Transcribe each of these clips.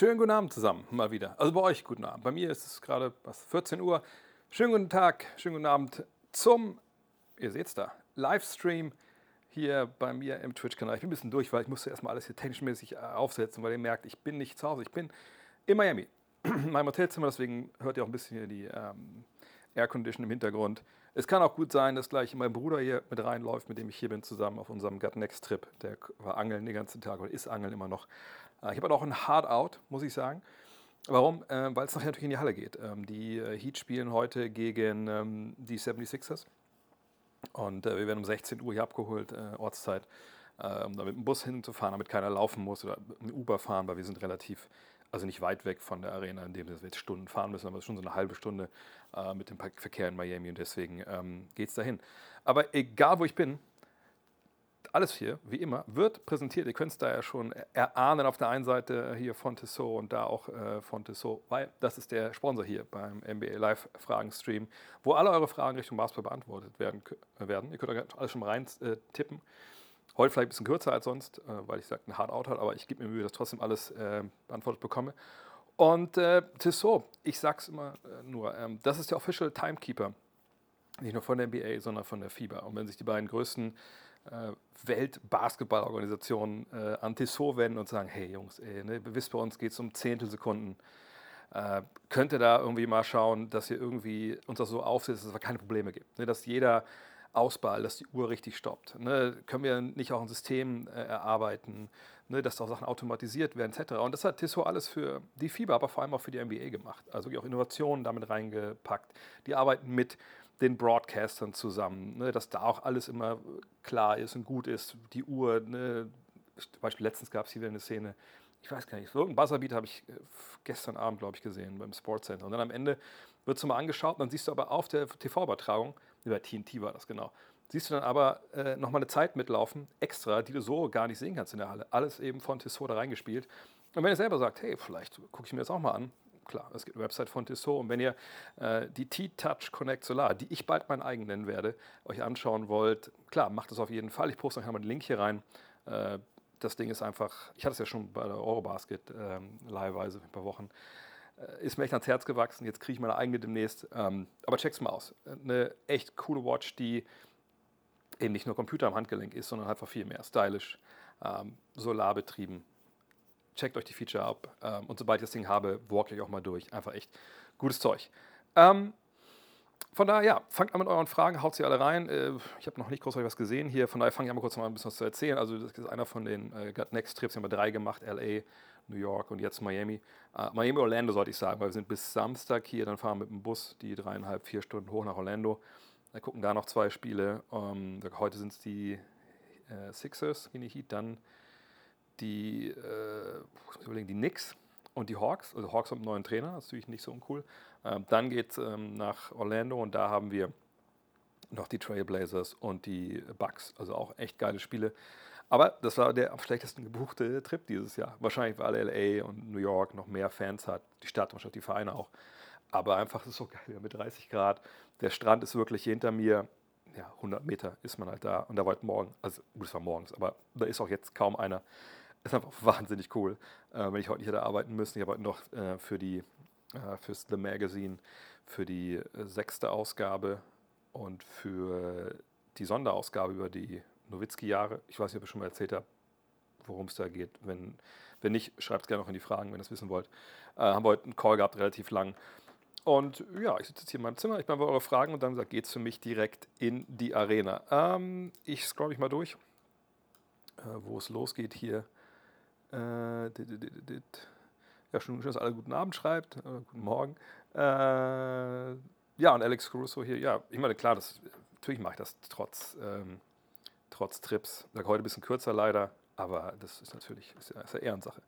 Schönen guten Abend zusammen, mal wieder. Also bei euch guten Abend. Bei mir ist es gerade was 14 Uhr. Schönen guten Tag, schönen guten Abend zum, ihr seht es da, Livestream hier bei mir im Twitch-Kanal. Ich bin ein bisschen durch, weil ich musste erstmal alles hier technischmäßig äh, aufsetzen, weil ihr merkt, ich bin nicht zu Hause. Ich bin in Miami, in meinem Hotelzimmer, deswegen hört ihr auch ein bisschen hier die ähm, Aircondition im Hintergrund. Es kann auch gut sein, dass gleich mein Bruder hier mit reinläuft, mit dem ich hier bin, zusammen auf unserem Gut Next Trip. Der war angeln den ganzen Tag oder ist angeln immer noch. Äh, ich habe auch ein Hard Out, muss ich sagen. Warum? Äh, Weil es nachher natürlich in die Halle geht. Ähm, die äh, Heat spielen heute gegen ähm, die 76ers. Und wir werden um 16 Uhr hier abgeholt, Ortszeit, um da mit dem Bus hinzufahren, damit keiner laufen muss oder mit Uber fahren, weil wir sind relativ, also nicht weit weg von der Arena, in dem wir jetzt Stunden fahren müssen, aber es ist schon so eine halbe Stunde mit dem Verkehr in Miami und deswegen ähm, geht es dahin. Aber egal, wo ich bin, alles hier, wie immer, wird präsentiert. Ihr könnt es da ja schon erahnen auf der einen Seite hier von Tissot und da auch äh, von Tissot, weil das ist der Sponsor hier beim NBA Live Fragen Stream, wo alle eure Fragen Richtung Basketball beantwortet werden. werden. Ihr könnt da alles schon rein äh, tippen. Heute vielleicht ein bisschen kürzer als sonst, äh, weil ich sage, ein Hard Out hat, aber ich gebe mir Mühe, dass trotzdem alles äh, beantwortet bekomme. Und äh, Tissot, ich sag's immer äh, nur, ähm, das ist der Official Timekeeper. Nicht nur von der NBA, sondern von der FIBA. Und wenn sich die beiden größten äh, Weltbasketballorganisationen äh, an Tissot wenden und sagen, hey Jungs, ey, ne, wisst bei uns geht es um Zehntelsekunden. Äh, könnt ihr da irgendwie mal schauen, dass ihr irgendwie uns das so aufsetzt, dass es keine Probleme gibt. Ne, dass jeder Ausball, dass die Uhr richtig stoppt. Ne, können wir nicht auch ein System äh, erarbeiten, ne, dass auch Sachen automatisiert werden, etc. Und das hat Tissot alles für die FIBA, aber vor allem auch für die NBA gemacht. Also auch Innovationen damit reingepackt. Die arbeiten mit den Broadcastern zusammen, ne, dass da auch alles immer klar ist und gut ist. Die Uhr, ne, zum Beispiel letztens gab es hier wieder eine Szene, ich weiß gar nicht, irgendein Buzzerbeat habe ich äh, gestern Abend, glaube ich, gesehen beim Sportcenter. Und dann am Ende wird es mal angeschaut dann siehst du aber auf der TV-Übertragung, über TNT war das genau, siehst du dann aber äh, nochmal eine Zeit mitlaufen, extra, die du so gar nicht sehen kannst in der Halle. Alles eben von Tissot da reingespielt. Und wenn ihr selber sagt, hey, vielleicht gucke ich mir das auch mal an, klar, es gibt eine Website von Tissot und wenn ihr äh, die T-Touch Connect Solar, die ich bald mein eigen nennen werde, euch anschauen wollt, klar, macht das auf jeden Fall. Ich poste euch einmal den Link hier rein. Äh, das Ding ist einfach, ich hatte es ja schon bei der Eurobasket ähm, leihweise ein paar Wochen, äh, ist mir echt ans Herz gewachsen. Jetzt kriege ich meine eigene demnächst. Ähm, aber check's mal aus. Eine echt coole Watch, die eben nicht nur Computer am Handgelenk ist, sondern einfach viel mehr stylisch, ähm, solarbetrieben checkt euch die Feature ab. Ähm, und sobald ich das Ding habe, walk ich auch mal durch. Einfach echt gutes Zeug. Ähm, von daher, ja, fangt an mit euren Fragen, haut sie alle rein. Äh, ich habe noch nicht großartig was gesehen hier, von daher fange ich mal kurz mal ein bisschen was zu erzählen. Also, das ist einer von den äh, Next Trips, wir haben drei gemacht: LA, New York und jetzt Miami. Äh, Miami, Orlando sollte ich sagen, weil wir sind bis Samstag hier, dann fahren wir mit dem Bus die dreieinhalb, vier Stunden hoch nach Orlando. Dann gucken da noch zwei Spiele. Ähm, heute sind es die äh, Sixers in die Heat, dann die, äh, überlegen, die Knicks und die Hawks. Also Hawks haben einen neuen Trainer, das ist natürlich nicht so uncool. Ähm, dann geht es ähm, nach Orlando und da haben wir noch die Trailblazers und die Bucks. Also auch echt geile Spiele. Aber das war der am schlechtesten gebuchte Trip dieses Jahr. Wahrscheinlich, weil LA und New York noch mehr Fans hat. Die Stadt und die Vereine auch. Aber einfach, es ist so geil mit 30 Grad. Der Strand ist wirklich hinter mir. Ja, 100 Meter ist man halt da. Und da war heute Morgen, also gut, es war morgens, aber da ist auch jetzt kaum einer ist einfach wahnsinnig cool, äh, wenn ich heute nicht hätte arbeiten müssen. Ich habe heute noch äh, für die äh, fürs The Magazine für die äh, sechste Ausgabe und für die Sonderausgabe über die Nowitzki-Jahre. Ich weiß nicht, ob ich schon mal erzählt habe, worum es da geht. Wenn, wenn nicht, schreibt es gerne noch in die Fragen, wenn ihr es wissen wollt. Äh, haben wir heute einen Call gehabt, relativ lang. Und ja, ich sitze jetzt hier in meinem Zimmer, ich beantworte eure Fragen und dann geht es für mich direkt in die Arena. Ähm, ich scroll mich mal durch, äh, wo es losgeht hier. Äh, ja, schon, dass alle guten Abend schreibt, äh, guten Morgen. Äh, ja, und Alex Caruso hier, ja, ich meine, klar, das, natürlich mache ich das trotz, ähm, trotz Trips. Sag heute ein bisschen kürzer leider, aber das ist natürlich ist ja, ist ja Ehrensache.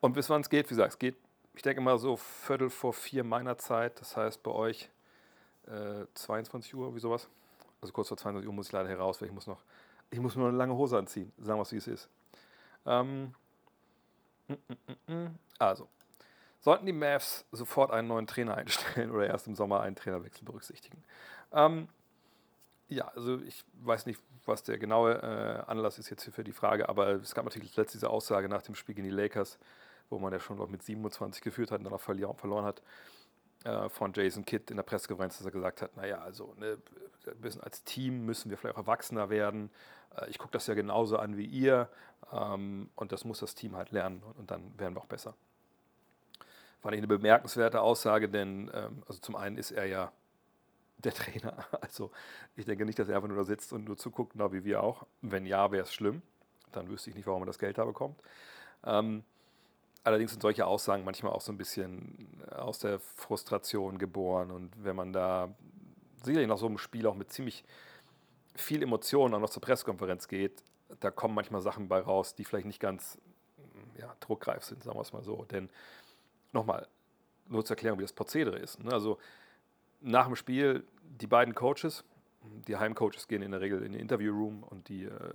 Und bis wann es geht, wie gesagt, es geht, ich denke mal so Viertel vor vier meiner Zeit, das heißt bei euch äh, 22 Uhr, wie sowas. Also kurz vor 22 Uhr muss ich leider heraus, weil ich muss noch, ich muss nur eine lange Hose anziehen, sagen wir es, wie es ist. Ähm, also, sollten die Mavs sofort einen neuen Trainer einstellen oder erst im Sommer einen Trainerwechsel berücksichtigen? Ähm, ja, also ich weiß nicht, was der genaue äh, Anlass ist jetzt hier für die Frage, aber es gab natürlich letzte diese Aussage nach dem Spiel gegen die Lakers wo man ja schon mit 27 geführt hat und dann auch verloren hat, äh, von Jason Kidd in der Pressekonferenz, dass er gesagt hat, naja, also ne, als Team müssen wir vielleicht auch erwachsener werden. Äh, ich gucke das ja genauso an wie ihr ähm, und das muss das Team halt lernen und dann werden wir auch besser. Fand ich eine bemerkenswerte Aussage, denn ähm, also zum einen ist er ja der Trainer. Also ich denke nicht, dass er einfach nur da sitzt und nur zuguckt, na, wie wir auch. Wenn ja, wäre es schlimm. Dann wüsste ich nicht, warum er das Geld da bekommt. Ähm, allerdings sind solche Aussagen manchmal auch so ein bisschen aus der Frustration geboren. Und wenn man da sicherlich nach so einem Spiel auch mit ziemlich viel Emotionen auch noch zur Pressekonferenz geht, da kommen manchmal Sachen bei raus, die vielleicht nicht ganz ja, druckreif sind, sagen wir es mal so. Denn nochmal, nur zur Erklärung, wie das Prozedere ist. Ne? Also nach dem Spiel die beiden Coaches, die Heimcoaches gehen in der Regel in den Interviewroom und die äh,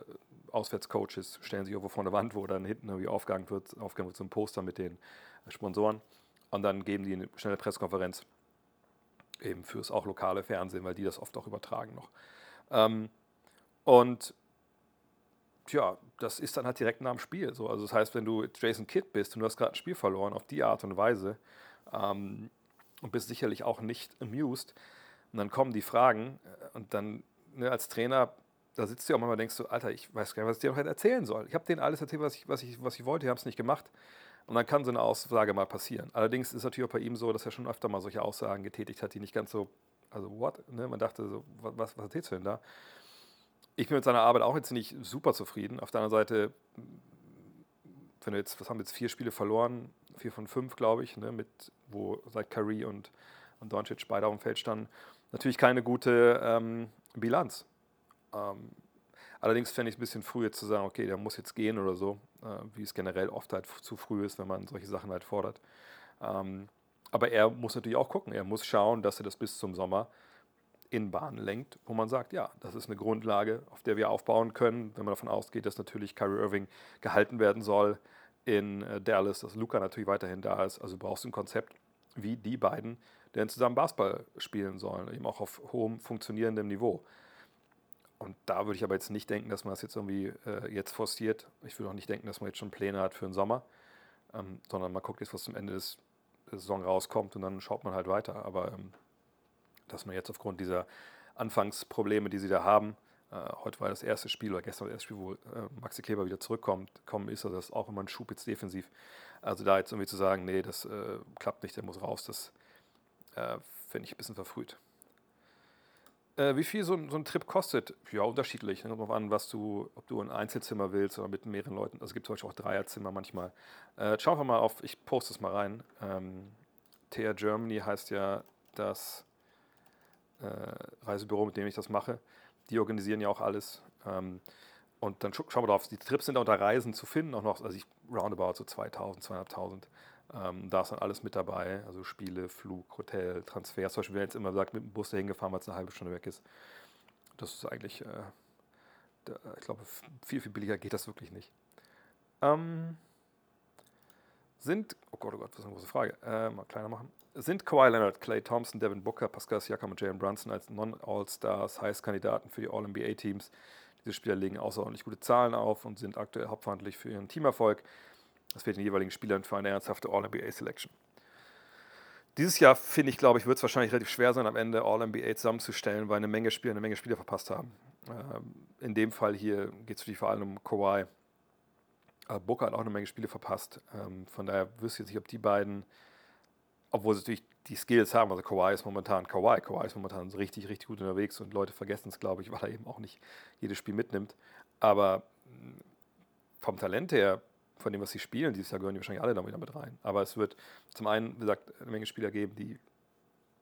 Auswärtscoaches stellen sich irgendwo vor der Wand, wo dann hinten irgendwie aufgegangen wird, aufgegangen wird so ein Poster mit den Sponsoren und dann geben die eine schnelle Pressekonferenz eben fürs auch lokale Fernsehen, weil die das oft auch übertragen noch. Ähm, und ja, das ist dann halt direkt nach dem Spiel. So. Also das heißt, wenn du Jason Kidd bist und du hast gerade ein Spiel verloren auf die Art und Weise, ähm, und bist sicherlich auch nicht amused. Und dann kommen die Fragen äh, und dann ne, als Trainer, da sitzt du auch manchmal denkst du, Alter, ich weiß gar nicht, was ich dir heute erzählen soll. Ich habe denen alles erzählt, was ich, was ich, was ich wollte, ich habe es nicht gemacht. Und dann kann so eine Aussage mal passieren. Allerdings ist natürlich auch bei ihm so, dass er schon öfter mal solche Aussagen getätigt hat, die nicht ganz so, also what? Ne? Man dachte so, was, was erzählst du denn da? Ich bin mit seiner Arbeit auch jetzt nicht super zufrieden. Auf der anderen Seite, wenn wir jetzt, was haben jetzt, vier Spiele verloren, vier von fünf, glaube ich, ne, mit, wo seit Curry und, und Doncic beide auf dem Feld standen. Natürlich keine gute ähm, Bilanz. Ähm, allerdings fände ich es ein bisschen früh jetzt zu sagen, okay, der muss jetzt gehen oder so, wie es generell oft halt zu früh ist, wenn man solche Sachen halt fordert. Ähm, aber er muss natürlich auch gucken, er muss schauen, dass er das bis zum Sommer in Bahnen lenkt, wo man sagt, ja, das ist eine Grundlage, auf der wir aufbauen können, wenn man davon ausgeht, dass natürlich Kyrie Irving gehalten werden soll, in äh, Dallas, dass Luca natürlich weiterhin da ist. Also brauchst du ein Konzept, wie die beiden denn zusammen Basketball spielen sollen, eben auch auf hohem funktionierendem Niveau. Und da würde ich aber jetzt nicht denken, dass man das jetzt irgendwie äh, jetzt forciert. Ich würde auch nicht denken, dass man jetzt schon Pläne hat für den Sommer, ähm, sondern man guckt jetzt, was zum Ende des, der Saison rauskommt und dann schaut man halt weiter. Aber ähm, dass man jetzt aufgrund dieser Anfangsprobleme, die sie da haben, äh, heute war das erste Spiel oder gestern das erste Spiel, wo äh, Maxi Kleber wieder zurückkommt, kommen ist, also das ist auch immer ein Schub jetzt defensiv. Also da jetzt irgendwie zu sagen, nee, das äh, klappt nicht, der muss raus, das äh, finde ich ein bisschen verfrüht. Äh, wie viel so ein, so ein, Trip kostet? Ja, unterschiedlich. Kommt drauf an, was du, ob du ein Einzelzimmer willst oder mit mehreren Leuten. Also es gibt zum Beispiel auch Dreierzimmer manchmal. Äh, schauen wir mal auf, ich poste es mal rein. Ähm, TR Germany heißt ja das Reisebüro, mit dem ich das mache. Die organisieren ja auch alles. Ähm, und dann schauen wir drauf, die Trips sind unter Reisen zu finden, auch noch, also ich roundabout so 2000, 2500. Ähm, da ist dann alles mit dabei, also Spiele, Flug, Hotel, Transfer. Zum Beispiel, wenn jetzt immer sagt, mit dem Bus dahin gefahren, weil es eine halbe Stunde weg ist. Das ist eigentlich, äh, da, ich glaube, viel, viel billiger geht das wirklich nicht. Ähm, sind, oh Gott, oh Gott, was ist eine große Frage, äh, mal kleiner machen. Sind Kawhi Leonard, Clay Thompson, Devin Booker, Pascal Siakam und Jalen Brunson als Non-All-Stars Heißkandidaten für die All-NBA-Teams? Diese Spieler legen außerordentlich gute Zahlen auf und sind aktuell hauptverantwortlich für ihren Teamerfolg. Das fehlt den jeweiligen Spielern für eine ernsthafte All-NBA-Selection. Dieses Jahr, finde ich, glaube ich, wird es wahrscheinlich relativ schwer sein, am Ende All-NBA zusammenzustellen, weil eine Menge Spieler eine Menge Spieler verpasst haben. Ähm, in dem Fall hier geht es natürlich vor allem um Kawhi. Äh, Booker hat auch eine Menge Spiele verpasst. Ähm, von daher wüsste ich jetzt nicht, ob die beiden obwohl sie natürlich die Skills haben. Also Kawhi ist momentan Kawhi. Kawhi ist momentan richtig, richtig gut unterwegs und Leute vergessen es, glaube ich, weil er eben auch nicht jedes Spiel mitnimmt. Aber hm, vom Talent her, von dem, was sie spielen, dieses Jahr gehören die wahrscheinlich alle da wieder mit rein. Aber es wird zum einen, wie gesagt, eine Menge Spieler geben, die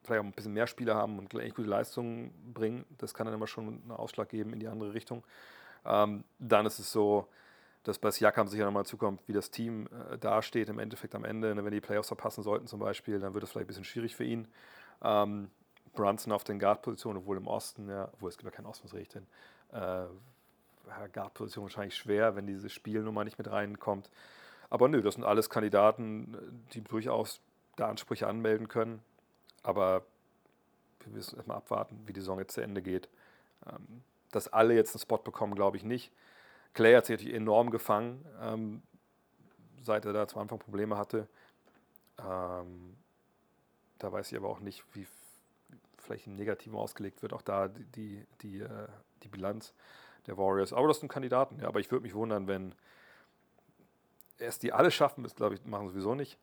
vielleicht auch ein bisschen mehr Spieler haben und echt gute Leistungen bringen. Das kann dann immer schon einen Ausschlag geben in die andere Richtung. Ähm, dann ist es so, dass bei Siakam sicher nochmal zukommt, wie das Team äh, dasteht im Endeffekt am Ende. Wenn die Playoffs verpassen sollten zum Beispiel, dann wird es vielleicht ein bisschen schwierig für ihn. Ähm, Brunson auf den Guard-Positionen, obwohl im Osten, ja, obwohl es gibt ja keinen Osten, was ich denn? Äh, Guard-Position wahrscheinlich schwer, wenn diese Spielnummer nicht mit reinkommt. Aber nö, das sind alles Kandidaten, die durchaus da Ansprüche anmelden können. Aber wir müssen erstmal abwarten, wie die Saison jetzt zu Ende geht. Ähm, dass alle jetzt einen Spot bekommen, glaube ich nicht. Clay hat sich natürlich enorm gefangen. Ähm, seit er da zu Anfang Probleme hatte. Ähm, da weiß ich aber auch nicht, wie vielleicht im Negativen ausgelegt wird, auch da die, die, die, äh, die Bilanz der Warriors. Aber das sind Kandidaten, ja, aber ich würde mich wundern, wenn erst die alle schaffen, das glaube ich, machen sowieso nicht.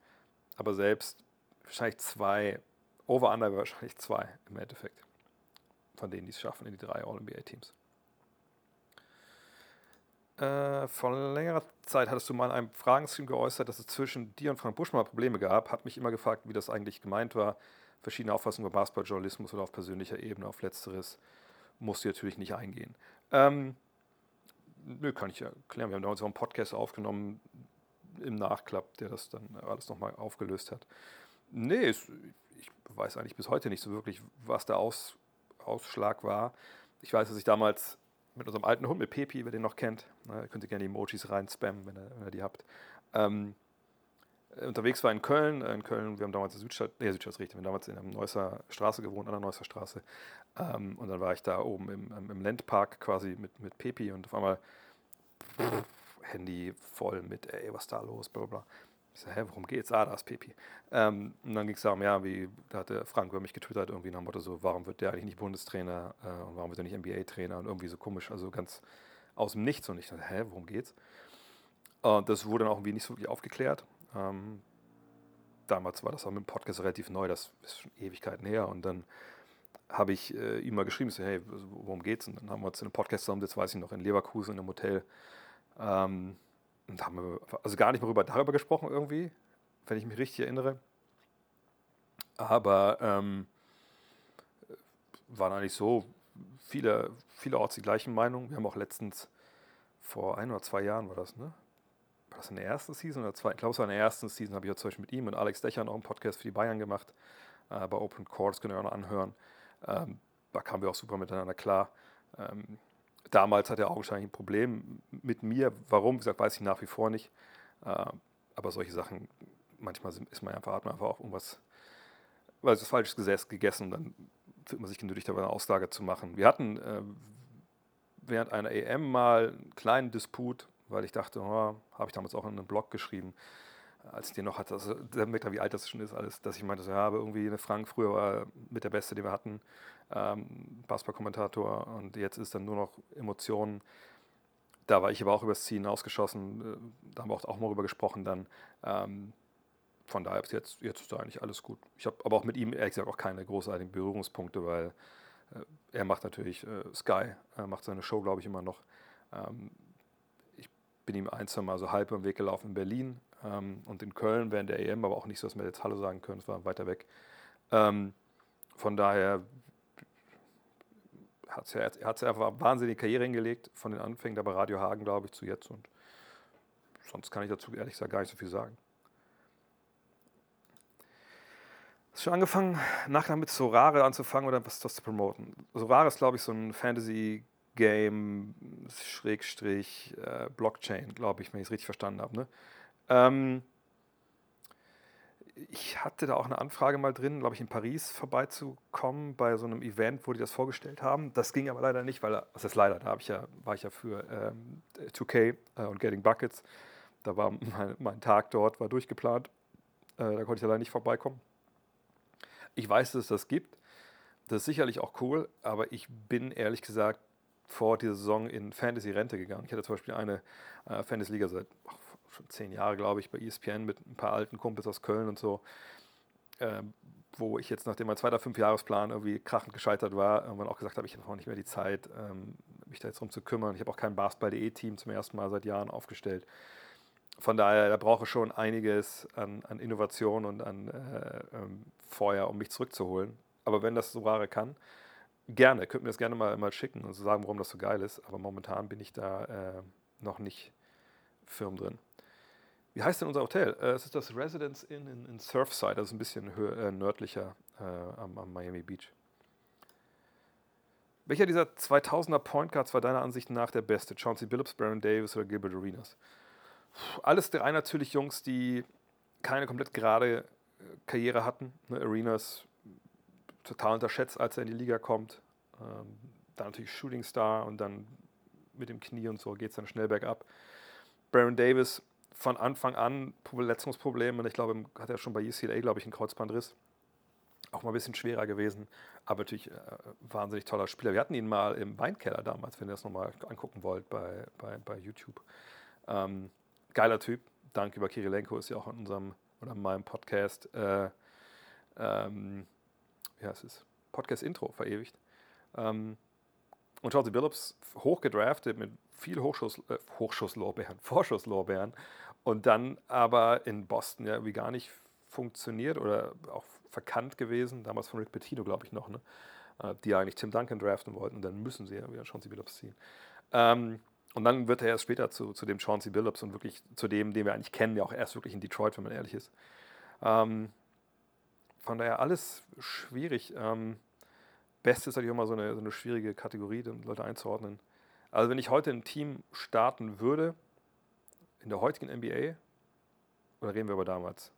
Aber selbst wahrscheinlich zwei, over-under wahrscheinlich zwei im Endeffekt, von denen die es schaffen in die drei All-NBA-Teams. Äh, vor längerer Zeit hattest du mal in einem Fragenstream geäußert, dass es zwischen dir und Frank Buschmann Probleme gab. Hat mich immer gefragt, wie das eigentlich gemeint war. Verschiedene Auffassungen über Basketballjournalismus oder auf persönlicher Ebene. Auf letzteres musst du natürlich nicht eingehen. Ähm, nö, kann ich erklären. Wir haben damals auch einen Podcast aufgenommen im Nachklapp, der das dann alles nochmal aufgelöst hat. Nee, es, ich weiß eigentlich bis heute nicht so wirklich, was der Aus, Ausschlag war. Ich weiß, dass ich damals mit unserem alten Hund, mit Pepi, wer den noch kennt, na, könnt ihr gerne die Emojis rein spammen, wenn ihr, wenn ihr die habt. Ähm, unterwegs war in Köln, in Köln, wir haben damals in Südstadt, nee, Südstadt richtig, wir haben damals in der Neusser Straße gewohnt, an der Neusser Straße. Ähm, und dann war ich da oben im, im Landpark quasi mit, mit Pepi und auf einmal pff, Handy voll mit, ey, was ist da los, bla bla. Ich so, hä, worum geht's? Ah, da ist Pepi. Ähm, und dann ging es darum, ja, wie, da hatte Frank über mich getwittert, irgendwie nach dem Motto so, warum wird der eigentlich nicht Bundestrainer äh, und warum wird er nicht NBA-Trainer und irgendwie so komisch, also ganz aus dem Nichts. Und ich dachte, hä, worum geht's? Und das wurde dann auch irgendwie nicht so wirklich aufgeklärt. Ähm, damals war das auch mit dem Podcast relativ neu, das ist schon Ewigkeiten her. Und dann habe ich äh, ihm mal geschrieben, so, hey, worum geht's? Und dann haben wir uns in einem Podcast zusammen, das weiß ich noch, in Leverkusen in einem Hotel. Ähm, und haben wir also gar nicht mehr darüber, gesprochen irgendwie, wenn ich mich richtig erinnere. Aber ähm, waren eigentlich so viele, vielerorts die gleichen Meinungen. Wir haben auch letztens vor ein oder zwei Jahren war das, ne? Das in der ersten Season oder zwei? Ich glaube, es war in der ersten Season, habe ich ja zum Beispiel mit ihm und Alex Dächer noch einen Podcast für die Bayern gemacht. Äh, bei Open Courts könnt ihr auch noch anhören. Ähm, da kamen wir auch super miteinander klar. Ähm, damals hat er augenscheinlich ein Problem mit mir. Warum, wie gesagt, weiß ich nach wie vor nicht. Äh, aber solche Sachen, manchmal ist man einfach, hat man einfach auch irgendwas, weil es falsches Gesetz gegessen, dann fühlt man sich genötigt, dabei eine Aussage zu machen. Wir hatten äh, während einer EM mal einen kleinen Disput, weil ich dachte, oh, habe ich damals auch in einem Blog geschrieben, als ich den noch hatte, also der merkt wie alt das schon ist, alles, dass ich meinte, so, ja, aber irgendwie eine Frank früher war mit der Beste, den wir hatten ähm, Basketball-Kommentator und jetzt ist dann nur noch Emotionen. Da war ich aber auch übers Ziel hinausgeschossen, äh, da haben wir auch, auch mal drüber gesprochen dann. Ähm, von daher ist jetzt, jetzt ist da eigentlich alles gut. Ich habe aber auch mit ihm ehrlich gesagt auch keine großartigen Berührungspunkte, weil äh, er macht natürlich äh, Sky, er macht seine Show, glaube ich, immer noch. Ähm, bin ihm ein, zwei Mal so halb im Weg gelaufen in Berlin ähm, und in Köln während der EM, aber auch nicht so, dass wir jetzt Hallo sagen können, es war weiter weg. Ähm, von daher hat ja, er hat ja einfach wahnsinnige Karriere hingelegt, von den Anfängen da bei Radio Hagen, glaube ich, zu jetzt. Und sonst kann ich dazu ehrlich gesagt gar nicht so viel sagen. Hast du schon angefangen, nachher mit Sorare anzufangen oder was das zu promoten? Sorare ist, glaube ich, so ein Fantasy-Game, Schrägstrich, äh, Blockchain, glaube ich, wenn ich es richtig verstanden habe. Ne? Ähm, ich hatte da auch eine Anfrage mal drin, glaube ich, in Paris vorbeizukommen bei so einem Event, wo die das vorgestellt haben. Das ging aber leider nicht, weil, das ist leider, da ich ja, war ich ja für ähm, 2K äh, und Getting Buckets. Da war mein, mein Tag dort, war durchgeplant. Äh, da konnte ich leider nicht vorbeikommen. Ich weiß, dass es das gibt. Das ist sicherlich auch cool, aber ich bin ehrlich gesagt vor dieser Saison in Fantasy-Rente gegangen. Ich hatte zum Beispiel eine äh, Fantasy-Liga seit ach, schon zehn Jahre, glaube ich, bei ESPN mit ein paar alten Kumpels aus Köln und so, äh, wo ich jetzt, nachdem mein zweiter Fünfjahresplan irgendwie krachend gescheitert war, irgendwann auch gesagt habe, ich habe auch nicht mehr die Zeit, ähm, mich da jetzt drum zu kümmern. Ich habe auch kein Basketball.de-Team zum ersten Mal seit Jahren aufgestellt. Von daher, da brauche ich schon einiges an, an Innovation und an äh, ähm, Feuer, um mich zurückzuholen. Aber wenn das so Ware kann, gerne, könnt mir das gerne mal, mal schicken und so sagen, warum das so geil ist. Aber momentan bin ich da äh, noch nicht firm drin. Wie heißt denn unser Hotel? Äh, es ist das Residence Inn in, in Surfside, ist ein bisschen höher, äh, nördlicher äh, am, am, Miami Beach. Welcher dieser 2000er Point Guards war deiner Ansicht nach der beste? Chauncey Billups, Baron Davis oder Gilbert Arenas? Alles drei natürlich Jungs, die keine komplett gerade äh, Karriere hatten. Ne, Arenas total unterschätzt, als er in die Liga kommt. Ähm, dann natürlich Shooting Star und dann mit dem Knie und so geht es dann schnell bergab. Baron Davis von Anfang an Verletzungsprobleme. Und ich glaube, hat er schon bei UCLA, glaube ich, einen Kreuzbandriss. Auch mal ein bisschen schwerer gewesen, aber natürlich äh, wahnsinnig toller Spieler. Wir hatten ihn mal im Weinkeller damals, wenn ihr das nochmal angucken wollt bei, bei, bei YouTube. Ähm, geiler Typ. Dank über Kirilenko ist ja auch in unserem oder in meinem Podcast, äh, ähm, ja, es ist Podcast-Intro verewigt. Ähm, und Chauncey Billups hochgedraftet mit viel Hochschuss, äh, Hochschusslorbeeren, Vorschusslorbeeren und dann aber in Boston ja irgendwie gar nicht funktioniert oder auch verkannt gewesen, damals von Rick Pitino, glaube ich, noch, ne? Äh, die eigentlich Tim Duncan draften wollten dann müssen sie ja wieder Chauncey Billups ziehen. Ähm, und dann wird er erst später zu, zu dem Chauncey Billups und wirklich zu dem, den wir eigentlich kennen, ja auch erst wirklich in Detroit, wenn man ehrlich ist. Ähm, von daher alles schwierig. Ähm, Beste ist natürlich immer so eine, so eine schwierige Kategorie, Leute einzuordnen. Also wenn ich heute ein Team starten würde, in der heutigen NBA, oder reden wir über damals?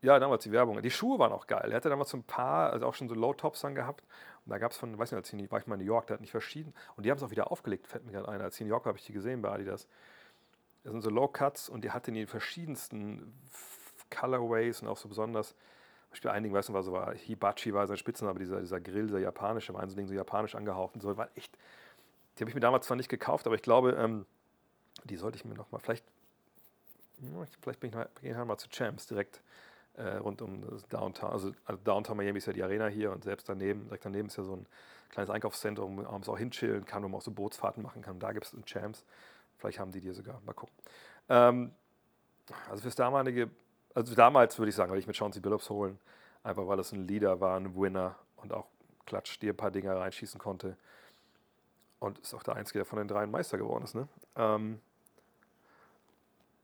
Ja, damals die Werbung. Die Schuhe waren auch geil. Er hatte damals so ein paar, also auch schon so Low-Tops dann gehabt. Und da gab es von, weiß nicht, als ich war ich mal in New York, da hatten die verschieden. Und die haben es auch wieder aufgelegt, fällt mir gerade ein. Als ich in New York habe ich die gesehen bei Adidas. Das sind so Low-Cuts und die hatten die verschiedensten Colorways und auch so besonders. Beispiel einigen, weißt du, war so war Hibachi war sein Spitzname, dieser, dieser Grill, dieser japanische, war so Ding so japanisch angehaucht und so, war echt. Die habe ich mir damals zwar nicht gekauft, aber ich glaube, ähm, die sollte ich mir nochmal, vielleicht, vielleicht bin ich noch, gehen wir mal zu Champs direkt äh, rund um das Downtown. Also, also, Downtown Miami ist ja die Arena hier und selbst daneben, direkt daneben ist ja so ein kleines Einkaufszentrum, wo man auch hinchillen kann, wo man auch so Bootsfahrten machen kann. Da gibt es einen Champs. Vielleicht haben die dir sogar. Mal gucken. Ähm, also fürs damalige, also damals würde ich sagen, würde ich mit Chauncey Billups holen. Einfach weil das ein Leader war, ein Winner und auch Klatsch dir ein paar Dinger reinschießen konnte. Und ist auch der Einzige, der von den dreien Meister geworden ist. Ne? Ähm,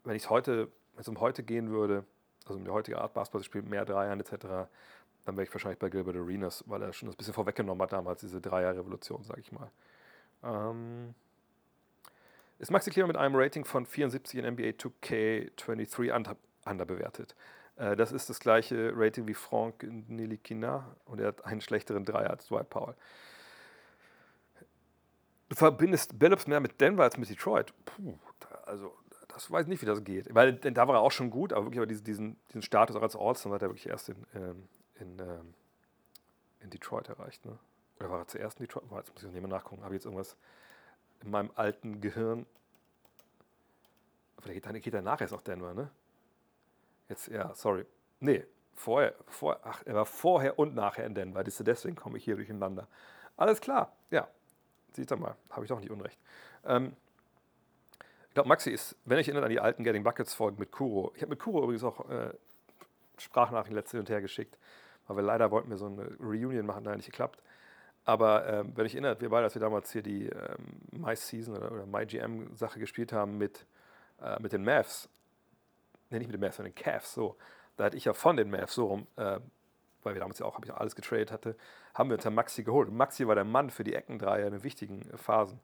wenn ich es heute, wenn es um heute gehen würde, also um die heutige Art Basketball zu spielen, mehr Dreiern etc., dann wäre ich wahrscheinlich bei Gilbert Arenas, weil er schon das bisschen vorweggenommen hat damals, diese Dreier-Revolution, sage ich mal. Ähm, ist Maxi Kleber mit einem Rating von 74 in NBA 2K23 under, underbewertet. Äh, das ist das gleiche Rating wie Frank Nilikina und er hat einen schlechteren Dreier als Dwight Powell. Du verbindest Billups mehr mit Denver als mit Detroit. Puh, also das weiß ich nicht, wie das geht. Weil denn da war er auch schon gut, aber wirklich aber diesen, diesen, diesen Status auch als All-Star hat er wirklich erst in, ähm, in, ähm, in Detroit erreicht. Ne? Oder war er zuerst in Detroit? Jetzt muss ich noch nicht mehr nachgucken. Habe ich jetzt irgendwas in meinem alten Gehirn. Aber der geht, der geht danach erst auf Denver, ne? Jetzt, ja, sorry. Nee, vorher, vor, ach, er war vorher und nachher in Denver. Deswegen komme ich hier durcheinander. Alles klar, ja. Siehst du mal, habe ich doch nicht unrecht. Ähm, ich glaube, Maxi ist, wenn ich erinnere an die alten Getting Buckets Folgen mit Kuro. Ich habe mit Kuro übrigens auch äh, Sprachnachrichten letzte und her geschickt, weil wir leider wollten wir so eine Reunion machen, da nicht geklappt. Aber ähm, wenn ich erinnere, wir beide, als wir damals hier die ähm, My Season oder, oder My GM Sache gespielt haben mit, äh, mit den Mavs, nee, nicht mit den Mavs, sondern den Cavs, so, da hatte ich ja von den Mavs so rum, äh, weil wir damals ja auch, habe ich alles getradet hatte, haben wir uns dann Maxi geholt. Und Maxi war der Mann für die Eckendreier in wichtigen Phasen.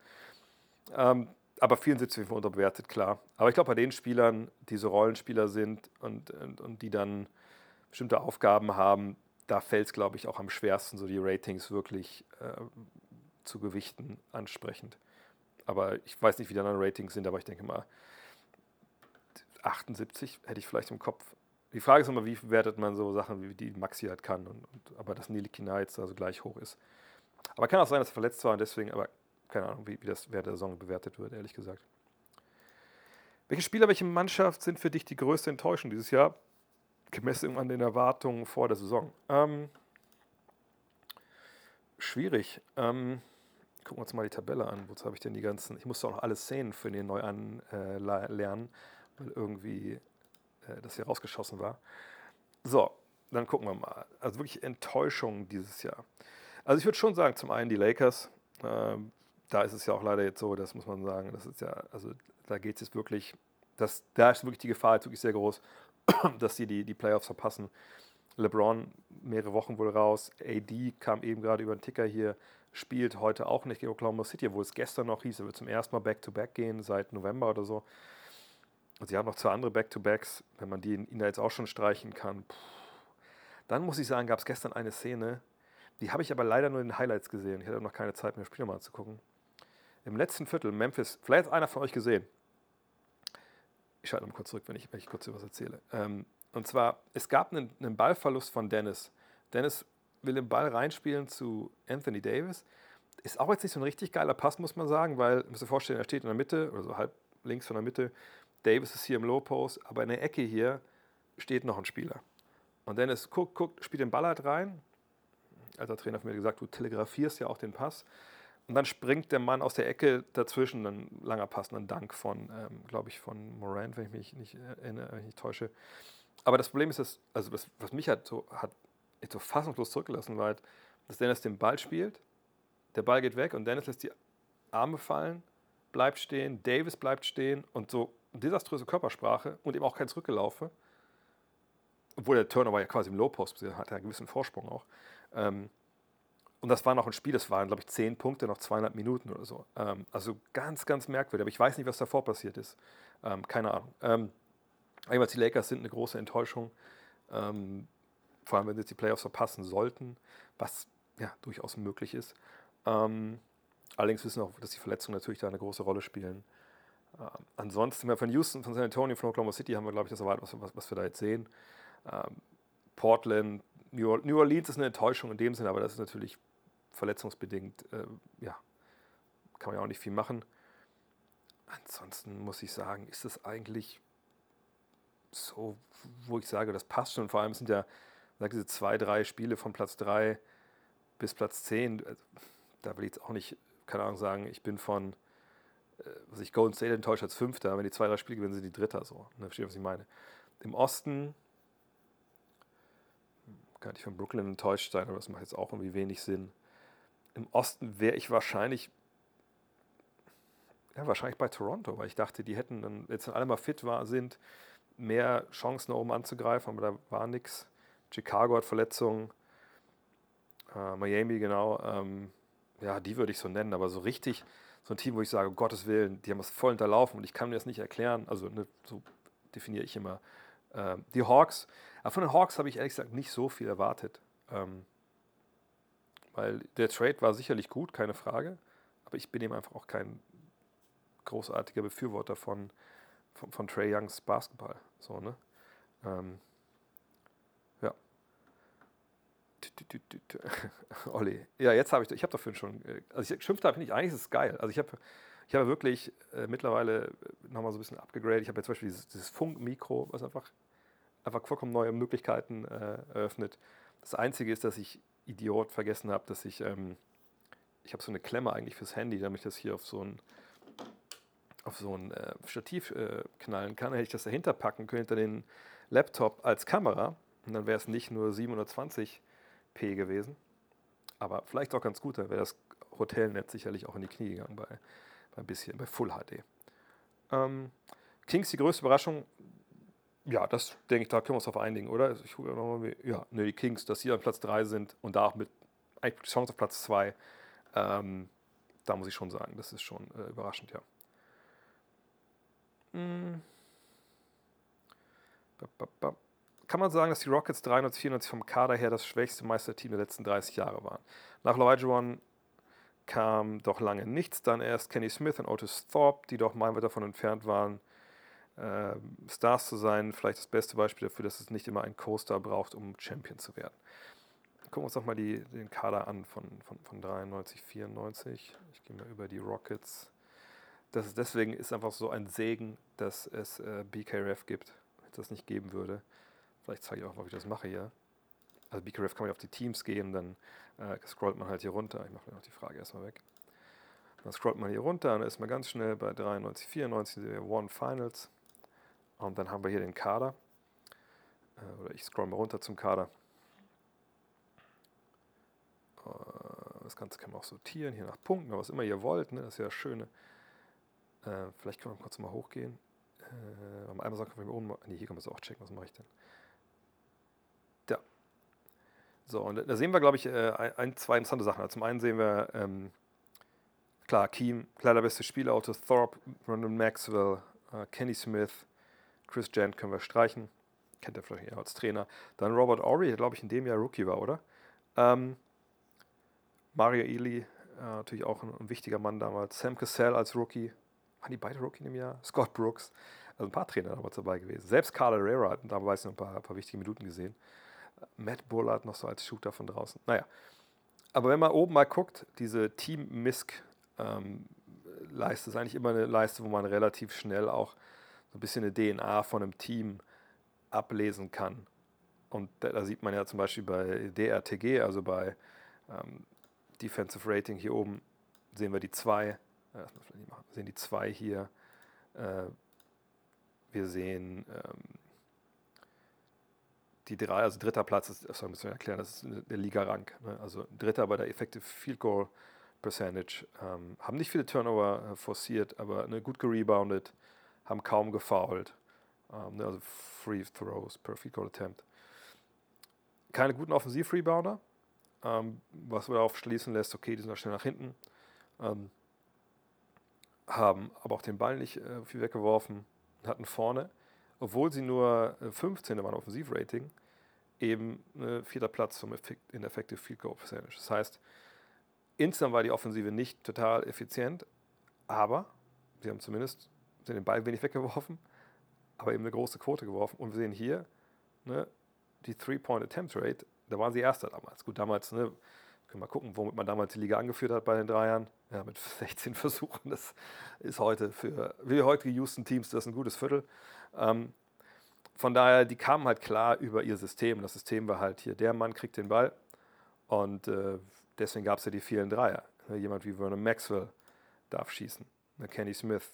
Ähm, aber 74 sind unterbewertet, klar. Aber ich glaube, bei den Spielern, die so Rollenspieler sind und, und, und die dann bestimmte Aufgaben haben, da fällt es, glaube ich, auch am schwersten, so die Ratings wirklich äh, zu gewichten ansprechend. Aber ich weiß nicht, wie die anderen Ratings sind, aber ich denke mal, 78 hätte ich vielleicht im Kopf. Die Frage ist immer, wie wertet man so Sachen, wie die Maxi halt kann, und, und aber dass Nili Kina jetzt also gleich hoch ist. Aber kann auch sein, dass er verletzt war und deswegen, aber keine Ahnung, wie, wie das während der Saison bewertet wird, ehrlich gesagt. Welche Spieler, welche Mannschaft sind für dich die größte Enttäuschung dieses Jahr, gemessen an den Erwartungen vor der Saison? Ähm, schwierig. Ähm, gucken wir uns mal die Tabelle an. Wozu habe ich denn die ganzen? Ich musste auch noch alle Szenen für den neu anlernen, äh, weil irgendwie äh, das hier rausgeschossen war. So, dann gucken wir mal. Also wirklich Enttäuschung dieses Jahr. Also ich würde schon sagen, zum einen die Lakers. Ähm, da ist es ja auch leider jetzt so, das muss man sagen, das ist ja, also da geht es jetzt wirklich, das, da ist wirklich die Gefahr jetzt wirklich sehr groß, dass sie die, die Playoffs verpassen. LeBron mehrere Wochen wohl raus, AD kam eben gerade über den Ticker hier, spielt heute auch nicht gegen Oklahoma City, obwohl es gestern noch hieß, er wird zum ersten Mal Back-to-Back -back gehen seit November oder so. Sie haben noch zwei andere Back-to-Backs, wenn man die ihn da jetzt auch schon streichen kann. Puh. Dann muss ich sagen, gab es gestern eine Szene, die habe ich aber leider nur in den Highlights gesehen. Ich hatte noch keine Zeit mehr, das Spiel nochmal anzugucken im letzten Viertel Memphis, vielleicht hat einer von euch gesehen, Ich schalte mal kurz zurück, wenn ich, wenn ich kurz etwas erzähle. Ähm, und zwar, es gab einen, einen Ballverlust von Dennis. Dennis will den Ball reinspielen zu Anthony Davis. Ist auch jetzt nicht so ein richtig geiler Pass, muss man sagen, weil, ihr müsst euch vorstellen, er steht in der Mitte, oder so halb links von der Mitte. Davis ist hier im Low Post, aber in der Ecke hier steht noch ein Spieler. Und Dennis guckt, guckt, spielt den Ball halt rein. Alter Trainer hat mir gesagt, du telegrafierst ja auch den Pass. Und dann springt der Mann aus der Ecke dazwischen, ein langer Pass, ein Dank von, ähm, glaube ich, von Morant, wenn ich mich nicht erinnere, wenn ich nicht täusche. Aber das Problem ist, dass, also was, was mich halt so, hat so fassungslos zurückgelassen war, halt, dass Dennis den Ball spielt, der Ball geht weg und Dennis lässt die Arme fallen, bleibt stehen, Davis bleibt stehen und so desaströse Körpersprache und eben auch kein Zurückgelaufe obwohl der Turnover ja quasi im Low-Post hat, er einen gewissen Vorsprung auch. Ähm, und das war noch ein Spiel, das waren, glaube ich, zehn Punkte noch zweieinhalb Minuten oder so. Ähm, also ganz, ganz merkwürdig. Aber ich weiß nicht, was davor passiert ist. Ähm, keine Ahnung. Ähm, die Lakers sind eine große Enttäuschung. Ähm, vor allem, wenn sie jetzt die Playoffs verpassen sollten, was ja durchaus möglich ist. Ähm, allerdings wissen wir auch, dass die Verletzungen natürlich da eine große Rolle spielen. Ähm, ansonsten, von Houston, von San Antonio, von Oklahoma City haben wir, glaube ich, das erwartet, was, was wir da jetzt sehen. Ähm, Portland, New, Orleans ist eine Enttäuschung in dem Sinne, aber das ist natürlich verletzungsbedingt, äh, ja, kann man ja auch nicht viel machen. Ansonsten muss ich sagen, ist das eigentlich so, wo ich sage, das passt schon. Vor allem sind ja sag, diese zwei, drei Spiele von Platz 3 bis Platz 10. Also, da will ich jetzt auch nicht, keine Ahnung, sagen, ich bin von, was ich Golden State enttäuscht als Fünfter. Wenn die zwei, drei Spiele gewinnen, sind die Dritter. So. Ne, versteht, was ich meine? Im Osten kann ich von Brooklyn enttäuscht sein, aber das macht jetzt auch irgendwie wenig Sinn. Im Osten wäre ich wahrscheinlich, ja, wahrscheinlich bei Toronto, weil ich dachte, die hätten dann, jetzt wenn alle mal fit war, sind, mehr Chancen, nach oben anzugreifen, aber da war nichts. Chicago hat Verletzungen, äh, Miami, genau. Ähm, ja, die würde ich so nennen, aber so richtig, so ein Team, wo ich sage, um Gottes Willen, die haben es voll hinterlaufen und ich kann mir das nicht erklären. Also, ne, so definiere ich immer. Äh, die Hawks, aber von den Hawks habe ich ehrlich gesagt nicht so viel erwartet. Ähm, weil der Trade war sicherlich gut, keine Frage. Aber ich bin eben einfach auch kein großartiger Befürworter von, von, von Trey Youngs Basketball. So, ne? Ähm, ja. Olli. Ja, jetzt habe ich, ich habe dafür schon, äh, also ich schimpft habe nicht, eigentlich ist es geil. Also ich habe ich habe wirklich äh, mittlerweile nochmal so ein bisschen abgegradet. Ich habe jetzt zum Beispiel dieses, dieses Funkmikro, was einfach einfach vollkommen neue Möglichkeiten äh, eröffnet. Das Einzige ist, dass ich Idiot vergessen habe, dass ich, ähm, ich habe so eine Klemme eigentlich fürs Handy, damit ich das hier auf so ein, auf so ein äh, Stativ äh, knallen kann. Dann hätte ich das dahinter packen können, hinter den Laptop als Kamera. Und dann wäre es nicht nur 720p gewesen. Aber vielleicht auch ganz gut, dann wäre das Hotelnetz sicherlich auch in die Knie gegangen bei, bei ein bisschen, bei Full HD. Ähm, Kings, die größte Überraschung, ja, das denke ich, da können wir uns auf einigen, oder? Also ich gucke nochmal, ja, ne, die Kings, dass sie an Platz 3 sind und da auch mit eigentlich Chance auf Platz 2, ähm, da muss ich schon sagen, das ist schon äh, überraschend, ja. Hm. Kann man sagen, dass die Rockets 93, 94 vom Kader her das schwächste Meisterteam der letzten 30 Jahre waren? Nach Olajuwon kam doch lange nichts, dann erst Kenny Smith und Otis Thorpe, die doch meilenweit davon entfernt waren, äh, Stars zu sein, vielleicht das beste Beispiel dafür, dass es nicht immer einen Co-Star braucht, um Champion zu werden. Gucken wir uns doch mal die, den Kader an von, von, von 93, 94. Ich gehe mal über die Rockets. Das ist, deswegen ist einfach so ein Segen, dass es äh, BKRF gibt. Wenn es das nicht geben würde, vielleicht zeige ich auch mal, wie ich das mache hier. Also BKRF kann man auf die Teams gehen, dann äh, scrollt man halt hier runter. Ich mache noch die Frage erstmal weg. Dann scrollt man hier runter und ist man ganz schnell bei 93, 94, der One Finals. Und dann haben wir hier den Kader. Äh, oder ich scroll mal runter zum Kader. Äh, das Ganze kann man auch sortieren, hier nach Punkten, was immer ihr wollt. Ne? Das ist ja das Schöne. Äh, vielleicht können wir kurz mal hochgehen. Äh, einmal sagen wir oben. Nee, hier kann man es auch checken. Was mache ich denn? So, und da sehen wir, glaube ich, äh, ein, zwei interessante Sachen. Also zum einen sehen wir, ähm, klar, Keem, klar der beste Spielauto, Thorpe, Brandon Maxwell, äh, Kenny Smith, Chris Jant können wir streichen. Kennt er vielleicht eher als Trainer. Dann Robert Ory, der glaube ich in dem Jahr Rookie war, oder? Ähm, Mario Ely, äh, natürlich auch ein, ein, wichtiger Mann damals. Sam Cassell als Rookie. Waren die beide Rookie im Jahr? Scott Brooks. Also ein paar Trainer damals dabei gewesen. Selbst Carl Herrera hat damals noch ein paar, ein paar wichtige Minuten gesehen. Matt Bullard noch so als Shooter von draußen. Naja. Aber wenn man oben mal guckt, diese Team Misk ähm, Leiste ist eigentlich immer eine Leiste, wo man relativ schnell auch so ein bisschen eine DNA von einem Team ablesen kann. Und da, da sieht man ja zum Beispiel bei DRTG, also bei ähm, Defensive Rating hier oben, sehen wir die zwei. Ja, das. Wir sehen die zwei hier. Äh, wir sehen ähm, die drei, also dritter Platz ist, das müssen wir erklären, das ist der Liga-Rang. Ne? Also dritter bei der Effective Field Goal Percentage. Ähm, haben nicht viele Turnover äh, forciert, aber ne, gut gerebounded, haben kaum gefoult. Ähm, ne, also Free Throws per Field Goal Attempt. Keine guten Offensiv-Rebounder, ähm, was darauf schließen lässt, okay, die sind auch schnell nach hinten. Ähm, haben aber auch den Ball nicht äh, viel weggeworfen, hatten vorne, obwohl sie nur äh, 15 waren Offensivrating, eben äh, vierter Platz zum Effekt, in Effective Field Goal Percentage. Das heißt, insgesamt war die Offensive nicht total effizient, aber sie haben zumindest sie den Ball wenig weggeworfen, aber eben eine große Quote geworfen. Und wir sehen hier ne, die Three-Point-Attempt-Rate, da waren sie Erster damals. Gut, damals, ne, können wir mal gucken, womit man damals die Liga angeführt hat bei den Dreiern. Ja, mit 16 Versuchen. Das ist heute für wie heutige Houston-Teams das ein gutes Viertel. Ähm, von daher, die kamen halt klar über ihr System. Das System war halt hier, der Mann kriegt den Ball. Und äh, deswegen gab es ja die vielen Dreier. Ne, jemand wie Vernon Maxwell darf schießen. Ne, Kenny Smith.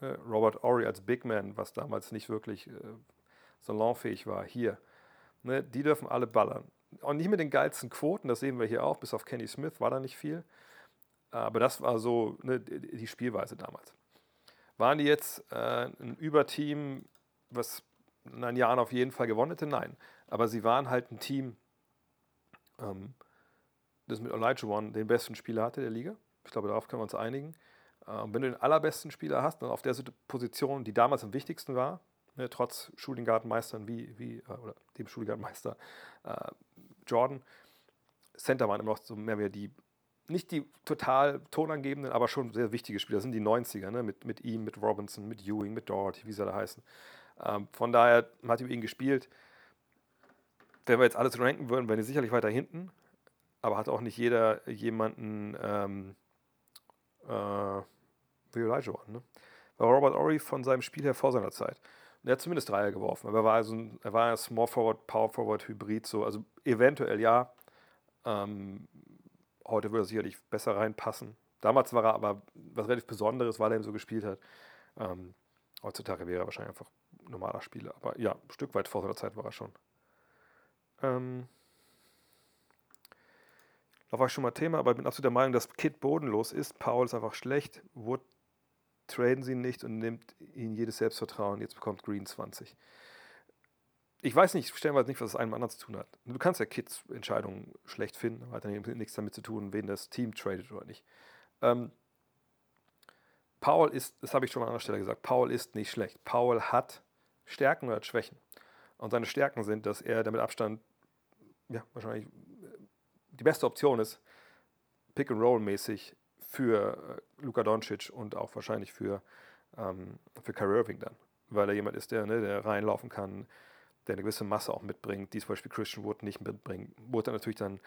Ne, Robert Ory als Big Man, was damals nicht wirklich äh, salonfähig war, hier. Ne, die dürfen alle ballern auch nicht mit den geilsten Quoten, das sehen wir hier auch, bis auf Kenny Smith war da nicht viel. Aber das war so ne, die Spielweise damals. Waren die jetzt äh, ein Überteam, was in den Jahren auf jeden Fall gewonnen hätte? Nein. Aber sie waren halt ein Team, ähm, das mit Elijah One den besten Spieler hatte der Liga. Ich glaube, darauf können wir uns einigen. Ähm, wenn du den allerbesten Spieler hast, dann auf der Position, die damals am wichtigsten war, ne, trotz Schulingartenmeistern wie, wie äh, oder dem Schulingartenmeister äh, Jordan, Center waren immer noch so mehr wie die, nicht die total tonangebenden, aber schon sehr wichtige Spieler. Das sind die 90er, ne? mit, mit ihm, mit Robinson, mit Ewing, mit Doherty, wie sie da heißen. Ähm, von daher hat ihn gespielt. Wenn wir jetzt alles ranken würden, wären die sicherlich weiter hinten, aber hat auch nicht jeder jemanden ähm, äh, wie Elijah One. Ne? War Robert Ory von seinem Spiel her vor seiner Zeit. Er hat zumindest Dreier geworfen, aber er war, also ein, er war ein Small Forward, Power Forward Hybrid, so. Also eventuell ja. Ähm, heute würde er sicherlich besser reinpassen. Damals war er aber was relativ Besonderes, weil er eben so gespielt hat. Ähm, heutzutage wäre er wahrscheinlich einfach ein normaler Spieler. Aber ja, ein Stück weit vor seiner Zeit war er schon. Ähm, da war ich schon mal Thema, aber ich bin absolut der Meinung, dass Kid bodenlos ist. Paul ist einfach schlecht. Wood traden sie nicht und nimmt ihnen jedes Selbstvertrauen. Jetzt bekommt Green 20. Ich weiß nicht, stellenweise nicht, was das einem anderen zu tun hat. Du kannst ja Kids Entscheidungen schlecht finden, aber hat dann nichts damit zu tun, wen das Team tradet oder nicht. Ähm, Paul ist, das habe ich schon an anderer Stelle gesagt, Paul ist nicht schlecht. Paul hat Stärken oder Schwächen. Und seine Stärken sind, dass er damit Abstand, ja, wahrscheinlich die beste Option ist, Pick-and-Roll-mäßig für äh, Luka Doncic und auch wahrscheinlich für, ähm, für Kyrie Irving dann. Weil er jemand ist, der, ne, der reinlaufen kann, der eine gewisse Masse auch mitbringt, die zum Beispiel Christian Wood nicht mitbringt. Wood dann natürlich dann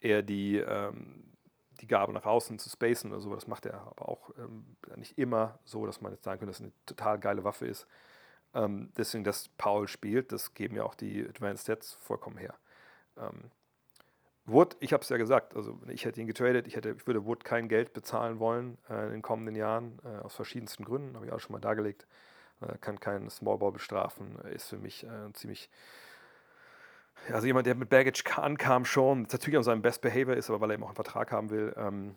eher die, ähm, die Gabe nach außen zu spacen oder so, das macht er aber auch ähm, nicht immer so, dass man jetzt sagen könnte, dass es eine total geile Waffe ist. Ähm, deswegen, dass Paul spielt, das geben ja auch die Advanced Stats vollkommen her. Ähm, Wood, ich habe es ja gesagt, also ich hätte ihn getradet, ich, hätte, ich würde Wood kein Geld bezahlen wollen äh, in den kommenden Jahren, äh, aus verschiedensten Gründen, habe ich auch schon mal dargelegt. Äh, kann keinen Smallball bestrafen, ist für mich äh, ziemlich, also jemand, der mit Baggage ankam schon, natürlich an seinem Best Behavior ist, aber weil er eben auch einen Vertrag haben will, ähm,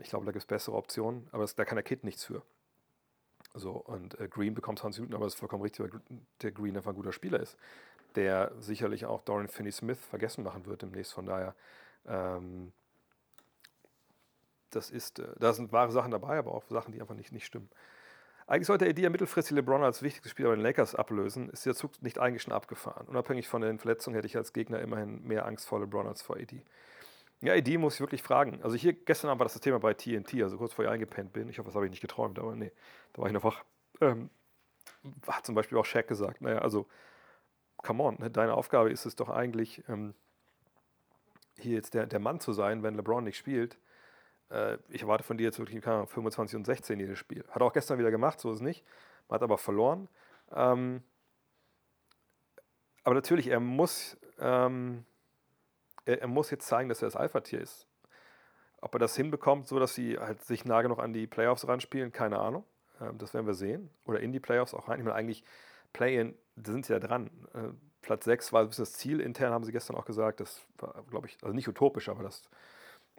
ich glaube, da gibt es bessere Optionen, aber das, da kann der Kid nichts für. So, und äh, Green bekommt 20 Minuten, aber das ist vollkommen richtig, weil der Green einfach ein guter Spieler ist der sicherlich auch Dorian Finney-Smith vergessen machen wird demnächst. Von daher, ähm, das ist, äh, da sind wahre Sachen dabei, aber auch Sachen, die einfach nicht, nicht stimmen. Eigentlich sollte AD ja mittelfristig LeBron als wichtigstes Spieler bei den Lakers ablösen. Ist der Zug nicht eigentlich schon abgefahren? Unabhängig von den Verletzungen hätte ich als Gegner immerhin mehr Angst vor LeBron als vor AD. Ja, AD muss ich wirklich fragen. Also hier, gestern Abend war das das Thema bei TNT, also kurz vor ich eingepennt bin. Ich hoffe, das habe ich nicht geträumt, aber nee, da war ich wach. Ähm, hat zum Beispiel auch Shaq gesagt, naja, also, come on, ne, deine Aufgabe ist es doch eigentlich, ähm, hier jetzt der, der Mann zu sein, wenn LeBron nicht spielt. Äh, ich erwarte von dir jetzt wirklich keine Ahnung, 25 und 16 jedes Spiel. Hat er auch gestern wieder gemacht, so ist es nicht. Hat aber verloren. Ähm, aber natürlich, er muss, ähm, er, er, muss jetzt zeigen, dass er das Alpha-Tier ist. Ob er das hinbekommt, so dass sie halt sich nah genug an die Playoffs ranspielen, keine Ahnung. Ähm, das werden wir sehen. Oder in die Playoffs auch rein. Ich meine, eigentlich Play-In, da sind sie ja dran. Äh, Platz 6 war ein bisschen das Ziel intern, haben sie gestern auch gesagt. Das war, glaube ich, also nicht utopisch, aber das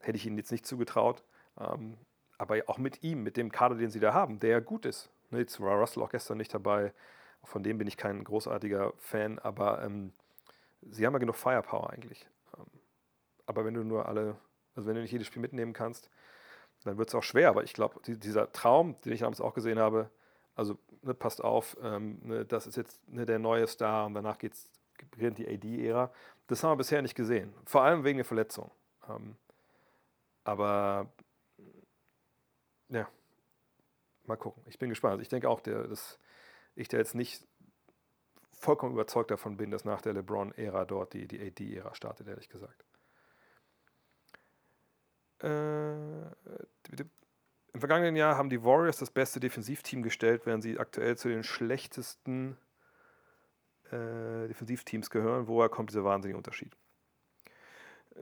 hätte ich ihnen jetzt nicht zugetraut. Ähm, aber auch mit ihm, mit dem Kader, den sie da haben, der gut ist. Ne, jetzt war Russell auch gestern nicht dabei. Von dem bin ich kein großartiger Fan, aber ähm, sie haben ja genug Firepower eigentlich. Aber wenn du nur alle, also wenn du nicht jedes Spiel mitnehmen kannst, dann wird es auch schwer. Aber ich glaube, die, dieser Traum, den ich damals auch gesehen habe, also ne, passt auf, ähm, ne, das ist jetzt ne, der neue Star und danach geht's, beginnt die AD-Ära. Das haben wir bisher nicht gesehen. Vor allem wegen der Verletzung. Ähm, aber ja, mal gucken. Ich bin gespannt. Also ich denke auch, der, dass ich da jetzt nicht vollkommen überzeugt davon bin, dass nach der LeBron-Ära dort die, die AD-Ära startet, ehrlich gesagt. Äh, Im vergangenen Jahr haben die Warriors das beste Defensivteam gestellt, während sie aktuell zu den schlechtesten äh, Defensivteams gehören. Woher kommt dieser wahnsinnige Unterschied?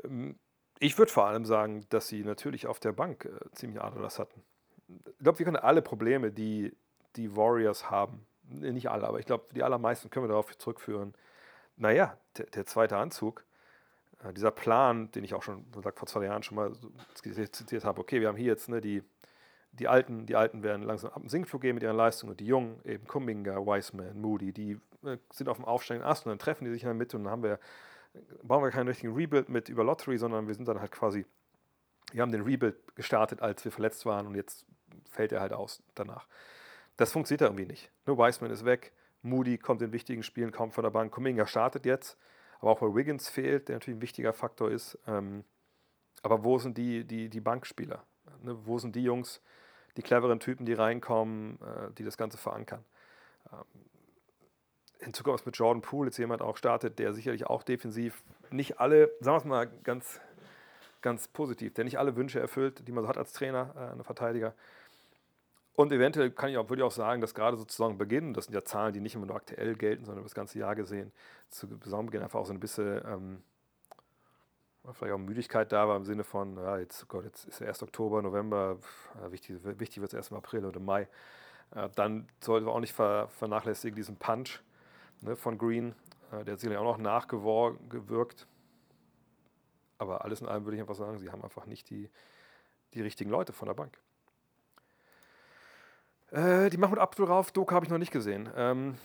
Ähm, ich würde vor allem sagen, dass sie natürlich auf der Bank äh, ziemlich Aderlass hatten. Ich glaube, wir können alle Probleme, die die Warriors haben, nicht alle, aber ich glaube, die allermeisten können wir darauf zurückführen. Naja, der, der zweite Anzug, äh, dieser Plan, den ich auch schon gesagt, vor zwei Jahren schon mal zitiert habe, okay, wir haben hier jetzt ne, die, die Alten, die Alten werden langsam ab dem Sinkflug gehen mit ihren Leistungen und die Jungen, eben Kumminga, Wiseman, Moody, die äh, sind auf dem aufsteigenden Ast und dann treffen die sich in der Mitte und dann haben wir bauen wir keinen richtigen Rebuild mit über Lottery, sondern wir sind dann halt quasi, wir haben den Rebuild gestartet, als wir verletzt waren und jetzt fällt er halt aus danach. Das funktioniert da irgendwie nicht. Nur Wiseman ist weg, Moody kommt in wichtigen Spielen kaum von der Bank, Kuminga startet jetzt, aber auch weil Wiggins fehlt, der natürlich ein wichtiger Faktor ist. Ähm, aber wo sind die, die, die Bankspieler? Ne, wo sind die Jungs, die cleveren Typen, die reinkommen, äh, die das Ganze verankern? Ähm, hinzu kommt, mit Jordan Poole jetzt jemand auch startet, der sicherlich auch defensiv nicht alle, sagen wir es mal ganz, ganz positiv, der nicht alle Wünsche erfüllt, die man so hat als Trainer, äh, ein Verteidiger. Und eventuell kann ich auch, würde ich auch sagen, dass gerade sozusagen Beginn, das sind ja Zahlen, die nicht immer nur aktuell gelten, sondern das ganze Jahr gesehen, zu Saisonbeginn einfach auch so ein bisschen ähm, vielleicht auch Müdigkeit da war im Sinne von, ja, jetzt, oh Gott, jetzt ist ja erst Oktober, November, ja, wichtig, wichtig wird es erst im April oder Mai. Äh, dann sollten wir auch nicht ver, vernachlässigen diesen Punch, ne, von Green. Äh, der hat sicherlich auch noch nachgewirkt. Aber alles in allem würde ich einfach sagen, sie haben einfach nicht die, die richtigen Leute von der Bank. Äh, die Mahmoud Abdul Rauf Doku habe ich noch nicht gesehen. Ähm,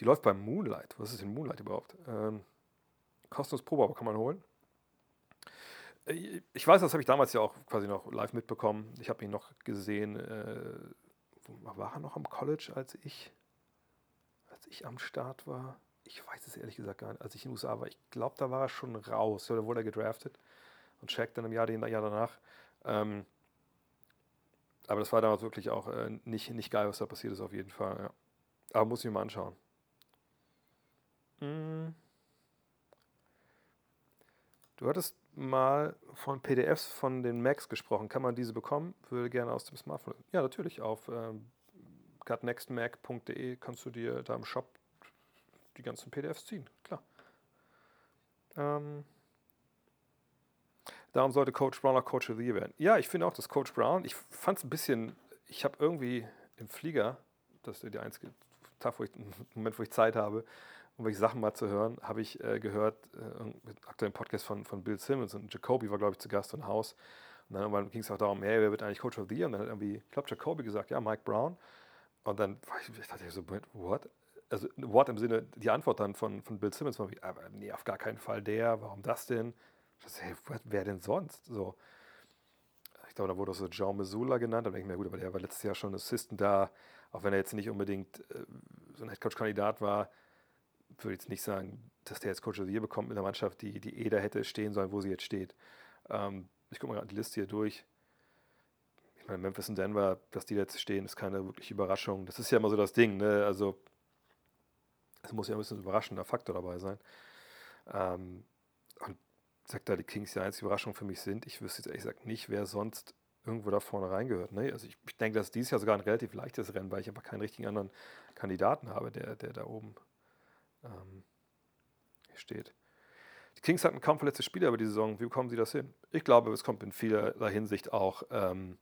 die läuft beim Moonlight. Was ist denn Moonlight überhaupt? Ähm, kostenlos Probe, aber kann man holen. Äh, ich weiß, das habe ich damals ja auch quasi noch live mitbekommen. Ich habe ihn noch gesehen. Äh, war er noch am College als ich? als ich am Start war, ich weiß es ehrlich gesagt gar nicht, als ich in den USA war, ich glaube, da war er schon raus, oder wurde er gedraftet und Shaq dann im Jahr, den Jahr danach. Ähm, aber das war damals wirklich auch äh, nicht, nicht geil, was da passiert ist, auf jeden Fall. Ja. Aber muss ich mir mal anschauen. Mm. Du hattest mal von PDFs von den Macs gesprochen. Kann man diese bekommen? Würde gerne aus dem Smartphone. Ja, natürlich. Auf ähm, gutnextmac.de kannst du dir da im Shop die ganzen PDFs ziehen, klar. Ähm, darum sollte Coach Brown auch Coach of the Year werden. Ja, ich finde auch, dass Coach Brown, ich fand es ein bisschen, ich habe irgendwie im Flieger, das ist der einzige Tag, wo ich, Moment, wo ich Zeit habe, um welche Sachen mal zu hören, habe ich äh, gehört, äh, aktuellen Podcast von, von Bill Simmons und Jacoby war, glaube ich, zu Gast im Haus. Und dann ging es auch darum, hey, wer wird eigentlich Coach of the Year? Und dann hat irgendwie, ich glaube, Jacoby gesagt, ja, Mike Brown. Und dann ich dachte ich so, what? Also, what im Sinne, die Antwort dann von, von Bill Simmons war wie, nee, auf gar keinen Fall der, warum das denn? Dachte, hey, wer denn sonst? So. Ich glaube, da wurde auch so Jean Missoula genannt. Da denke ich mir, gut, aber der war letztes Jahr schon Assistant da, auch wenn er jetzt nicht unbedingt äh, so ein Headcoach-Kandidat war, würde ich jetzt nicht sagen, dass der jetzt Coach of the Year bekommt mit einer Mannschaft, die, die eh da hätte stehen sollen, wo sie jetzt steht. Ähm, ich gucke mal gerade die Liste hier durch ich meine, Memphis und Denver, dass die jetzt stehen, ist keine wirkliche Überraschung. Das ist ja immer so das Ding, ne? Also, es muss ja ein bisschen ein überraschender Faktor dabei sein. Ähm, und sagt da die Kings die einzige Überraschung für mich sind. Ich wüsste jetzt ehrlich gesagt nicht, wer sonst irgendwo da vorne reingehört. Ne? Also ich, ich denke, dass dieses Jahr sogar ein relativ leichtes Rennen, weil ich einfach keinen richtigen anderen Kandidaten habe, der, der da oben ähm, steht. Die Kings hatten kaum verletzte Spieler über die Saison. Wie bekommen sie das hin? Ich glaube, es kommt in vielerlei Hinsicht auch, ähm,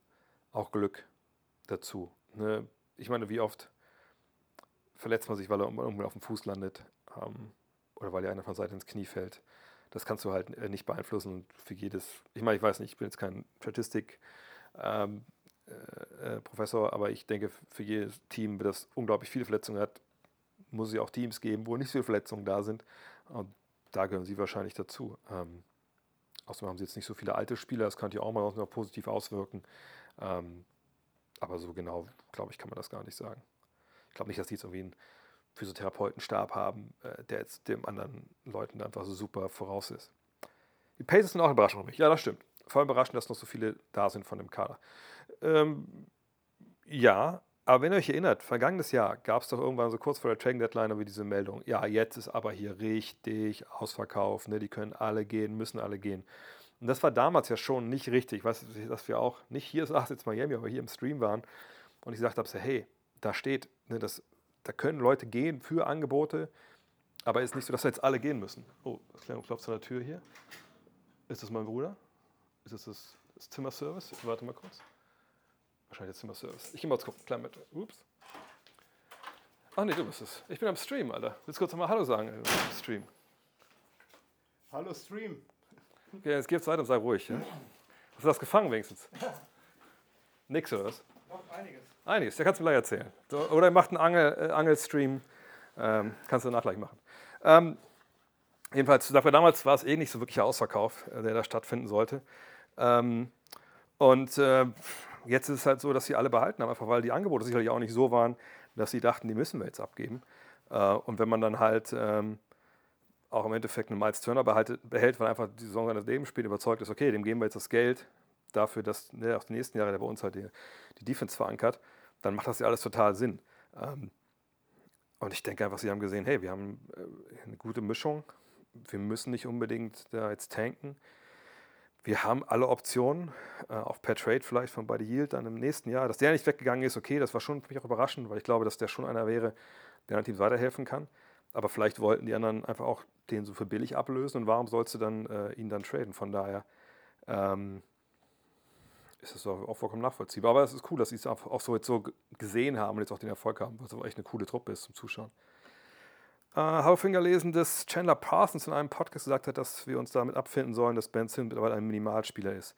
auch Glück dazu. Ne? Ich meine, wie oft verletzt man sich, weil er irgendwo auf dem Fuß landet ähm, oder weil er einer von Seite ins Knie fällt. Das kannst du halt äh, nicht beeinflussen für jedes, ich meine, ich weiß nicht, ich bin jetzt kein Statistik, ähm, äh, äh, Professor, aber ich denke, für jedes Team, das unglaublich viele Verletzungen hat, muss es ja auch Teams geben, wo nicht so viele Verletzungen da sind. Und da gehören sie wahrscheinlich dazu. Ähm, außerdem haben sie jetzt nicht so viele alte Spieler, das könnte ja auch mal noch positiv auswirken. Ähm, aber so genau, glaube ich, kann man das gar nicht sagen. Ich glaube nicht, dass die jetzt irgendwie einen Physiotherapeutenstab haben, äh, der jetzt dem anderen Leuten einfach so super voraus ist. Die Pacers sind auch eine Überraschung für mich. Ja, das stimmt. Voll überraschend, dass noch so viele da sind von dem Kader. Ähm, ja, aber wenn ihr euch erinnert, vergangenes Jahr gab es doch irgendwann so kurz vor der Trading Deadline wie diese Meldung, ja, jetzt ist aber hier richtig ausverkauft, ne? die können alle gehen, müssen alle gehen. Und das war damals ja schon nicht richtig. Ich weiß, dass wir auch nicht hier ist jetzt Miami, aber hier im Stream waren und ich so, hey, da steht, ne, das, da können Leute gehen für Angebote, aber es ist nicht so, dass da jetzt alle gehen müssen. Oh, klopft an der Tür hier. Ist das mein Bruder? Ist das das, das Zimmerservice? Warte mal kurz. Wahrscheinlich der Zimmerservice. Ich geh mal gucken. Klein mit. Ups. Ach nee, du bist es. Ich bin am Stream, Alter. Willst du kurz mal Hallo sagen im Stream? Hallo Stream. Okay, jetzt geht's weiter und sei ruhig. Ja? Hast du das gefangen wenigstens? Nix oder was? Noch einiges. Einiges, der kannst du mir gleich erzählen. Oder er macht einen Angel, äh, Angelstream. Ähm, kannst du danach gleich machen. Ähm, jedenfalls, dafür damals war es eh nicht so wirklich ein Ausverkauf, äh, der da stattfinden sollte. Ähm, und äh, jetzt ist es halt so, dass sie alle behalten haben, einfach weil die Angebote sicherlich auch nicht so waren, dass sie dachten, die müssen wir jetzt abgeben. Äh, und wenn man dann halt ähm, auch im Endeffekt einen Miles Turner behaltet, behält, weil einfach die Saison seines Lebens spielt, überzeugt ist, okay, dem geben wir jetzt das Geld dafür, dass der auch die nächsten Jahre der bei uns halt die, die Defense verankert, dann macht das ja alles total Sinn. Ähm, und ich denke einfach, sie haben gesehen, hey, wir haben äh, eine gute Mischung, wir müssen nicht unbedingt da jetzt tanken. Wir haben alle Optionen, äh, auf per Trade vielleicht von Buddy Yield dann im nächsten Jahr. Dass der nicht weggegangen ist, okay, das war schon für mich auch überraschend, weil ich glaube, dass der schon einer wäre, der einem Team weiterhelfen kann. Aber vielleicht wollten die anderen einfach auch den so für billig ablösen und warum sollst du dann äh, ihn dann traden? Von daher ähm, ist das auch, vollkommen nachvollziehbar. Aber es ist cool, dass sie es auch, auch, so jetzt so gesehen haben und jetzt auch den Erfolg haben, was aber echt eine coole Truppe ist zum Zuschauen. Äh, habe vorhin gelesen, dass Chandler Parsons in einem Podcast gesagt hat, dass wir uns damit abfinden sollen, dass Ben Simmons mittlerweile ein Minimalspieler ist.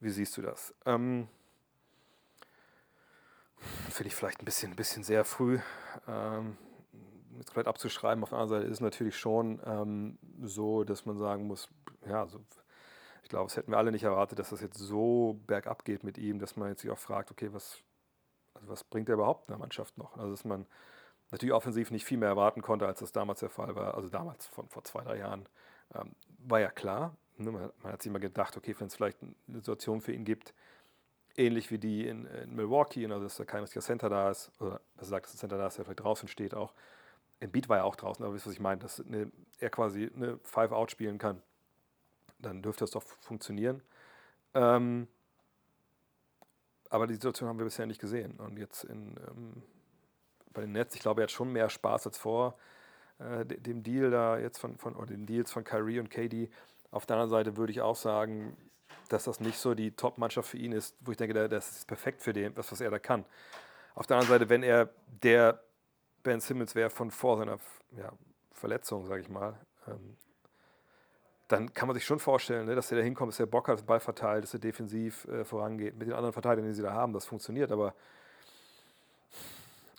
Wie siehst du das? Ähm, Finde ich vielleicht ein bisschen, ein bisschen sehr früh, ähm, jetzt komplett abzuschreiben. Auf der anderen Seite ist es natürlich schon ähm, so, dass man sagen muss, ja, so, ich glaube, es hätten wir alle nicht erwartet, dass das jetzt so bergab geht mit ihm, dass man jetzt sich auch fragt, okay, was, also was bringt er überhaupt in der Mannschaft noch? Also dass man natürlich offensiv nicht viel mehr erwarten konnte, als das damals der Fall war. Also damals, von vor zwei, drei Jahren, ähm, war ja klar. Ne? Man, man, hat sich immer gedacht, okay, wenn es vielleicht eine Situation für ihn gibt, ähnlich wie die in, in Milwaukee, also dass da kein richtiger Center da ist, oder besser sagt, dass ein Center da ist, der vielleicht draußen steht auch. Im Beat war ja auch draußen, aber wisst ihr, was ich meine, dass eine, er quasi eine Five-Out spielen kann. Dann dürfte das doch funktionieren. Ähm, aber die Situation haben wir bisher nicht gesehen. Und jetzt in, ähm, bei den Nets, ich glaube, er hat schon mehr Spaß als vor äh, dem Deal da jetzt von, von oder den Deals von Kyrie und KD. Auf der anderen Seite würde ich auch sagen, dass das nicht so die Top-Mannschaft für ihn ist, wo ich denke, das ist perfekt für den, das, was er da kann. Auf der anderen Seite, wenn er der Ben Simmons wäre von vor seiner ja, Verletzung, sage ich mal, ähm, dann kann man sich schon vorstellen, ne, dass er da hinkommt, dass er Bock hat, den Ball verteilt, dass er defensiv äh, vorangeht, mit den anderen Verteidigern, die sie da haben, das funktioniert, aber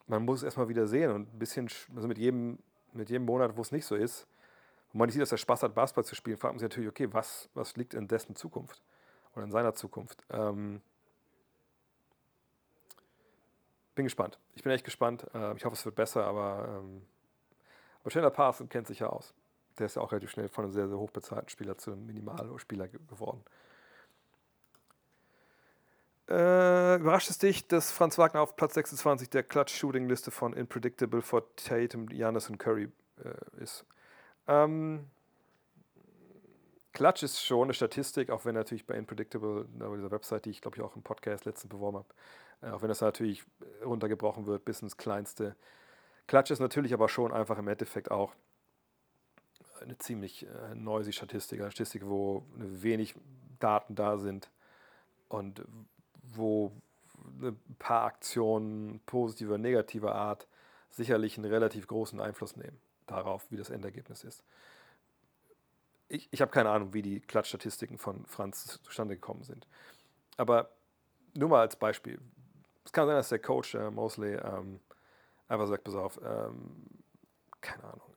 man muss es erstmal wieder sehen und ein bisschen, also mit jedem, mit jedem Monat, wo es nicht so ist, wo man nicht sieht, dass er Spaß hat, Basketball zu spielen, fragt man sich natürlich, okay, was, was liegt in dessen Zukunft oder in seiner Zukunft? Ähm, bin gespannt. Ich bin echt gespannt. Äh, ich hoffe, es wird besser, aber, ähm, aber Chandler Parson kennt sich ja aus. Der ist ja auch relativ schnell von einem sehr, sehr hochbezahlten Spieler zu einem Minimalspieler geworden. Äh, überrascht es dich, dass Franz Wagner auf Platz 26 der Clutch-Shooting-Liste von Unpredictable for Tatum, Giannis und Curry äh, ist? Ähm, Clutch ist schon eine Statistik, auch wenn natürlich bei Unpredictable, bei dieser Website, die ich glaube ich auch im Podcast letztens beworben habe, äh, auch wenn das natürlich runtergebrochen wird bis ins Kleinste. Clutch ist natürlich aber schon einfach im Endeffekt auch eine ziemlich äh, noisy Statistik, eine Statistik, wo wenig Daten da sind und wo ein paar Aktionen positiver, negativer Art sicherlich einen relativ großen Einfluss nehmen darauf, wie das Endergebnis ist. Ich, ich habe keine Ahnung, wie die Klatschstatistiken von Franz zustande gekommen sind. Aber nur mal als Beispiel. Es kann sein, dass der Coach, äh, Mosley, ähm, einfach sagt, pass auf, ähm, keine Ahnung,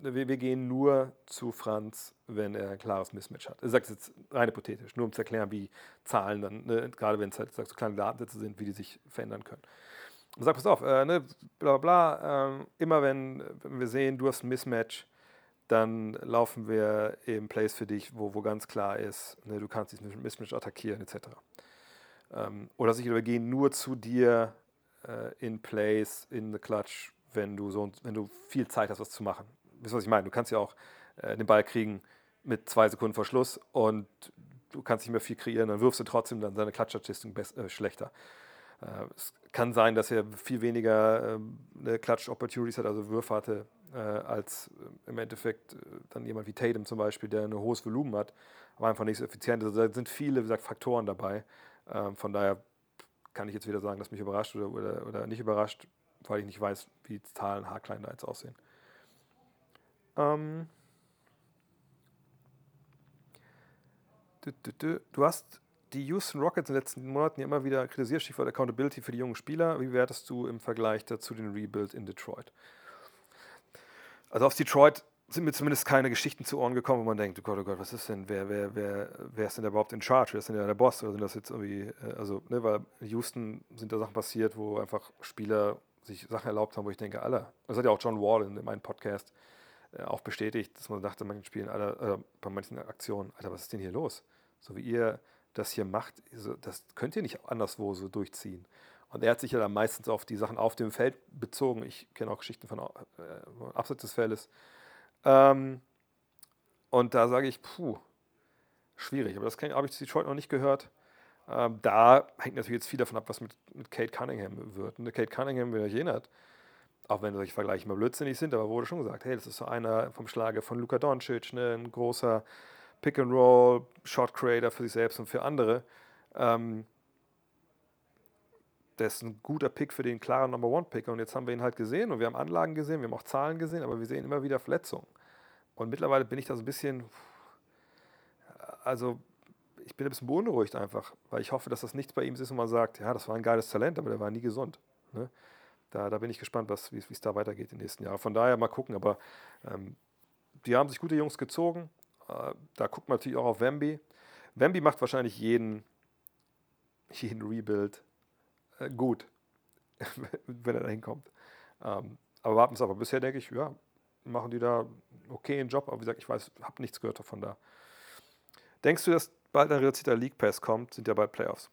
wir, wir, gehen nur zu Franz, wenn er ein klares Mismatch hat. Ich sage es jetzt rein hypothetisch, nur um zu erklären, wie Zahlen dann, ne, gerade wenn es halt so kleine Datensätze sind, wie die sich verändern können. Und sag, pass auf, äh, ne, bla bla bla, äh, immer wenn, wenn, wir sehen, du hast ein Mismatch, dann laufen wir eben Plays für dich, wo, wo ganz klar ist, ne, du kannst dieses Mismatch attackieren, etc. Ähm, oder wir gehen nur zu dir äh, in Plays, in the Clutch, wenn du, so, wenn du viel Zeit hast, was zu machen wisst was ich meine? Du kannst ja auch äh, den Ball kriegen mit zwei Sekunden vor Schluss und du kannst nicht mehr viel kreieren, dann wirfst du trotzdem dann seine Klatschstatistik äh, schlechter. Äh, es kann sein, dass er viel weniger äh, Klatsch-Opportunities hat, also Würfe hatte, äh, als äh, im Endeffekt äh, dann jemand wie Tatum zum Beispiel, der ein hohes Volumen hat, aber einfach nicht so effizient ist. Also da sind viele, wie gesagt, Faktoren dabei. Ähm, von daher kann ich jetzt wieder sagen, dass mich überrascht oder, oder, oder nicht überrascht, weil ich nicht weiß, wie Zahlen haarklein da jetzt aussehen. Ähm, du, hast die Houston Rockets in den letzten Monaten ja immer wieder kritisiert, Stichwort Accountability für die jungen Spieler. Wie wertest du im Vergleich dazu den Rebuild in Detroit? Also aus Detroit sind mir zumindest keine Geschichten zu Ohren gekommen, wo man denkt, oh Gott, oh Gott, was ist denn, wer, wer, wer, wer ist denn da überhaupt in Charge? Wer ist denn da der Boss? Oder sind das jetzt irgendwie, äh, also, ne, weil in Houston sind da Sachen passiert, wo einfach Spieler sich Sachen erlaubt haben, wo ich denke, alle, das hat ja auch John Wall in, in meinem Podcast auch bestätigt, dass man dachte, bei manchen Spielen, Alter, äh, bei manchen Aktionen, Alter, was ist denn hier los? So wie ihr das hier macht, das könnt ihr nicht anderswo so durchziehen. Und er hat sich ja dann meistens auf die Sachen auf dem Feld bezogen. Ich kenne auch Geschichten von äh, abseits des Feldes. Ähm, und da sage ich, puh, schwierig. Aber das habe ich zu Detroit noch nicht gehört. Ähm, da hängt natürlich jetzt viel davon ab, was mit, mit Kate Cunningham wird. Und Kate Cunningham, wer euch erinnert, auch wenn solche Vergleiche immer blödsinnig sind, aber wurde schon gesagt, hey, das ist so einer vom Schlage von Luka Doncic, ne, ein großer Pick-and-Roll, Shot-Creator für sich selbst und für andere. Ähm, der ist ein guter Pick für den klaren Number One-Picker und jetzt haben wir ihn halt gesehen und wir haben Anlagen gesehen, wir haben auch Zahlen gesehen, aber wir sehen immer wieder Verletzungen. Und mittlerweile bin ich da so ein bisschen, also ich bin ein bisschen beunruhigt einfach, weil ich hoffe, dass das nichts bei ihm ist und man sagt, ja, das war ein geiles Talent, aber der war nie gesund. Ne? Da, da bin ich gespannt, wie es da weitergeht in den nächsten Jahren. Von daher mal gucken, aber ähm, die haben sich gute Jungs gezogen. Äh, da guckt man natürlich auch auf Wemby. Wemby macht wahrscheinlich jeden, jeden Rebuild äh, gut, wenn er da hinkommt. Ähm, aber warten es aber. Bisher denke ich, ja, machen die da okay einen Job. Aber wie gesagt, ich weiß, habe nichts gehört davon da. Denkst du, dass bald ein reduzierter League Pass kommt? Sind ja bald Playoffs.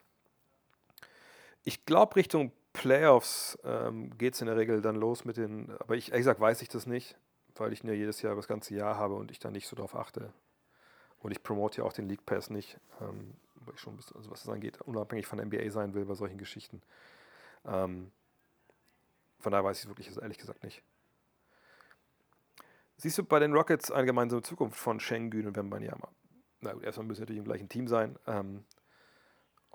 Ich glaube, Richtung Playoffs ähm, geht es in der Regel dann los mit den, aber ich, ehrlich gesagt, weiß ich das nicht, weil ich ja jedes Jahr das ganze Jahr habe und ich da nicht so drauf achte. Und ich promote ja auch den League Pass nicht, ähm, weil ich schon, bisschen, also was das angeht, unabhängig von der NBA sein will bei solchen Geschichten. Ähm, von daher weiß ich es wirklich also ehrlich gesagt nicht. Siehst du bei den Rockets eine gemeinsame Zukunft von Schengen und Wembanyama? Na gut, erstmal müssen wir natürlich im gleichen Team sein. Ähm,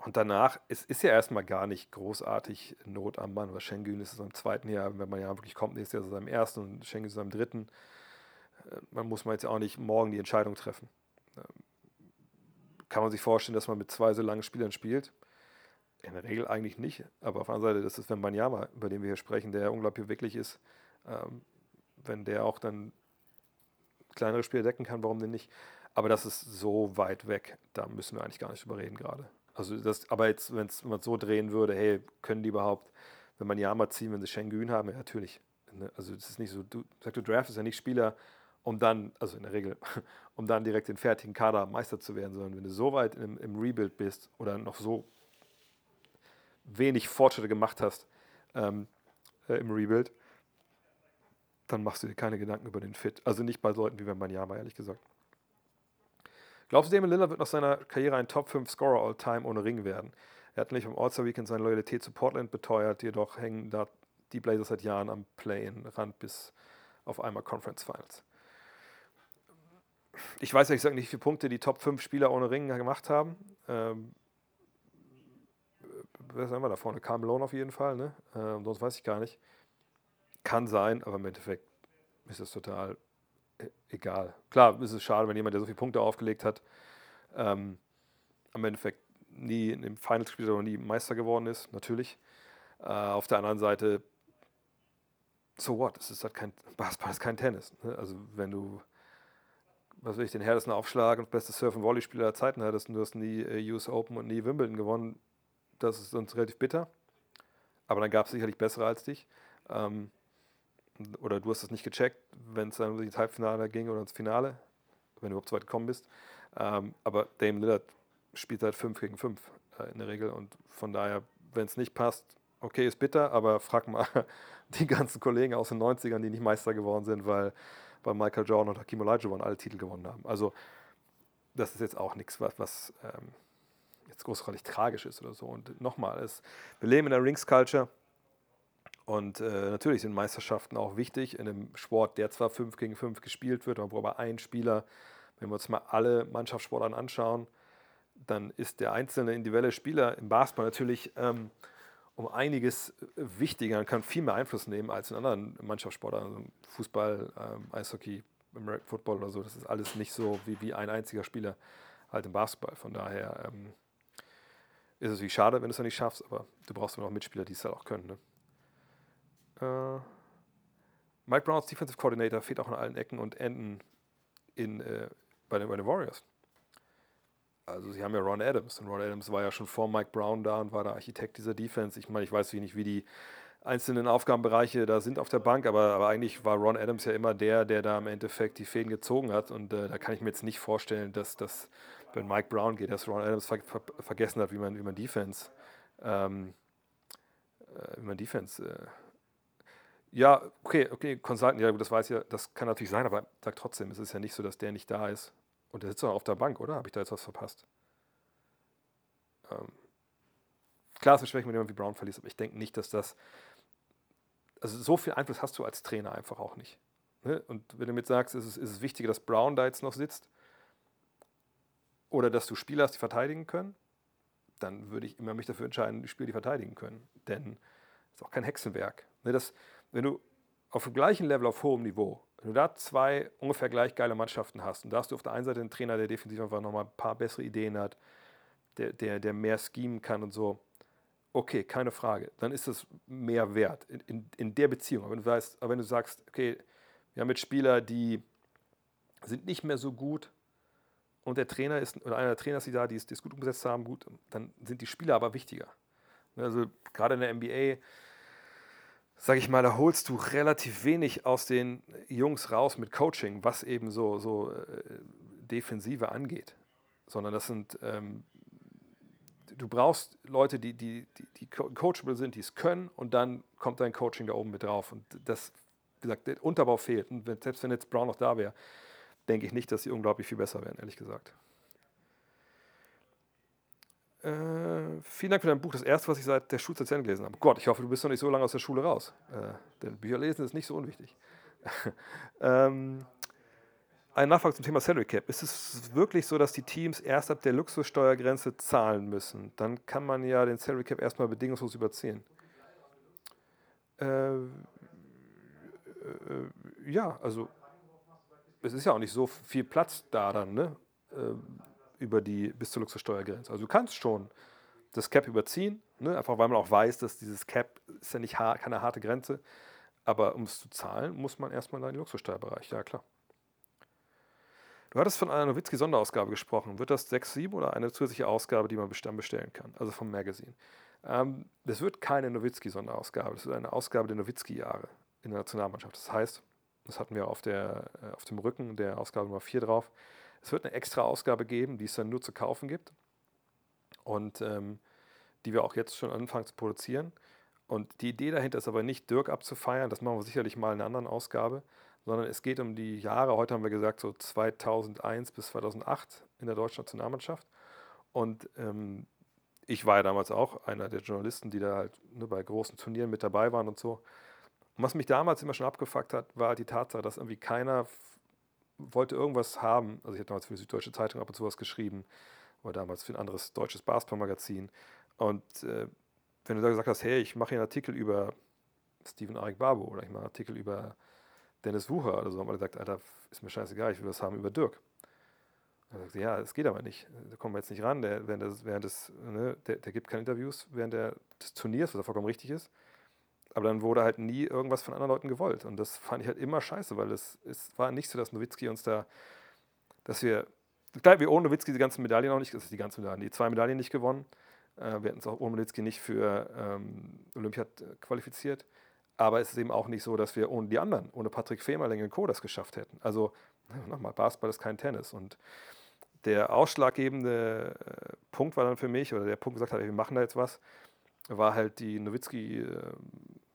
und danach, es ist ja erstmal gar nicht großartig Not am Mann, weil Schengen ist es im zweiten Jahr, wenn man ja wirklich kommt, ist es im ersten und Schengen ist im dritten. Äh, man muss man jetzt auch nicht morgen die Entscheidung treffen. Kann man sich vorstellen, dass man mit zwei so langen Spielern spielt? In der Regel eigentlich nicht. Aber auf der anderen Seite, das ist wenn Banyama, über den wir hier sprechen, der unglaublich beweglich ist. Ähm, wenn der auch dann kleinere Spiele decken kann, warum denn nicht? Aber das ist so weit weg, da müssen wir eigentlich gar nicht drüber reden gerade. Also das, aber jetzt, wenn man es so drehen würde, hey, können die überhaupt, wenn man Yama ziehen, wenn sie Schengen haben, ja, natürlich. Ne? Also es ist nicht so, du sagst, du draftest ja nicht Spieler, um dann, also in der Regel, um dann direkt den fertigen Kader Meister zu werden, sondern wenn du so weit im, im Rebuild bist oder noch so wenig Fortschritte gemacht hast ähm, äh, im Rebuild, dann machst du dir keine Gedanken über den Fit. Also nicht bei Leuten wie Wembanyama, ehrlich gesagt. Glaubst du, Damon Lillard wird nach seiner Karriere ein Top 5 Scorer All-Time ohne Ring werden? Er hat nämlich beim All-Star Weekend seine Loyalität zu Portland beteuert, jedoch hängen da die Blazers seit Jahren am Play-in-Rand bis auf einmal Conference Finals. Ich weiß ehrlich gesagt nicht, wie viele Punkte die Top 5 Spieler ohne Ring gemacht haben. Ähm, wer ist einmal da vorne? Carl auf jeden Fall, ne? Ähm, sonst weiß ich gar nicht. Kann sein, aber im Endeffekt ist es total egal. Klar, ist es schade, wenn jemand, der so viele Punkte aufgelegt hat, ähm, am Endeffekt nie dem Finals gespielt hat oder nie Meister geworden ist, natürlich. Äh, auf der anderen Seite, so what? Es ist halt kein Basketball, ist kein Tennis. Ne? Also wenn du, was weiß ich, den härtesten Aufschlag und beste Surf- und Volleyspieler der Zeiten hattest und du hast nie äh, US Open und nie Wimbledon gewonnen, das ist sonst relativ bitter. Aber dann gab es sicherlich bessere als dich. Ähm, oder du hast es nicht gecheckt, wenn es dann ins Halbfinale ging oder ins Finale, wenn du überhaupt so weit gekommen bist. Ähm, aber Dame Lillard spielt halt 5 gegen 5 äh, in der Regel und von daher, wenn es nicht passt, okay, ist bitter, aber frag mal die ganzen Kollegen aus den 90ern, die nicht Meister geworden sind, weil, weil Michael Jordan und Hakim Olajuwon alle Titel gewonnen haben. Also das ist jetzt auch nichts, was, was ähm, jetzt großartig tragisch ist oder so. Und nochmal, wir leben in der Rings-Culture und äh, natürlich sind Meisterschaften auch wichtig in einem Sport, der zwar 5 gegen 5 gespielt wird, wo aber ein Spieler, wenn wir uns mal alle Mannschaftssportarten anschauen, dann ist der einzelne individuelle Spieler im Basketball natürlich ähm, um einiges wichtiger und kann viel mehr Einfluss nehmen als in anderen Mannschaftssportarten, also Fußball, ähm, Eishockey, American Football oder so. Das ist alles nicht so wie, wie ein einziger Spieler halt im Basketball. Von daher ähm, ist es wie schade, wenn du es noch nicht schaffst, aber du brauchst immer noch Mitspieler, die es halt auch können. Ne? Äh, Mike Browns Defensive Coordinator fehlt auch an allen Ecken und Enden in, äh, bei, den, bei den Warriors. Also sie haben ja Ron Adams und Ron Adams war ja schon vor Mike Brown da und war der Architekt dieser Defense. Ich meine, ich weiß nicht, wie die einzelnen Aufgabenbereiche da sind auf der Bank, aber, aber eigentlich war Ron Adams ja immer der, der da im Endeffekt die Fäden gezogen hat und äh, da kann ich mir jetzt nicht vorstellen, dass das, wenn Mike Brown geht, dass Ron Adams ver ver vergessen hat, wie man, wie man Defense ähm, äh, wie man Defense äh, ja, okay, okay, Consultant, ja, das weiß ja, das kann natürlich sein, aber sag trotzdem, es ist ja nicht so, dass der nicht da ist. Und der sitzt doch auf der Bank, oder? Habe ich da jetzt was verpasst? Ähm, klar, es ist schwierig, wenn jemand wie Brown verliest, aber ich denke nicht, dass das. Also so viel Einfluss hast du als Trainer einfach auch nicht. Ne? Und wenn du mit sagst, ist es, ist es wichtiger, dass Brown da jetzt noch sitzt oder dass du Spieler hast, die verteidigen können, dann würde ich immer mich dafür entscheiden, die Spieler, die verteidigen können. Denn es ist auch kein Hexenwerk. Ne? Das, wenn du auf dem gleichen Level, auf hohem Niveau, wenn du da zwei ungefähr gleich geile Mannschaften hast und da hast du auf der einen Seite einen Trainer, der defensiv einfach nochmal ein paar bessere Ideen hat, der, der, der mehr schemen kann und so, okay, keine Frage, dann ist das mehr wert in, in, in der Beziehung. Aber wenn, du weißt, aber wenn du sagst, okay, wir haben jetzt Spieler, die sind nicht mehr so gut und der Trainer ist, oder einer der Trainer ist die da, die die es gut umgesetzt haben, gut, dann sind die Spieler aber wichtiger. Also gerade in der NBA, sag ich mal, da holst du relativ wenig aus den Jungs raus mit Coaching, was eben so, so äh, Defensive angeht. Sondern das sind, ähm, du brauchst Leute, die, die, die, die coachable sind, die es können und dann kommt dein Coaching da oben mit drauf. Und das, wie gesagt, der Unterbau fehlt. Und selbst wenn jetzt Brown noch da wäre, denke ich nicht, dass sie unglaublich viel besser wären, ehrlich gesagt. Äh, vielen Dank für dein Buch. Das erste, was ich seit der Schulzeit gelesen habe. Gott, ich hoffe, du bist noch nicht so lange aus der Schule raus. Äh, denn Bücher lesen ist nicht so unwichtig. ähm, eine Nachfrage zum Thema Salary Cap. Ist es wirklich so, dass die Teams erst ab der Luxussteuergrenze zahlen müssen? Dann kann man ja den Salary Cap erstmal bedingungslos überziehen. Äh, äh, ja, also es ist ja auch nicht so viel Platz da dann, ne? Über die bis zur Luxussteuergrenze. Also du kannst schon das Cap überziehen, ne? einfach weil man auch weiß, dass dieses Cap ist ja nicht keine harte Grenze. Aber um es zu zahlen, muss man erstmal in den Luxussteuerbereich. Ja, klar. Du hattest von einer Nowitzki-Sonderausgabe gesprochen. Wird das 6.7 oder eine zusätzliche Ausgabe, die man dann bestellen kann? Also vom Magazine. Ähm, das wird keine Nowitzki-Sonderausgabe. Das ist eine Ausgabe der Nowitzki-Jahre in der Nationalmannschaft. Das heißt, das hatten wir auf, der, äh, auf dem Rücken der Ausgabe Nummer 4 drauf. Es wird eine extra Ausgabe geben, die es dann nur zu kaufen gibt. Und ähm, die wir auch jetzt schon anfangen zu produzieren. Und die Idee dahinter ist aber nicht, Dirk abzufeiern, das machen wir sicherlich mal in einer anderen Ausgabe, sondern es geht um die Jahre, heute haben wir gesagt, so 2001 bis 2008 in der deutschen Nationalmannschaft. Und ähm, ich war ja damals auch einer der Journalisten, die da halt ne, bei großen Turnieren mit dabei waren und so. Und was mich damals immer schon abgefuckt hat, war die Tatsache, dass irgendwie keiner wollte irgendwas haben. Also ich habe damals für die Süddeutsche Zeitung ab und zu was geschrieben, oder damals für ein anderes deutsches Basketballmagazin. Und äh, wenn du da gesagt hast, hey, ich mache hier einen Artikel über Steven Arik Babu oder ich mache einen Artikel über Dennis Wucher oder so, haben wir gesagt, Alter, ist mir scheißegal, ich will was haben über Dirk. Er sagte, ja, es geht aber nicht. Da kommen wir jetzt nicht ran. Der, während des, während des, ne, der, der gibt keine Interviews während der, des Turniers, was ja vollkommen richtig ist. Aber dann wurde halt nie irgendwas von anderen Leuten gewollt. Und das fand ich halt immer scheiße, weil es, es war nicht so, dass Nowitzki uns da, dass wir, klar, wir ohne Nowitzki die ganzen Medaillen auch nicht, das ist die ganzen Medaillen, die zwei Medaillen nicht gewonnen. Äh, wir hätten es auch ohne Nowitzki nicht für ähm, Olympia qualifiziert. Aber es ist eben auch nicht so, dass wir ohne die anderen, ohne Patrick Femerling und Co. das geschafft hätten. Also nochmal, Basketball ist kein Tennis. Und der ausschlaggebende äh, Punkt war dann für mich, oder der Punkt gesagt hat, wir machen da jetzt was, war halt die Nowitzki, äh,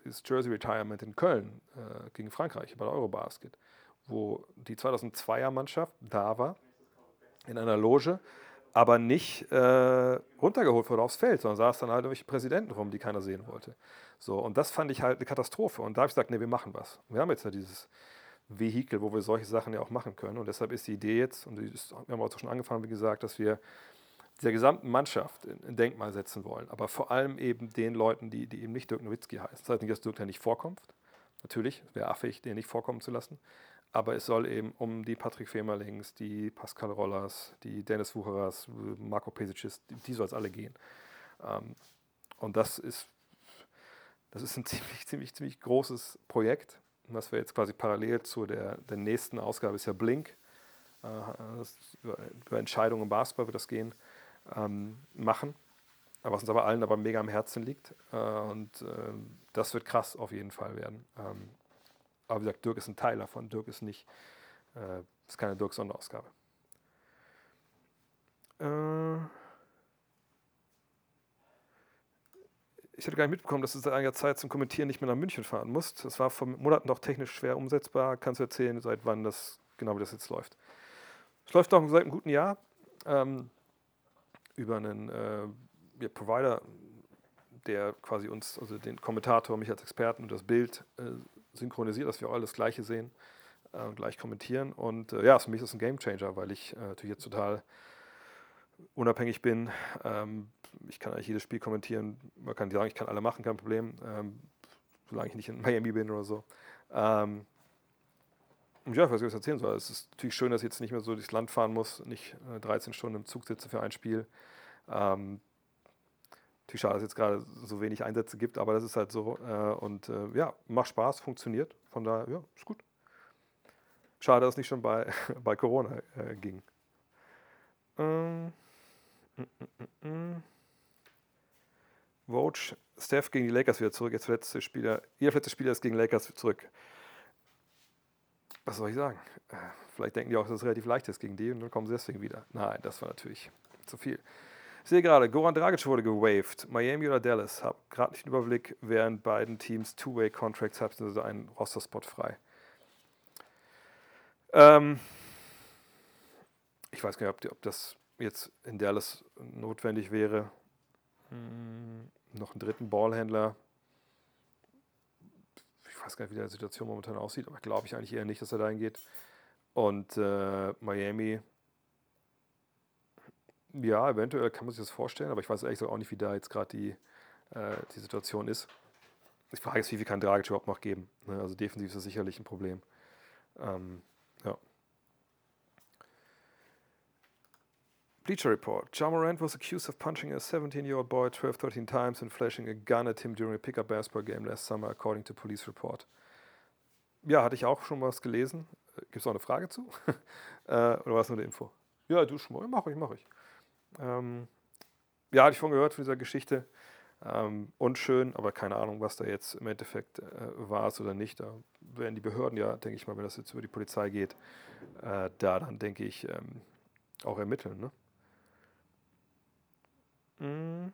das Jersey Retirement in Köln äh, gegen Frankreich bei der Eurobasket, wo die 2002er Mannschaft da war, in einer Loge, aber nicht äh, runtergeholt wurde aufs Feld, sondern saß dann halt irgendwelche Präsidenten rum, die keiner sehen wollte. So, und das fand ich halt eine Katastrophe. Und da habe ich gesagt, nee, wir machen was. Wir haben jetzt ja dieses Vehikel, wo wir solche Sachen ja auch machen können. Und deshalb ist die Idee jetzt, und ist, wir haben auch schon angefangen, wie gesagt, dass wir dieser gesamten Mannschaft ein Denkmal setzen wollen. Aber vor allem eben den Leuten, die, die eben nicht Dirk Nowitzki heißen. Das heißt nicht, dass Dirk da nicht vorkommt. Natürlich, wäre affig, den nicht vorkommen zu lassen. Aber es soll eben um die Patrick Femerlings, die Pascal Rollers, die Dennis Wucherers, Marco Pesicis, die, die soll es alle gehen. Ähm, und das ist, das ist ein ziemlich, ziemlich, ziemlich großes Projekt was wir jetzt quasi parallel zu der, der nächsten Ausgabe ist ja Blink. Äh, über, Entscheidungen im Basketball wird das gehen, ähm, machen. Was uns aber allen aber mega am Herzen liegt. Äh, und äh, das wird krass auf jeden Fall werden. Ähm, aber wie gesagt, Dirk ist ein Teil davon. Dirk ist nicht, äh, ist keine Dirk-Sonderausgabe. Äh, ich hatte gar nicht mitbekommen, dass du seit einiger Zeit zum Kommentieren nicht mehr nach München fahren musst. Das war vor Monaten doch technisch schwer umsetzbar. Kannst du erzählen, seit wann das genau wie das jetzt läuft? Es läuft noch seit einem guten Jahr ähm, über einen äh, Provider, der quasi uns, also den Kommentator, mich als Experten und das Bild äh, synchronisiert, dass wir auch alles Gleiche sehen äh, und gleich kommentieren. Und ja, für mich ist es ein Gamechanger, weil ich natürlich jetzt total unabhängig bin. Ähm, ich kann eigentlich jedes Spiel kommentieren. Man kann sagen, ich kann alle machen, kein Problem. Ähm, solange ich nicht in Miami bin oder so. Ähm, ja, was ich erzählen soll. Es ist natürlich schön, dass ich jetzt nicht mehr so durchs Land fahren muss, nicht äh, 13 Stunden im Zug sitze für ein Spiel. Ähm, natürlich schade, dass es jetzt gerade so wenig Einsätze gibt, aber das ist halt so. Äh, und äh, ja, macht Spaß, funktioniert. Von daher, ja, ist gut. Schade, dass es nicht schon bei, bei Corona äh, ging. Ähm, mm, mm, mm, Vogue, Steph gegen die Lakers wieder zurück. Jetzt letzte Spieler, jeder letzte Spieler ist gegen Lakers zurück. Was soll ich sagen? Äh, vielleicht denken die auch, dass es relativ leicht ist gegen die und dann kommen sie deswegen wieder. Nein, das war natürlich zu viel. Ich sehe gerade, Goran Dragic wurde gewaved. Miami oder Dallas? Hab gerade nicht den Überblick, während beiden Teams Two-Way-Contracts haben, also einen Roster-Spot frei. Ähm, ich weiß gar nicht, ob, ob das jetzt in Dallas notwendig wäre. Hm, noch einen dritten Ballhändler. Ich weiß gar nicht, wie die Situation momentan aussieht, aber glaube ich eigentlich eher nicht, dass er dahin geht. Und äh, Miami, ja, eventuell kann man sich das vorstellen, aber ich weiß ehrlich gesagt auch nicht, wie da jetzt gerade die, äh, die Situation ist. Ich frage jetzt, wie viel kann Dragic überhaupt noch geben? Ne? Also defensiv ist das sicherlich ein Problem. Ähm, ja. Bleacher Report. Ja Morant was accused of punching a 17-year-old boy 12, 13 times and flashing a gun at him during a pickup basketball game last summer, according to police report. Ja, hatte ich auch schon was gelesen. Gibt es auch eine Frage zu? äh, oder war es nur eine Info? Ja, du schon mal. Mach ich, mach ich. Ähm, ja, hatte ich von gehört von dieser Geschichte. Ähm, unschön, aber keine Ahnung, was da jetzt im Endeffekt äh, war oder nicht. Da werden die Behörden ja, denke ich mal, wenn das jetzt über die Polizei geht, äh, da dann, denke ich, ähm, auch ermitteln. Ne? Mhm.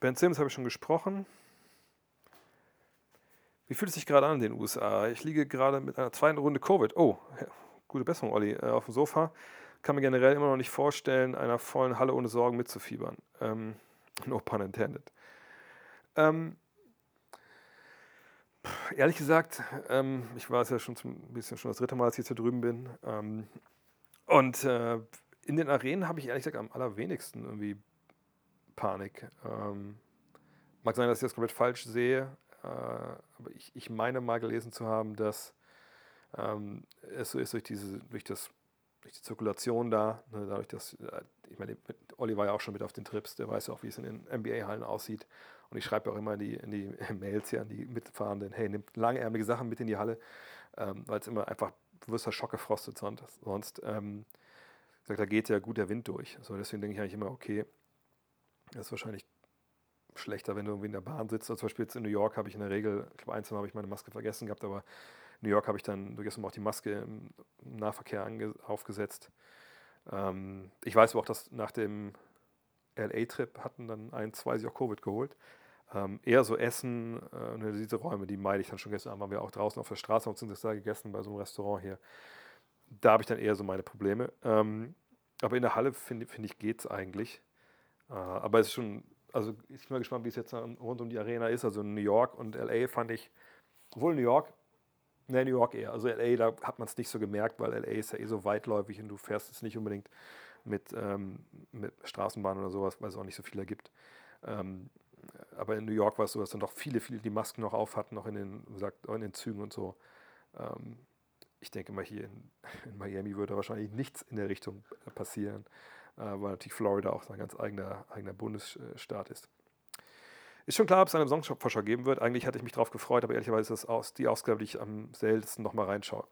Ben Sims habe ich schon gesprochen. Wie fühlt es sich gerade an in den USA? Ich liege gerade mit einer zweiten Runde Covid. Oh, gute Besserung, Olli, äh, auf dem Sofa. Kann mir generell immer noch nicht vorstellen, einer vollen Halle ohne Sorgen mitzufiebern. Ähm, no pun intended. Ähm, ehrlich gesagt, ähm, ich war es ja schon ein bisschen schon das dritte Mal, dass ich jetzt hier drüben bin. Ähm, und äh, in den Arenen habe ich ehrlich gesagt am allerwenigsten irgendwie Panik. Ähm, mag sein, dass ich das komplett falsch sehe, äh, aber ich, ich meine mal gelesen zu haben, dass ähm, es so ist durch diese, durch das, durch die Zirkulation da, ne, dadurch, dass, äh, ich meine, Olli war ja auch schon mit auf den Trips, der weiß ja auch, wie es in den NBA-Hallen aussieht. Und ich schreibe auch immer in die, in die Mails hier an die Mitfahrenden, hey, nimmt langärmelige Sachen mit in die Halle, ähm, weil es immer einfach, du wirst ja schockgefrostet sonst. sonst ähm, sagt, da geht ja gut der Wind durch. So, deswegen denke ich eigentlich immer, okay, das ist wahrscheinlich schlechter, wenn du irgendwie in der Bahn sitzt. Also zum Beispiel jetzt in New York habe ich in der Regel, ich glaube, einzeln habe ich meine Maske vergessen gehabt, aber in New York habe ich dann durchaus auch die Maske im Nahverkehr aufgesetzt. Ähm, ich weiß aber auch, dass nach dem LA-Trip hatten dann ein, zwei sich auch Covid geholt. Ähm, eher so Essen, äh, diese Räume, die meide ich dann schon gestern Abend, haben wir auch draußen auf der Straße uns das da gegessen bei so einem Restaurant hier. Da habe ich dann eher so meine Probleme. Ähm, aber in der Halle, finde find ich, geht es eigentlich. Äh, aber es ist schon also ich bin mal gespannt, wie es jetzt rund um die Arena ist. Also New York und LA fand ich, obwohl New York, ne, New York eher. Also LA, da hat man es nicht so gemerkt, weil LA ist ja eh so weitläufig und du fährst es nicht unbedingt mit, ähm, mit Straßenbahn oder sowas, weil es auch nicht so viele gibt. Ähm, aber in New York war es so, dass dann doch viele, viele die Masken noch auf hatten, noch in den, sagt, in den Zügen und so. Ähm, ich denke mal, hier in, in Miami würde wahrscheinlich nichts in der Richtung passieren äh, weil natürlich Florida auch sein ganz eigener, eigener Bundesstaat ist. Ist schon klar, ob es eine Songvorschau geben wird. Eigentlich hatte ich mich darauf gefreut, aber ehrlicherweise ist das aus, die Ausgabe, die ich am seltensten nochmal reinschaue.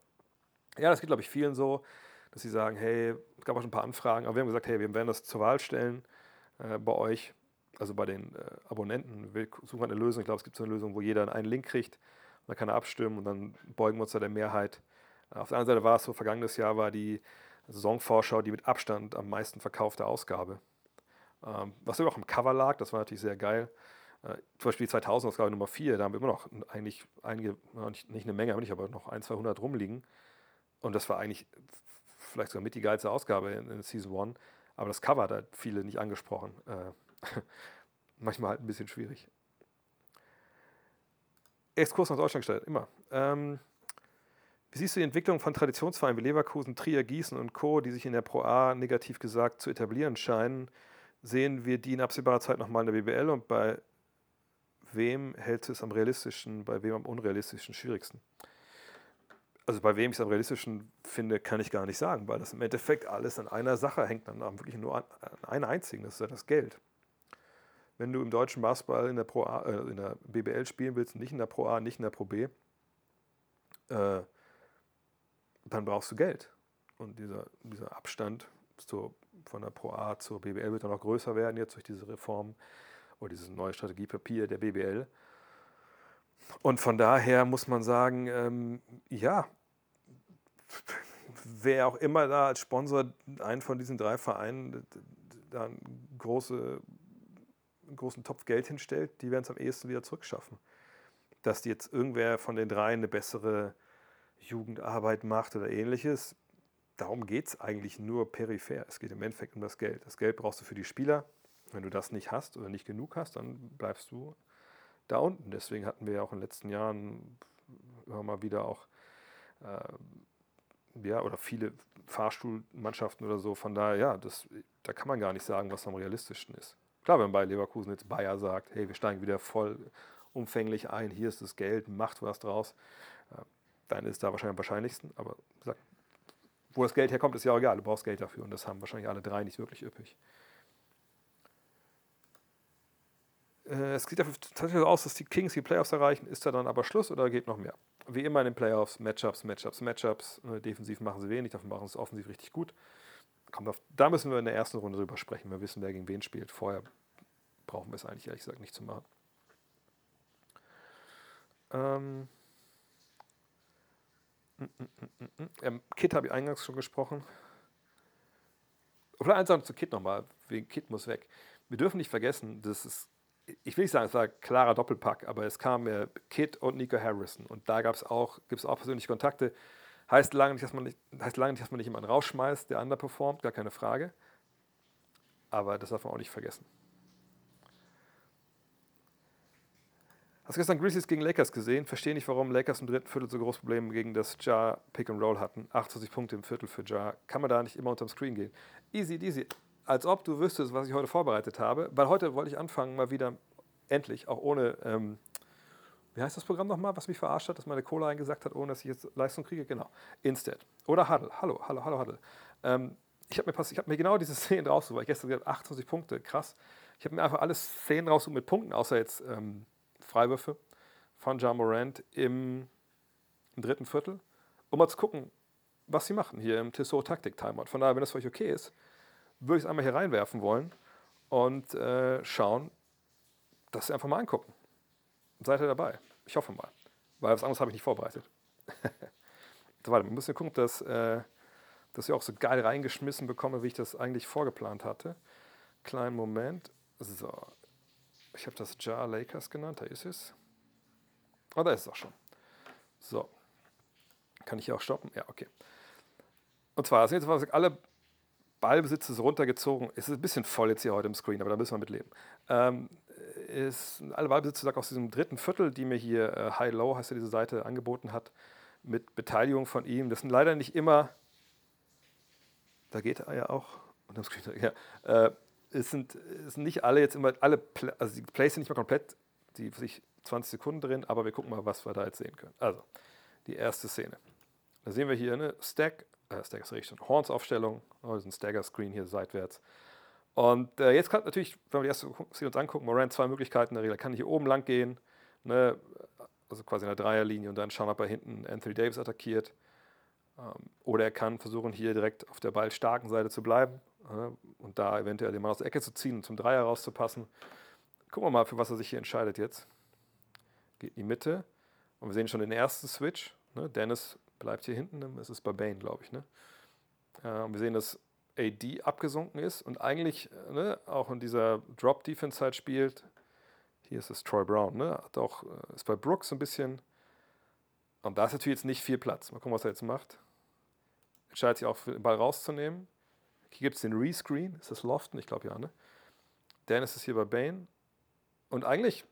Ja, das geht, glaube ich, vielen so, dass sie sagen, hey, es gab auch schon ein paar Anfragen, aber wir haben gesagt, hey, wir werden das zur Wahl stellen äh, bei euch, also bei den äh, Abonnenten. Wir suchen eine Lösung. Ich glaube, es gibt so eine Lösung, wo jeder einen Link kriegt, dann kann er abstimmen und dann beugen wir uns da der Mehrheit. Auf der anderen Seite war es so, vergangenes Jahr war die Saisonvorschau die mit Abstand am meisten verkaufte Ausgabe. Ähm, was immer auch im Cover lag, das war natürlich sehr geil. Äh, zum Beispiel die 2000-Ausgabe Nummer 4, da haben wir immer noch eigentlich einige, nicht, nicht eine Menge, aber noch ein, 200 rumliegen. Und das war eigentlich vielleicht sogar mit die geilste Ausgabe in, in Season 1. Aber das Cover hat viele nicht angesprochen. Äh, manchmal halt ein bisschen schwierig. Exkurs nach Deutschland gestellt, immer. Ähm, wie siehst du die Entwicklung von Traditionsvereinen wie Leverkusen, Trier, Gießen und Co., die sich in der Pro A negativ gesagt zu etablieren scheinen? Sehen wir die in absehbarer Zeit nochmal in der BBL und bei wem hältst du es am realistischen, bei wem am unrealistischen schwierigsten? Also bei wem ich es am realistischen finde, kann ich gar nicht sagen, weil das im Endeffekt alles an einer Sache hängt, dann wirklich nur an, an einer einzigen, das ist ja das Geld. Wenn du im deutschen Basketball in der, Pro A, äh, in der BBL spielen willst, nicht in der Pro A, nicht in der Pro B, äh, dann brauchst du Geld. Und dieser, dieser Abstand zur, von der Pro A zur BBL wird dann noch größer werden jetzt durch diese Reform oder dieses neue Strategiepapier der BBL. Und von daher muss man sagen, ähm, ja, wer auch immer da als Sponsor einen von diesen drei Vereinen da einen, große, einen großen Topf Geld hinstellt, die werden es am ehesten wieder zurückschaffen. Dass jetzt irgendwer von den dreien eine bessere Jugendarbeit macht oder ähnliches. Darum geht es eigentlich nur peripher. Es geht im Endeffekt um das Geld. Das Geld brauchst du für die Spieler. Wenn du das nicht hast oder nicht genug hast, dann bleibst du da unten. Deswegen hatten wir ja auch in den letzten Jahren immer mal wieder auch, äh, ja, oder viele Fahrstuhlmannschaften oder so. Von daher, ja, das, da kann man gar nicht sagen, was am realistischsten ist. Klar, wenn bei Leverkusen jetzt Bayer sagt, hey, wir steigen wieder voll umfänglich ein, hier ist das Geld, macht was draus. Dann ist da wahrscheinlich am wahrscheinlichsten. Aber sag, wo das Geld herkommt, ist ja auch egal. Du brauchst Geld dafür und das haben wahrscheinlich alle drei nicht wirklich üppig. Äh, es sieht dafür tatsächlich so aus, dass die Kings die Playoffs erreichen. Ist da dann aber Schluss oder geht noch mehr? Wie immer in den Playoffs, Matchups, Matchups, Matchups. Äh, defensiv machen sie wenig, dafür machen sie es offensiv richtig gut. Kommt auf, da müssen wir in der ersten Runde drüber sprechen. Wir wissen, wer gegen wen spielt. Vorher brauchen wir es eigentlich ehrlich gesagt nicht zu machen. Ähm, ähm, Kit habe ich eingangs schon gesprochen. Oder eins zu Kit nochmal, wegen Kit muss weg. Wir dürfen nicht vergessen, dass es ich will nicht sagen, es war ein klarer Doppelpack, aber es kam äh, Kid und Nico Harrison. Und da gab es auch, gibt es auch persönliche Kontakte. Heißt lange nicht, dass man nicht, heißt lange nicht, dass man nicht jemanden rausschmeißt, der underperformt, gar keine Frage. Aber das darf man auch nicht vergessen. Hast gestern Grizzlies gegen Lakers gesehen? Verstehe nicht, warum Lakers im dritten Viertel so große Probleme gegen das Jar Pick and Roll hatten. 28 Punkte im Viertel für Jar. Kann man da nicht immer unterm Screen gehen? Easy, easy. Als ob du wüsstest, was ich heute vorbereitet habe. Weil heute wollte ich anfangen, mal wieder endlich, auch ohne, ähm, wie heißt das Programm nochmal, was mich verarscht hat, dass meine Cola eingesagt hat, ohne dass ich jetzt Leistung kriege? Genau. Instead. Oder Huddle. Hallo, hallo, hallo, Huddle. Ähm, ich habe mir, hab mir genau diese Szenen rausgesucht, weil ich gestern gesagt 28 Punkte, krass. Ich habe mir einfach alle Szenen rausgesucht mit Punkten, außer jetzt ähm, Freiwürfe von John Morant im, im, dritten Viertel, um mal zu gucken, was sie machen hier im Tissot Taktik Timeout. Von daher, wenn das für euch okay ist, würde ich es einmal hier reinwerfen wollen und äh, schauen, dass Sie einfach mal angucken. Seid ihr dabei? Ich hoffe mal. Weil was anderes habe ich nicht vorbereitet. so, warte, wir müssen gucken, dass, äh, dass ich auch so geil reingeschmissen bekomme, wie ich das eigentlich vorgeplant hatte. Kleinen Moment. So. Ich habe das Jar Lakers genannt, da ist es. Oh, da ist es auch schon. So. Kann ich hier auch stoppen? Ja, okay. Und zwar sind jetzt alle Ballbesitz runtergezogen. Es ist ein bisschen voll jetzt hier heute im Screen, aber da müssen wir mit leben. Ähm, ist alle Wahlbesitzer aus diesem dritten Viertel, die mir hier äh, High Low, heißt ja diese Seite, angeboten hat, mit Beteiligung von ihm. Das sind leider nicht immer, da geht er ja auch, unterm Screen, ja, äh, es, sind, es sind nicht alle jetzt immer, alle, also die Plays sind nicht mehr komplett, die sich 20 Sekunden drin, aber wir gucken mal, was wir da jetzt sehen können. Also, die erste Szene. Da sehen wir hier eine Stack, äh, Stack ist richtig, Horns-Aufstellung, oh, ein Stagger-Screen hier seitwärts. Und äh, jetzt kann natürlich, wenn wir die erste Szene uns angucken, Morant zwei Möglichkeiten in der Regel. Er kann hier oben lang gehen, ne, also quasi in der Dreierlinie und dann schauen, ob er hinten Anthony Davis attackiert. Ähm, oder er kann versuchen, hier direkt auf der ballstarken Seite zu bleiben und da eventuell den Mann aus der Ecke zu ziehen und zum Dreier rauszupassen. Gucken wir mal, für was er sich hier entscheidet jetzt. Geht in die Mitte und wir sehen schon den ersten Switch. Ne? Dennis bleibt hier hinten, es ist bei Bane, glaube ich. Ne? Äh, und wir sehen, dass AD abgesunken ist und eigentlich ne, auch in dieser Drop-Defense halt spielt. Hier ist es Troy Brown, ne? Hat auch, äh, ist bei Brooks ein bisschen. Und da ist natürlich jetzt nicht viel Platz. Mal gucken, was er jetzt macht. Entscheidet sich auch, den Ball rauszunehmen. Hier gibt es den Rescreen. Ist das Lofton? Ich glaube ja, ne? Dennis ist hier bei Bane. Und eigentlich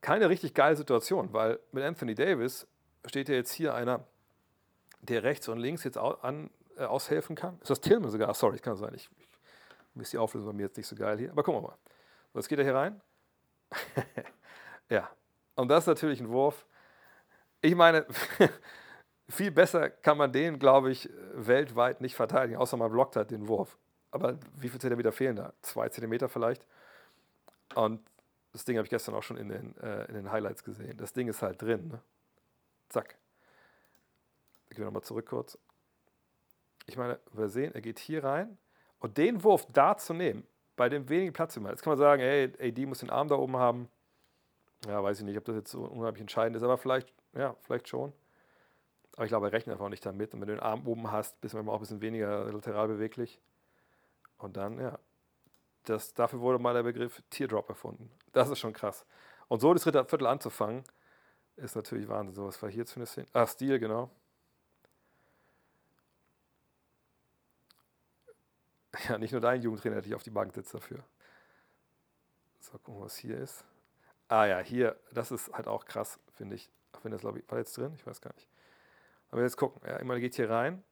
keine richtig geile Situation, weil mit Anthony Davis steht ja jetzt hier einer, der rechts und links jetzt an, äh, aushelfen kann. Ist das Tillman sogar? Sorry, kann sein. Ich, ich ist die Auflösung bei mir jetzt nicht so geil hier. Aber gucken wir mal. So, jetzt geht er hier rein. ja. Und das ist natürlich ein Wurf. Ich meine, viel besser kann man den, glaube ich, weltweit nicht verteidigen, außer man blockt halt den Wurf. Aber wie viele Zentimeter fehlen da? Zwei Zentimeter vielleicht. Und das Ding habe ich gestern auch schon in den, äh, in den Highlights gesehen. Das Ding ist halt drin. Ne? Zack. Gehen wir nochmal zurück kurz. Ich meine, wir sehen, er geht hier rein und den Wurf da zu nehmen, bei dem wenigen Platz immer. Jetzt kann man sagen, hey, AD muss den Arm da oben haben. Ja, weiß ich nicht, ob das jetzt so unheimlich entscheidend ist, aber vielleicht, ja, vielleicht schon. Aber ich glaube, er rechnet einfach nicht damit. Und wenn du den Arm oben hast, bist du auch ein bisschen weniger lateral beweglich. Und dann, ja, das, dafür wurde mal der Begriff Teardrop erfunden. Das ist schon krass. Und so das dritte Viertel anzufangen, ist natürlich Wahnsinn. So, was war hier für eine Szene? Ah, Stil, genau. Ja, nicht nur dein Jugendtrainer hätte ich auf die Bank sitzt dafür. So, gucken, was hier ist. Ah ja, hier, das ist halt auch krass, finde ich. Auch wenn das, glaube ich, war jetzt drin, ich weiß gar nicht. Aber jetzt gucken, ja, immer geht hier rein.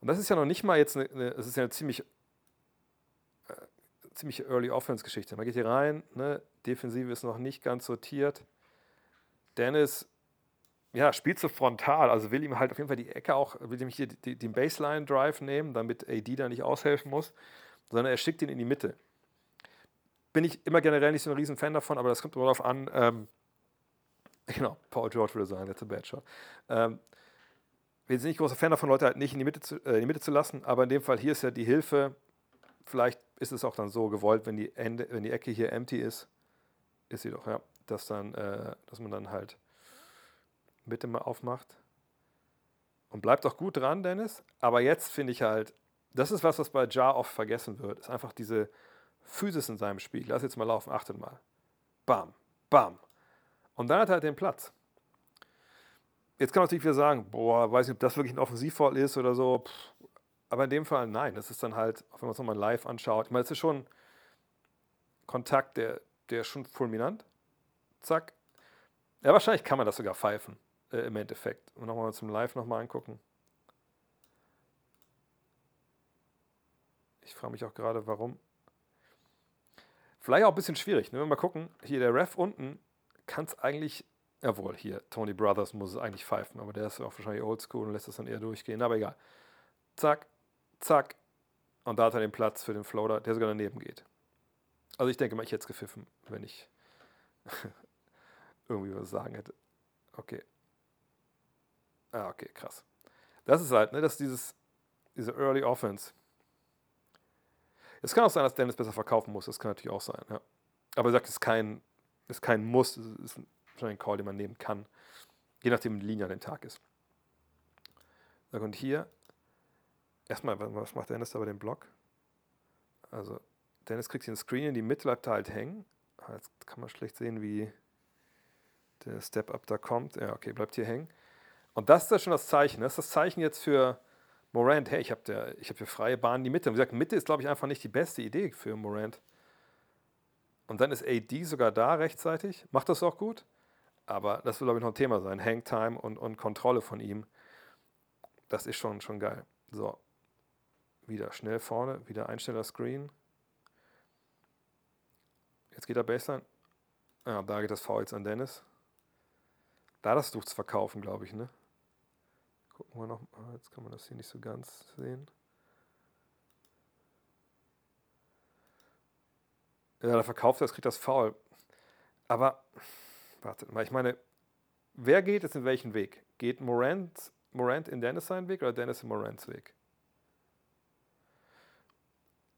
Und das ist ja noch nicht mal jetzt eine, eine das ist ja eine ziemlich, äh, ziemlich Early Offense-Geschichte. Man geht hier rein, ne, Defensive ist noch nicht ganz sortiert. Dennis ja, spielt so frontal, also will ihm halt auf jeden Fall die Ecke auch, will ihm hier den Baseline-Drive nehmen, damit AD da nicht aushelfen muss, sondern er schickt ihn in die Mitte. Bin ich immer generell nicht so ein riesen Fan davon, aber das kommt immer darauf an, ähm, genau, Paul George würde sagen, that's a bad shot. Ähm, wir sind nicht großer Fan davon, Leute halt nicht in die, Mitte zu, äh, in die Mitte zu lassen, aber in dem Fall hier ist ja die Hilfe, vielleicht ist es auch dann so gewollt, wenn die, Ende, wenn die Ecke hier empty ist, ist sie doch, ja, dass, dann, äh, dass man dann halt Mitte mal aufmacht. Und bleibt auch gut dran, Dennis. Aber jetzt finde ich halt, das ist was, was bei Jar oft vergessen wird, ist einfach diese Physis in seinem Spiel. Lass jetzt mal laufen, achtet mal. Bam, bam. Und dann hat er halt den Platz. Jetzt kann man natürlich wieder sagen, boah, weiß nicht, ob das wirklich ein Offensivfall ist oder so. Aber in dem Fall nein. Das ist dann halt, wenn man es nochmal live anschaut. Ich meine, es ist schon Kontakt, der, der ist schon fulminant. Zack. Ja, wahrscheinlich kann man das sogar pfeifen, äh, im Endeffekt. Und nochmal zum Live nochmal angucken. Ich frage mich auch gerade, warum. Vielleicht auch ein bisschen schwierig. Ne? Wenn wir mal gucken, hier der Ref unten kann es eigentlich, jawohl, hier, Tony Brothers muss es eigentlich pfeifen, aber der ist auch wahrscheinlich oldschool und lässt es dann eher durchgehen, aber egal. Zack, zack. Und da hat er den Platz für den Floater, der sogar daneben geht. Also ich denke mal, ich hätte es gepfiffen, wenn ich irgendwie was sagen hätte. Okay. Ah, okay, krass. Das ist halt, ne, dass dieses, diese Early Offense, es kann auch sein, dass Dennis besser verkaufen muss. Das kann natürlich auch sein. Ja. Aber er sagt, es ist kein, ist kein Muss. Ist wahrscheinlich ein Call, den man nehmen kann. Je nachdem, wie die den Tag ist. Und hier, erstmal, was macht Dennis da bei dem Block? Also, Dennis kriegt hier einen Screen in die Mitte, bleibt da halt hängen. Ah, jetzt kann man schlecht sehen, wie der Step-Up da kommt. Ja, okay, bleibt hier hängen. Und das ist ja schon das Zeichen. Das ist das Zeichen jetzt für, Morant, hey, ich habe hab hier freie Bahn in die Mitte. Und wie gesagt, Mitte ist, glaube ich, einfach nicht die beste Idee für Morant. Und dann ist AD sogar da rechtzeitig, macht das auch gut. Aber das will, glaube ich, noch ein Thema sein. Hangtime und, und Kontrolle von ihm. Das ist schon, schon geil. So. Wieder schnell vorne, wieder Einsteller Screen. Jetzt geht er Baseline. Ja, da geht das Foul jetzt an Dennis. Da das Tuch zu verkaufen, glaube ich, ne? Gucken wir noch mal. Jetzt kann man das hier nicht so ganz sehen. Ja, der verkauft das, kriegt das faul. Aber, wartet mal, ich meine, wer geht jetzt in welchen Weg? Geht Morant, Morant in Dennis seinen Weg oder Dennis in Morants Weg?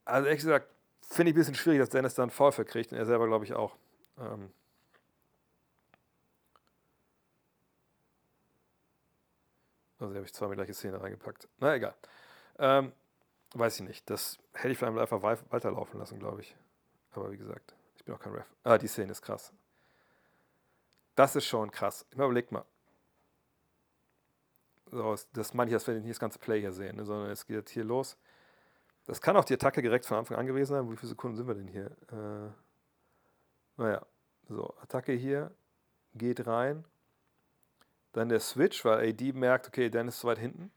Also ehrlich gesagt, finde ich ein bisschen schwierig, dass Dennis dann Foul verkriegt und er selber glaube ich auch. Ähm, Also habe ich zweimal die gleiche Szene reingepackt. Na egal. Ähm, weiß ich nicht. Das hätte ich vielleicht einfach weiterlaufen lassen, glaube ich. Aber wie gesagt, ich bin auch kein Ref. Ah, die Szene ist krass. Das ist schon krass. Ich überleg mal. So, das meine ich, dass wir nicht das ganze Play hier sehen, ne, sondern es geht jetzt hier los. Das kann auch die Attacke direkt von Anfang an gewesen sein. Wie viele Sekunden sind wir denn hier? Äh, naja, so, Attacke hier, geht rein, dann der Switch, weil AD merkt, okay, Dan ist zu weit hinten.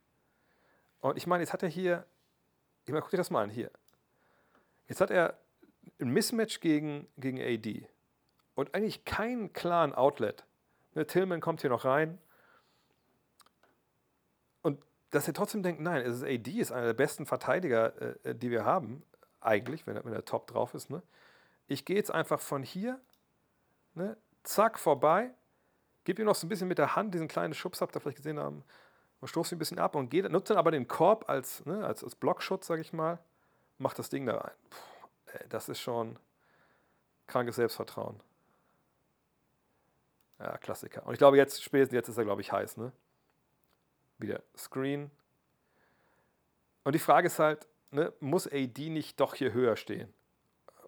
Und ich meine, jetzt hat er hier, ich meine, guck dir das mal an, hier. Jetzt hat er ein Mismatch gegen, gegen AD und eigentlich keinen klaren Outlet. Ne, Tillman kommt hier noch rein. Und dass er trotzdem denkt, nein, es ist AD ist einer der besten Verteidiger, äh, äh, die wir haben, eigentlich, wenn er, wenn er top drauf ist. Ne? Ich gehe jetzt einfach von hier, ne, zack, vorbei Gib ihm noch so ein bisschen mit der Hand diesen kleinen Schubs, habt ihr vielleicht gesehen haben, und stoßt ihn ein bisschen ab und geht, nutzt dann aber den Korb als, ne, als, als Blockschutz, sag ich mal, macht das Ding da rein. Puh, das ist schon krankes Selbstvertrauen. Ja, Klassiker. Und ich glaube, jetzt, spätestens jetzt ist er, glaube ich, heiß, ne? Wieder Screen. Und die Frage ist halt, ne, muss AD nicht doch hier höher stehen?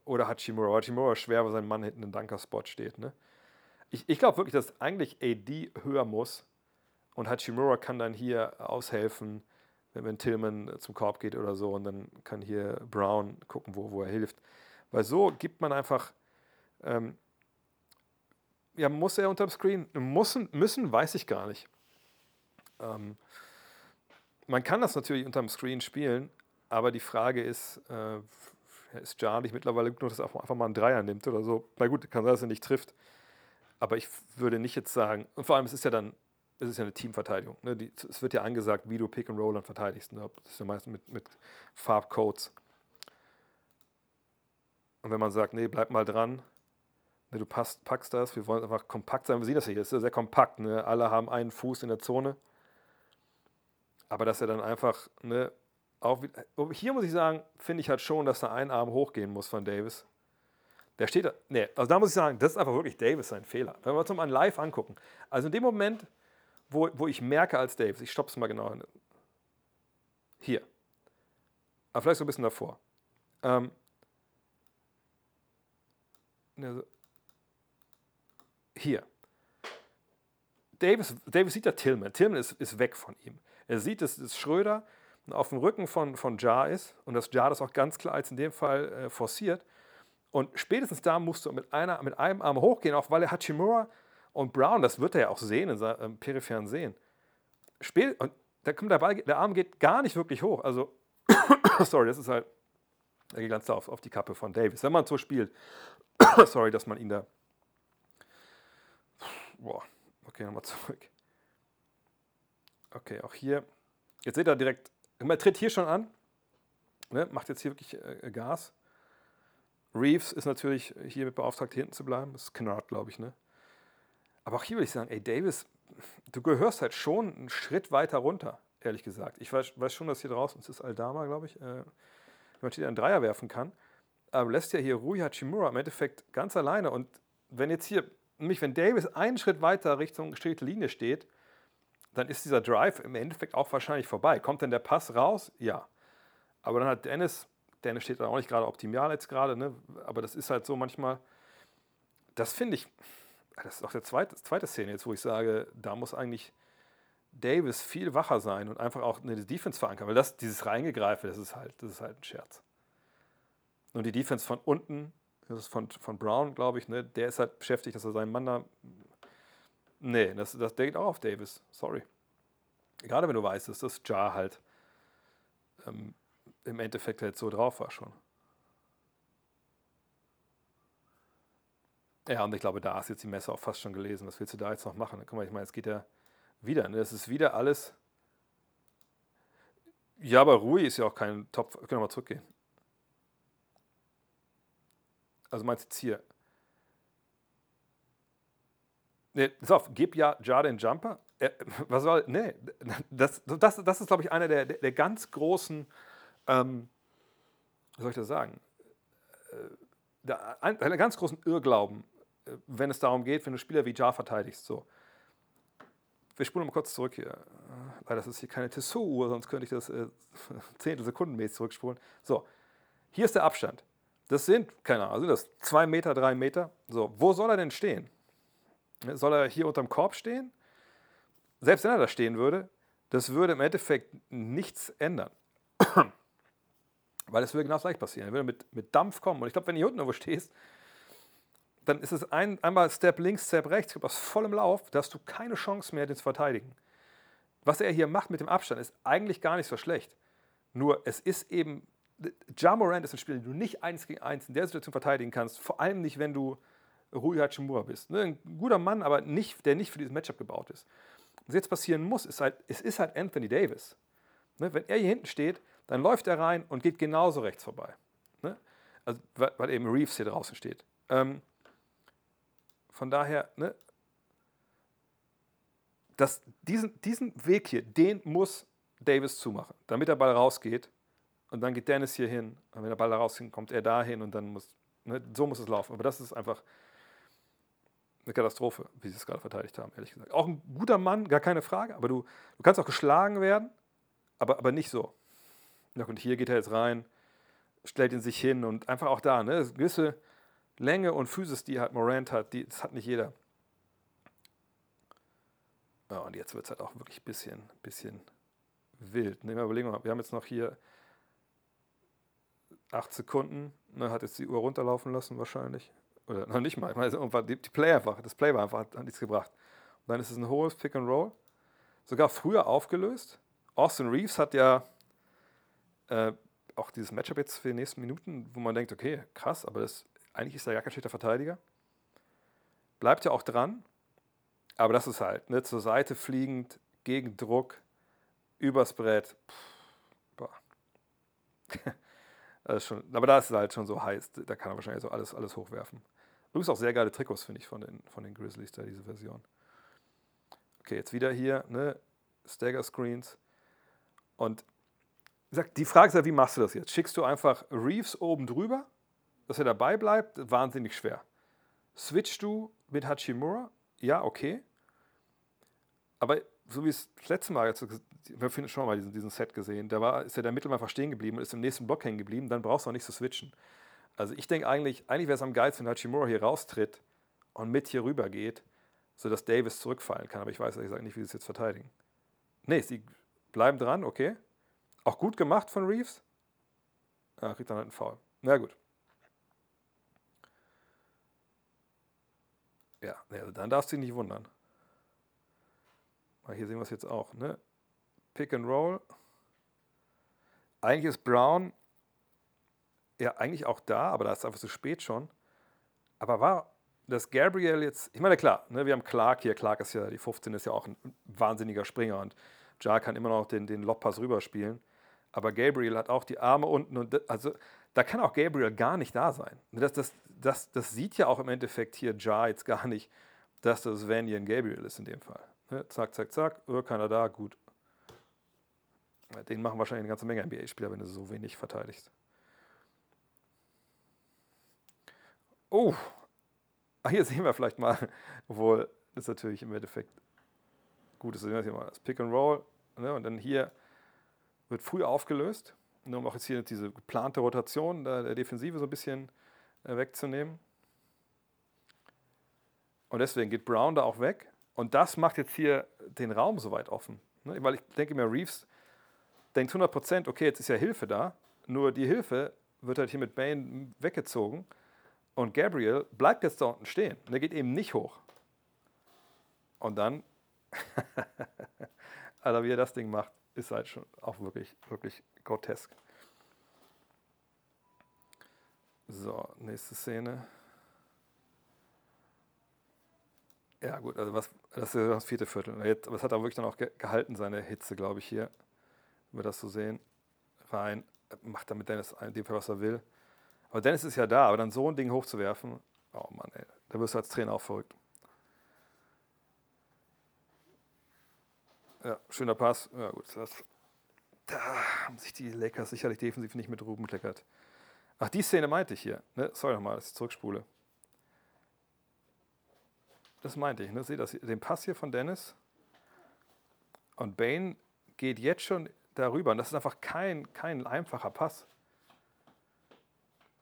Oder hat Shimura? Hachimura schwer, weil sein Mann hinten im Dunker-Spot steht, ne? ich, ich glaube wirklich, dass eigentlich AD höher muss und Hachimura kann dann hier aushelfen, wenn, Tillman zum Korb geht oder so und dann kann hier Brown gucken, wo, wo er hilft. Weil so gibt man einfach, ähm, ja, muss er unterm Screen? Müssen, müssen weiß ich gar nicht. Ähm, man kann das natürlich unterm Screen spielen, aber die Frage ist, äh, ist Jar nicht mittlerweile genug, dass er einfach mal einen Dreier nimmt oder so? Na gut, kann sein, dass er nicht trifft. Aber ich würde nicht jetzt sagen, und vor allem, es ist ja dann, es ist ja eine Teamverteidigung. Ne? Die, es wird ja angesagt, wie du Pick and Roll dann verteidigst. Ne? Das ist ja meistens mit, mit Farbcodes. Und wenn man sagt, nee, bleib mal dran, ne, du passt, packst das, wir wollen einfach kompakt sein. Wir sehen das hier, es ist ja sehr kompakt. Ne? Alle haben einen Fuß in der Zone. Aber dass er dann einfach, ne, auch, hier muss ich sagen, finde ich halt schon, dass da ein Arm hochgehen muss von Davis. Der steht da. Nee, also da muss ich sagen, das ist einfach wirklich Davis sein Fehler. Wenn wir uns mal live angucken. Also in dem Moment, wo, wo ich merke als Davis, ich stoppe es mal genau. Hier. Aber vielleicht so ein bisschen davor. Ähm, hier. Davis, Davis sieht ja Tillman. Tillman ist, ist weg von ihm. Er sieht, dass, dass Schröder auf dem Rücken von, von Jar ist und dass Jar das auch ganz klar als in dem Fall äh, forciert. Und spätestens da musst du mit, einer, mit einem Arm hochgehen, auch weil er Hachimura und Brown, das wird er ja auch sehen in seinem ähm, peripheren Sehen. Spät, und da kommt der, Ball, der Arm geht gar nicht wirklich hoch. Also, sorry, das ist halt, er geht ganz da auf, auf die Kappe von Davis. Wenn man so spielt, sorry, dass man ihn da. Boah, okay, nochmal zurück. Okay, auch hier. Jetzt seht ihr direkt, man tritt hier schon an, ne, macht jetzt hier wirklich äh, Gas. Reeves ist natürlich hier mit beauftragt, hinten zu bleiben. Das ist Kennard, glaube ich. Ne? Aber auch hier würde ich sagen, ey, Davis, du gehörst halt schon einen Schritt weiter runter, ehrlich gesagt. Ich weiß, weiß schon, dass hier draußen, es ist Aldama, glaube ich, äh, jemand hier einen Dreier werfen kann. Aber lässt ja hier Rui Hachimura im Endeffekt ganz alleine. Und wenn jetzt hier, nämlich wenn Davis einen Schritt weiter Richtung gestreckte Linie steht, dann ist dieser Drive im Endeffekt auch wahrscheinlich vorbei. Kommt denn der Pass raus? Ja. Aber dann hat Dennis, Dennis steht da auch nicht gerade optimal jetzt gerade, ne? aber das ist halt so manchmal, das finde ich, das ist auch der zweite, zweite Szene jetzt, wo ich sage, da muss eigentlich Davis viel wacher sein und einfach auch eine Defense verankern, weil das, dieses Reingegreife, das ist halt, das ist halt ein Scherz. Und die Defense von unten, das ist von, von Brown, glaube ich, ne, der ist halt beschäftigt, dass er seinen Mann da Nee, das, das geht auch auf Davis. Sorry. Gerade wenn du weißt, dass das Jar halt ähm, im Endeffekt halt so drauf war schon. Ja, und ich glaube, da ist jetzt die Messe auch fast schon gelesen. Was willst du da jetzt noch machen? Guck mal, ich meine, es geht ja wieder. Ne? Das ist wieder alles. Ja, aber Rui ist ja auch kein Top. Wir können wir mal zurückgehen. Also meinst du jetzt hier? Nee, pass auf, gib ja Jardin Jumper. Äh, was soll, nee, das, das, das ist, glaube ich, einer der, der ganz großen, ähm, wie soll ich das sagen, äh, der, einer ganz großen Irrglauben, wenn es darum geht, wenn du Spieler wie Jar verteidigst. So. Wir spulen mal kurz zurück hier, weil das ist hier keine Tissot-Uhr, sonst könnte ich das äh, Zehntelsekundenmäßig zurückspulen. So, hier ist der Abstand. Das sind, keine Ahnung, sind das zwei Meter, drei Meter. So, wo soll er denn stehen? soll er hier unterm Korb stehen? Selbst wenn er da stehen würde, das würde im Endeffekt nichts ändern. Weil es würde genau gleich passieren. Er würde mit, mit Dampf kommen. Und ich glaube, wenn du hier unten irgendwo stehst, dann ist es ein, einmal Step links, Step rechts, aus vollem Lauf, da hast du keine Chance mehr, den zu verteidigen. Was er hier macht mit dem Abstand, ist eigentlich gar nicht so schlecht. Nur es ist eben, Ja Morant ist ein Spieler, den du nicht eins gegen eins in der Situation verteidigen kannst, vor allem nicht, wenn du Rui Hachimura bist. Ne? Ein guter Mann, aber nicht, der nicht für dieses Matchup gebaut ist. Was jetzt passieren muss, ist halt, es ist halt Anthony Davis. Ne? Wenn er hier hinten steht, dann läuft er rein und geht genauso rechts vorbei. Ne? Also, weil eben Reeves hier draußen steht. Ähm, von daher, ne, das, diesen, diesen Weg hier, den muss Davis zumachen, damit der Ball rausgeht. Und dann geht Dennis hier hin. Und wenn der Ball da rausgeht, kommt er dahin und dann muss, ne, so muss es laufen. Aber das ist einfach eine Katastrophe, wie sie es gerade verteidigt haben, ehrlich gesagt. Auch ein guter Mann, gar keine Frage, aber du, du kannst auch geschlagen werden, aber, aber nicht so. Und hier geht er jetzt rein, stellt ihn sich hin und einfach auch da, ne, gewisse Länge und Physis, die halt Morant hat, die, das hat nicht jeder. Ja, und jetzt wird es halt auch wirklich ein bisschen, bisschen wild. Ne, überlegen wir mal, wir haben jetzt noch hier acht Sekunden, ne, hat jetzt die Uhr runterlaufen lassen wahrscheinlich. Oder noch nicht mal. Ich meine, die, die Play einfach, das Play war einfach, hat, hat nichts gebracht. Und dann ist es ein hohes Pick and Roll. Sogar früher aufgelöst. Austin Reeves hat ja äh, auch dieses Matchup jetzt für die nächsten Minuten, wo man denkt, okay, krass, aber das, eigentlich ist er ja kein schlechter Verteidiger. Bleibt ja auch dran, aber das ist halt, ne, zur Seite fliegend, gegen Druck, übers Brett. Puh, schon, aber da ist es halt schon so heiß, da kann er wahrscheinlich so alles, alles hochwerfen. Übrigens auch sehr geile Trikots, finde ich, von den, von den Grizzlies, da diese Version. Okay, jetzt wieder hier, ne, Stagger Screens. Und die Frage ist ja, wie machst du das jetzt? Schickst du einfach Reeves oben drüber, dass er dabei bleibt? Wahnsinnig schwer. Switchst du mit Hachimura? Ja, okay. Aber so wie es das letzte Mal, jetzt, wir haben schon mal diesen, diesen Set gesehen, da war, ist ja der Mittelmann stehen geblieben und ist im nächsten Block hängen geblieben, dann brauchst du auch nicht zu switchen. Also ich denke eigentlich, eigentlich wäre es am geilsten, wenn Hachimura hier raustritt und mit hier rüber geht, sodass Davis zurückfallen kann. Aber ich weiß ehrlich gesagt nicht, wie sie es jetzt verteidigen. Nee, sie bleiben dran, okay. Auch gut gemacht von Reeves. Ah, kriegt dann halt einen Foul. Na gut. Ja, also dann darfst du dich nicht wundern. Hier sehen wir es jetzt auch. Ne? Pick and Roll. Eigentlich ist Brown ja eigentlich auch da, aber da ist es einfach zu spät schon. Aber war das Gabriel jetzt, ich meine, klar, ne, wir haben Clark hier, Clark ist ja, die 15 ist ja auch ein wahnsinniger Springer und Jar kann immer noch den, den Lobpass rüberspielen. Aber Gabriel hat auch die Arme unten und also da kann auch Gabriel gar nicht da sein. Das, das, das, das sieht ja auch im Endeffekt hier Jar jetzt gar nicht, dass das Vanyan Gabriel ist in dem Fall. Ne, zack, zack, zack, oh, keiner da, gut. Den machen wahrscheinlich eine ganze Menge NBA-Spieler, wenn du so wenig verteidigst. Oh, hier sehen wir vielleicht mal, obwohl das natürlich im Endeffekt gut ist. Das Pick and Roll. Ne, und dann hier wird früh aufgelöst, nur um auch jetzt hier diese geplante Rotation der Defensive so ein bisschen äh, wegzunehmen. Und deswegen geht Brown da auch weg. Und das macht jetzt hier den Raum so weit offen. Ne? Weil ich denke mir, Reeves denkt 100 Prozent, okay, jetzt ist ja Hilfe da. Nur die Hilfe wird halt hier mit Bane weggezogen. Und Gabriel bleibt jetzt da unten stehen. Und er geht eben nicht hoch. Und dann, Alter, wie er das Ding macht, ist halt schon auch wirklich, wirklich grotesk. So, nächste Szene. Ja, gut, also was, das ist das vierte Viertel. Jetzt, aber es hat er wirklich dann auch gehalten, seine Hitze, glaube ich, hier. Wenn wir das so sehen. Rein, macht damit Dennis in dem Fall, was er will. Aber Dennis ist ja da, aber dann so ein Ding hochzuwerfen, oh Mann, ey, da wirst du als Trainer auch verrückt. Ja, schöner Pass. Ja, gut, das, da haben sich die Lakers sicherlich defensiv nicht mit Ruben kleckert. Ach, die Szene meinte ich hier. Ne? Sorry nochmal, dass ich zurückspule. Das meinte ich. Ne? Seht das, den Pass hier von Dennis. Und Bane geht jetzt schon darüber. Und das ist einfach kein, kein einfacher Pass.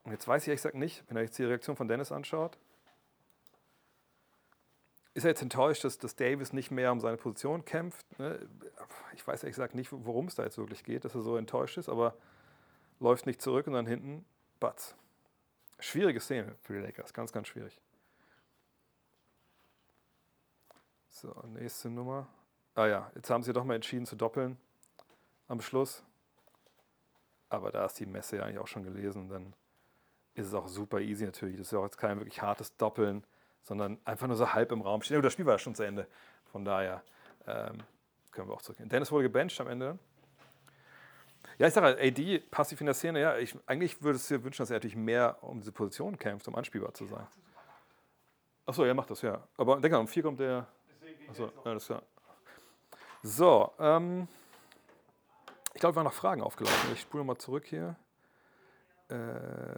Und jetzt weiß ich ehrlich gesagt nicht, wenn er jetzt die Reaktion von Dennis anschaut, ist er jetzt enttäuscht, dass, dass Davis nicht mehr um seine Position kämpft. Ne? Ich weiß ehrlich gesagt nicht, worum es da jetzt wirklich geht, dass er so enttäuscht ist, aber läuft nicht zurück und dann hinten Batz. Schwierige Szene für die Lakers, ganz, ganz schwierig. So, nächste Nummer. Ah ja, jetzt haben sie doch mal entschieden zu doppeln am Schluss. Aber da ist die Messe ja eigentlich auch schon gelesen. Dann ist es auch super easy natürlich. Das ist ja auch jetzt kein wirklich hartes Doppeln, sondern einfach nur so halb im Raum stehen. Das Spiel war ja schon zu Ende. Von daher ähm, können wir auch zurückgehen. Dennis wurde gebencht am Ende. Ja, ich sage, AD passiv in der Szene, ja, ich, eigentlich würde es dir wünschen, dass er natürlich mehr um diese Position kämpft, um anspielbar zu sein. Achso, er macht das, ja. Aber denk mal, um vier kommt der Achso, alles klar. So, ähm, ich glaube, wir waren noch Fragen aufgelaufen. Ich spule mal zurück hier, äh,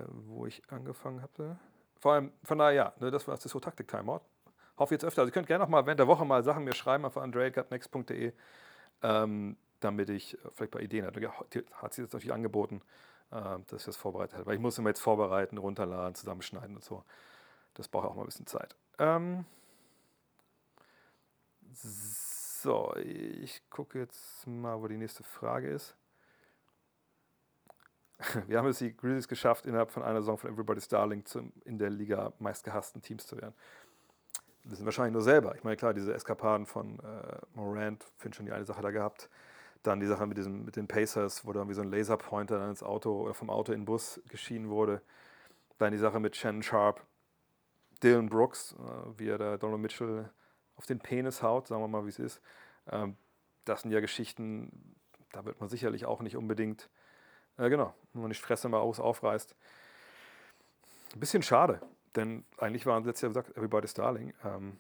wo ich angefangen hatte. Vor allem, von daher, ja, ne, das war das so Taktik-Timeout. Hoffe jetzt öfter. Also, ihr könnt gerne noch mal während der Woche mal Sachen mir schreiben auf andreatgutnext.de, ähm, damit ich vielleicht bei Ideen hatte. Hat sie jetzt natürlich angeboten, äh, dass ich das vorbereitet habe. Weil ich muss immer jetzt vorbereiten, runterladen, zusammenschneiden und so. Das braucht auch mal ein bisschen Zeit. Ähm, so, ich gucke jetzt mal, wo die nächste Frage ist. Wir haben es die Grizzlies geschafft, innerhalb von einer Saison von Everybody's Darling zum, in der Liga meistgehassten Teams zu werden. Wir sind wahrscheinlich nur selber. Ich meine, klar, diese Eskapaden von äh, Morant, finde schon die eine Sache da gehabt. Dann die Sache mit, diesem, mit den Pacers, wo dann wie so ein Laserpointer dann ins Auto oder vom Auto in den Bus geschienen wurde. Dann die Sache mit Shannon Sharp, Dylan Brooks, äh, wie er da Donald Mitchell auf den Penis haut, sagen wir mal, wie es ist. Ähm, das sind ja Geschichten, da wird man sicherlich auch nicht unbedingt, äh, genau, wenn man die Fresse mal aus aufreißt. Ein bisschen schade, denn eigentlich war letztes Jahr gesagt, Everybody's Darling. Ähm,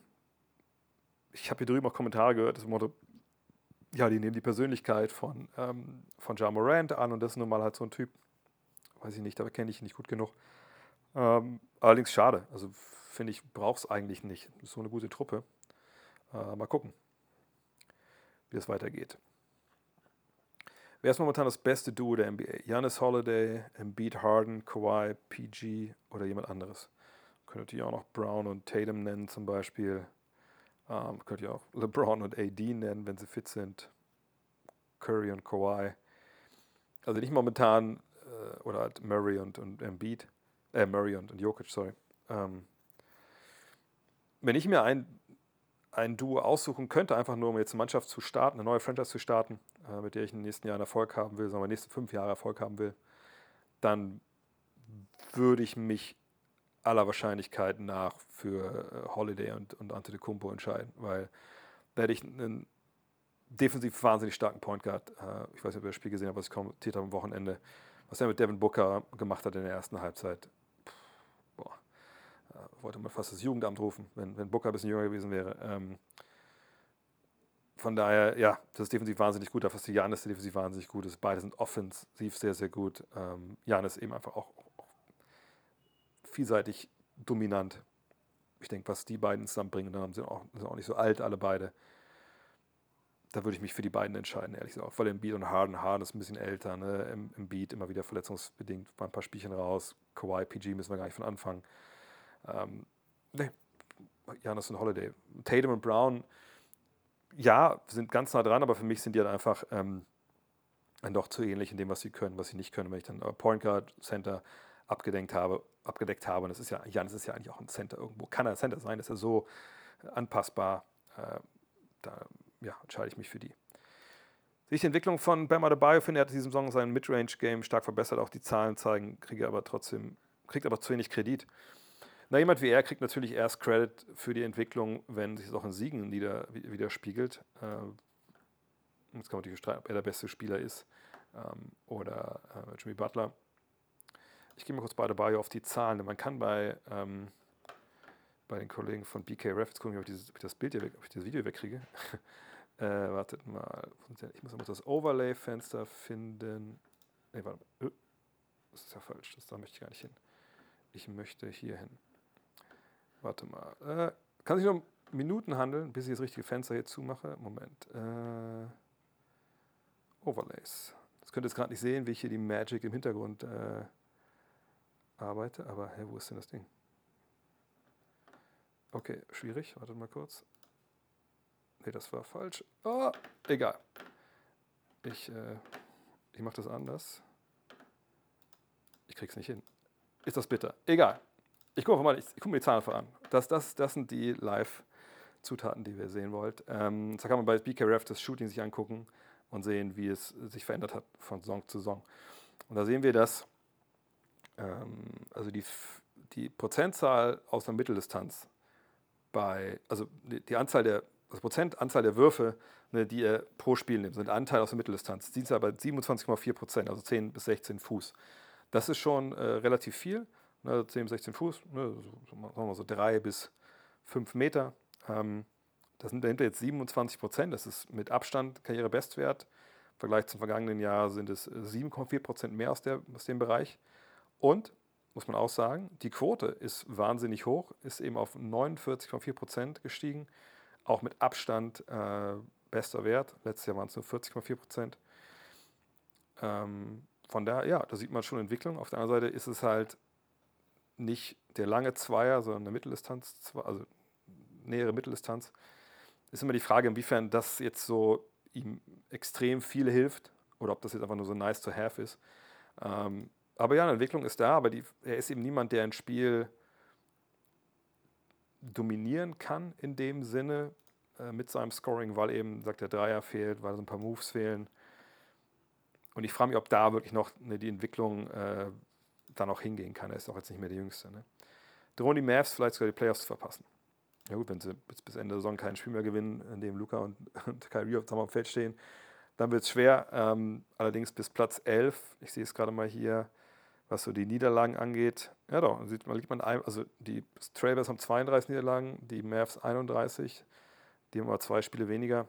ich habe hier drüben auch Kommentare gehört, das Motto, ja, die nehmen die Persönlichkeit von, ähm, von Ja Morant an und das ist nun mal halt so ein Typ, weiß ich nicht, da kenne ich ihn nicht gut genug. Ähm, allerdings schade, also finde ich, braucht es eigentlich nicht. Ist so eine gute Truppe. Äh, mal gucken, wie es weitergeht. Wer ist momentan das beste Duo der NBA? Giannis Holiday, Embiid Harden, Kawhi, PG oder jemand anderes? Könnt ihr auch noch Brown und Tatum nennen zum Beispiel. Ähm, könnt ihr auch LeBron und AD nennen, wenn sie fit sind. Curry und Kawhi. Also nicht momentan, äh, oder halt Murray und, und Embiid. Äh, Murray und, und Jokic, sorry. Ähm, wenn ich mir ein, ein Duo aussuchen könnte, einfach nur um jetzt eine Mannschaft zu starten, eine neue Franchise zu starten, äh, mit der ich in den nächsten Jahren Erfolg haben will, sagen wir, nächsten fünf Jahre Erfolg haben will, dann würde ich mich aller Wahrscheinlichkeit nach für äh, Holiday und, und Antetokounmpo entscheiden, weil da hätte ich einen defensiv wahnsinnig starken Point Guard. Äh, ich weiß nicht, ob ihr das Spiel gesehen habt, was ich kommentiert habe am Wochenende. Was er mit Devin Booker gemacht hat in der ersten Halbzeit. Äh, wollte man fast das Jugendamt rufen, wenn, wenn Booker ein bisschen jünger gewesen wäre. Ähm, von daher, ja, das ist defensiv wahnsinnig gut. Da fast Janis defensiv wahnsinnig gut ist. Beide sind offensiv sehr, sehr gut. Ähm, Janis eben einfach auch, auch vielseitig dominant. Ich denke, was die beiden zusammenbringen, dann sind auch, sind auch nicht so alt, alle beide. Da würde ich mich für die beiden entscheiden, ehrlich gesagt. Vor allem Beat und Harden. Harden ist ein bisschen älter, ne? Beat immer wieder verletzungsbedingt, war ein paar Spielchen raus. Kawhi, PG müssen wir gar nicht von anfangen. Ähm, nee, Janis und Holiday. Tatum und Brown, ja, sind ganz nah dran, aber für mich sind die halt einfach ähm, doch zu ähnlich in dem, was sie können, was sie nicht können. Wenn ich dann Point Guard, Center abgedeckt habe, abgedeckt habe, und das ist ja, Janis ist ja eigentlich auch ein Center irgendwo, kann er ein Center sein, ist er so anpassbar, äh, da ja, entscheide ich mich für die. Sehe ich die Entwicklung von Bam Adebayo, finde, er hat in diesem Song sein Midrange-Game stark verbessert, auch die Zahlen zeigen, kriege aber trotzdem, kriegt aber zu wenig Kredit. Na, jemand wie er kriegt natürlich erst Credit für die Entwicklung, wenn sich es auch in Siegen nieder, widerspiegelt. Ähm, jetzt kann man natürlich streiten, ob er der beste Spieler ist ähm, oder äh, Jimmy Butler. Ich gehe mal kurz bei Adebayo auf die Zahlen. Man kann bei, ähm, bei den Kollegen von BK Ref, jetzt gucken, ob ich, dieses, ob ich das Bild hier weg, ob ich das Video wegkriege. äh, wartet mal. Ich muss mal das Overlay-Fenster finden. Ne, warte mal. Das ist ja falsch. Das, da möchte ich gar nicht hin. Ich möchte hier hin. Warte mal. Äh, kann sich noch Minuten handeln, bis ich das richtige Fenster hier zumache. Moment. Äh, Overlays. Das könnt ihr jetzt gerade nicht sehen, wie ich hier die Magic im Hintergrund äh, arbeite. Aber hä, wo ist denn das Ding? Okay, schwierig. Wartet mal kurz. Ne, das war falsch. Oh, egal. Ich, äh, ich mache das anders. Ich krieg's nicht hin. Ist das bitter? Egal. Ich gucke mal, ich, ich guck mir die Zahlen an. Das, das, das sind die Live-Zutaten, die ihr sehen wollt. Ähm, da kann man bei BKRF das Shooting sich angucken und sehen, wie es sich verändert hat von Saison zu Saison. Und da sehen wir, dass ähm, also die, die Prozentzahl aus der Mitteldistanz bei, also die, die Anzahl der, also Prozentanzahl der Würfe, ne, die er pro Spiel nimmt, sind Anteil aus der Mitteldistanz. Die ist bei 27,4 Prozent, also 10 bis 16 Fuß. Das ist schon äh, relativ viel ne, 10, 16 Fuß, ne, so, sagen wir so drei bis fünf Meter. Ähm, das sind dahinter jetzt 27 Prozent, das ist mit Abstand Karrierebestwert. Im Vergleich zum vergangenen Jahr sind es 7,4 Prozent mehr aus, der, aus dem Bereich. Und, muss man auch sagen, die Quote ist wahnsinnig hoch, ist eben auf 49,4 Prozent gestiegen. Auch mit Abstand äh, bester Wert. Letztes Jahr waren es nur 40,4 Prozent. Ähm, von daher, ja, da sieht man schon Entwicklung. Auf der anderen Seite ist es halt nicht der lange Zweier, sondern eine Mitteldistanz, also nähere Mitteldistanz, ist immer die Frage, inwiefern das jetzt so ihm extrem viel hilft oder ob das jetzt einfach nur so nice to have ist. Ähm, aber ja, eine Entwicklung ist da, aber die, er ist eben niemand, der ein Spiel dominieren kann in dem Sinne äh, mit seinem Scoring, weil eben, sagt der Dreier fehlt, weil so ein paar Moves fehlen. Und ich frage mich, ob da wirklich noch ne, die Entwicklung äh, dann auch hingehen kann. Er ist auch jetzt nicht mehr der Jüngste. Ne? Drohen die Mavs vielleicht sogar die Playoffs zu verpassen. Ja gut, wenn sie bis, Ende der Saison kein Spiel mehr gewinnen, in dem Luca und, und Kyrie auf dem Feld stehen, dann wird es schwer. Ähm, allerdings bis Platz 11, ich sehe es gerade mal hier, was so die Niederlagen angeht. Ja doch, sieht man, liegt man ein, also die Trailers haben 32 Niederlagen, die Mavs 31, die haben aber zwei Spiele weniger.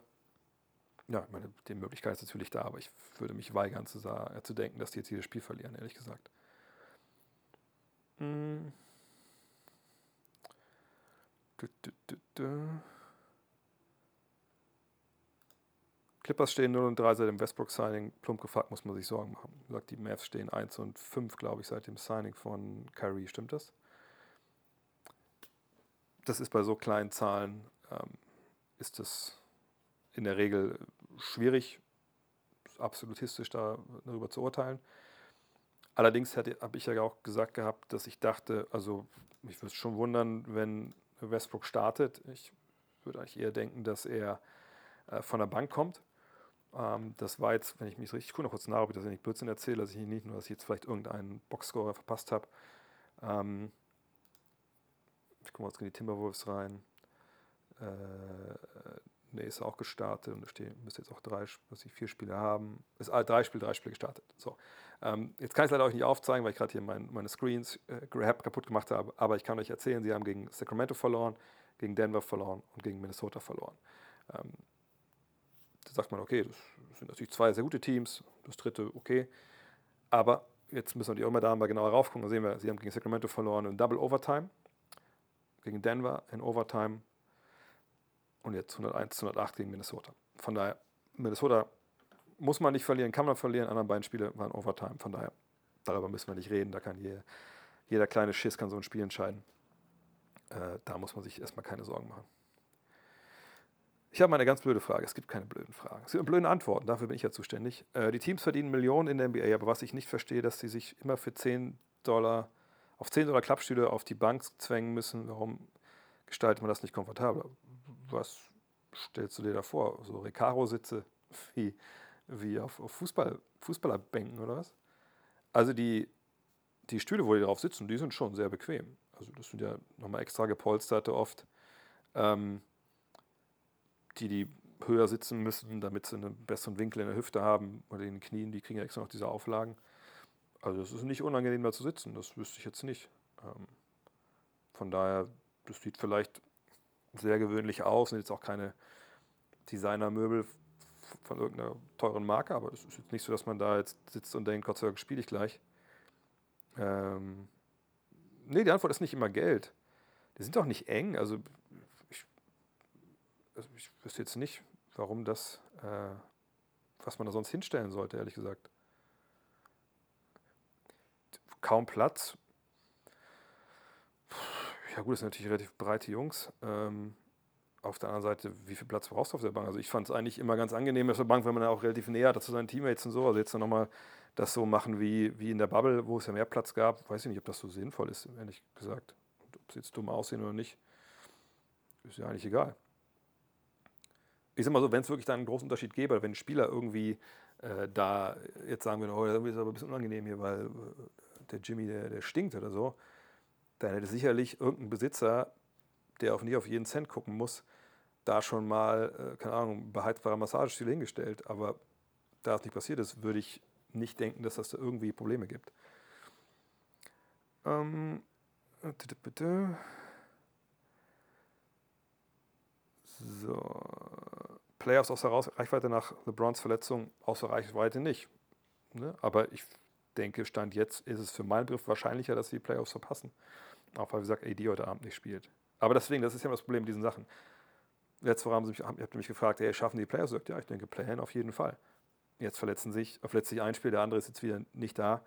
Ja, meine, die Möglichkeit ist natürlich da, aber ich würde mich weigern zu, zu denken, dass die jetzt jedes Spiel verlieren, ehrlich gesagt. Du, Clippers stehen 0 und 3 seit dem Westbrook-Signing. Plump gefragt, muss man sich Sorgen machen. Sagt, die Mavs stehen 1 und 5, glaube ich, seit dem Signing von Kyrie. Stimmt das? Das ist bei so kleinen Zahlen, ähm, ist das in der Regel schwierig, absolutistisch darüber zu urteilen. Allerdings habe ich ja auch gesagt gehabt, dass ich dachte, also mich würde es schon wundern, wenn Westbrook startet. Ich würde eigentlich eher denken, dass er äh, von der Bank kommt. Ähm, das war jetzt, wenn ich mich richtig, ich noch kurz nach, ob ich das nicht Blödsinn erzähle, dass ich nicht nur, dass ich jetzt vielleicht irgendeinen Boxscorer verpasst habe. Ähm, ich komme jetzt in die Timberwolves rein. Äh, ne, ist auch gestartet und da müsste jetzt auch drei, was ich vier Spiele haben. Ist drei Spiele, drei Spiele gestartet. So. Ähm, jetzt kann ich es leider euch nicht aufzeigen, weil ich gerade hier mein, meine Screens äh, kaputt gemacht habe, aber ich kann euch erzählen, sie haben gegen Sacramento verloren, gegen Denver verloren und gegen Minnesota verloren. Ähm, da sagt man, okay, das sind natürlich zwei sehr gute Teams, das dritte okay, aber jetzt müssen wir die auch mal da mal genauer raufgucken, da sehen wir, sie haben gegen Sacramento verloren in Double Overtime, gegen Denver in Overtime und jetzt 101 zu 108 gegen Minnesota. Von daher, Minnesota muss man nicht verlieren, kann man verlieren. Die anderen beiden Spiele waren Overtime. Von daher, darüber müssen wir nicht reden. Da kann jeder, jeder kleine Schiss kann so ein Spiel entscheiden. Äh, da muss man sich erstmal keine Sorgen machen. Ich habe mal eine ganz blöde Frage. Es gibt keine blöden Fragen. Es gibt blöde Antworten. Dafür bin ich ja zuständig. Äh, die Teams verdienen Millionen in der NBA, aber was ich nicht verstehe, dass sie sich immer für 10 Dollar auf 10 Dollar Klappstühle auf die Bank zwängen müssen. Warum gestaltet man das nicht komfortabler? Was stellst du dir da vor? So Recaro-Sitze wie wie auf, auf Fußball, Fußballerbänken oder was. Also die, die Stühle, wo die drauf sitzen, die sind schon sehr bequem. Also das sind ja nochmal extra gepolsterte oft, ähm, die die höher sitzen müssen, damit sie einen besseren Winkel in der Hüfte haben oder in den Knien, die kriegen ja extra noch diese Auflagen. Also es ist nicht unangenehm da zu sitzen, das wüsste ich jetzt nicht. Ähm, von daher, das sieht vielleicht sehr gewöhnlich aus, sind jetzt auch keine Designermöbel von irgendeiner teuren Marke, aber es ist jetzt nicht so, dass man da jetzt sitzt und denkt, Gott sei Dank spiele ich gleich. Ähm, nee, die Antwort ist nicht immer Geld. Die sind auch nicht eng. Also ich, also ich wüsste jetzt nicht, warum das, äh, was man da sonst hinstellen sollte, ehrlich gesagt. Kaum Platz. Ja gut, das sind natürlich relativ breite Jungs. Ähm, auf der anderen Seite, wie viel Platz brauchst du auf der Bank? Also ich fand es eigentlich immer ganz angenehm auf der Bank, wenn man auch relativ näher hat zu seinen Teammates und so. Also jetzt nochmal das so machen wie, wie in der Bubble, wo es ja mehr Platz gab. Weiß ich nicht, ob das so sinnvoll ist, ehrlich gesagt. Und ob sie jetzt dumm aussehen oder nicht, ist ja eigentlich egal. Ich sag mal so, wenn es wirklich da einen großen Unterschied gäbe, wenn Spieler irgendwie äh, da jetzt sagen würde, oh, das ist aber ein bisschen unangenehm hier, weil äh, der Jimmy, der, der stinkt oder so, dann hätte sicherlich irgendein Besitzer, der auf nicht auf jeden Cent gucken muss, da schon mal, äh, keine Ahnung, beheizbare Massagestühle hingestellt. Aber da es nicht passiert ist, würde ich nicht denken, dass das da irgendwie Probleme gibt. Ähm, bitte. So. Playoffs außer Reichweite nach LeBrons Verletzung außer Reichweite nicht. Ne? Aber ich denke, Stand jetzt ist es für meinen Begriff wahrscheinlicher, dass sie die Playoffs verpassen. Auch weil, wie gesagt, AD heute Abend nicht spielt. Aber deswegen, das ist ja das Problem mit diesen Sachen. Letzte Woche haben sie mich, habt ihr mich gefragt, ey, schaffen die Playoffs? Ja, ich denke, Play-In auf jeden Fall. Jetzt verletzen sich, verletzt sich ein Spiel, der andere ist jetzt wieder nicht da.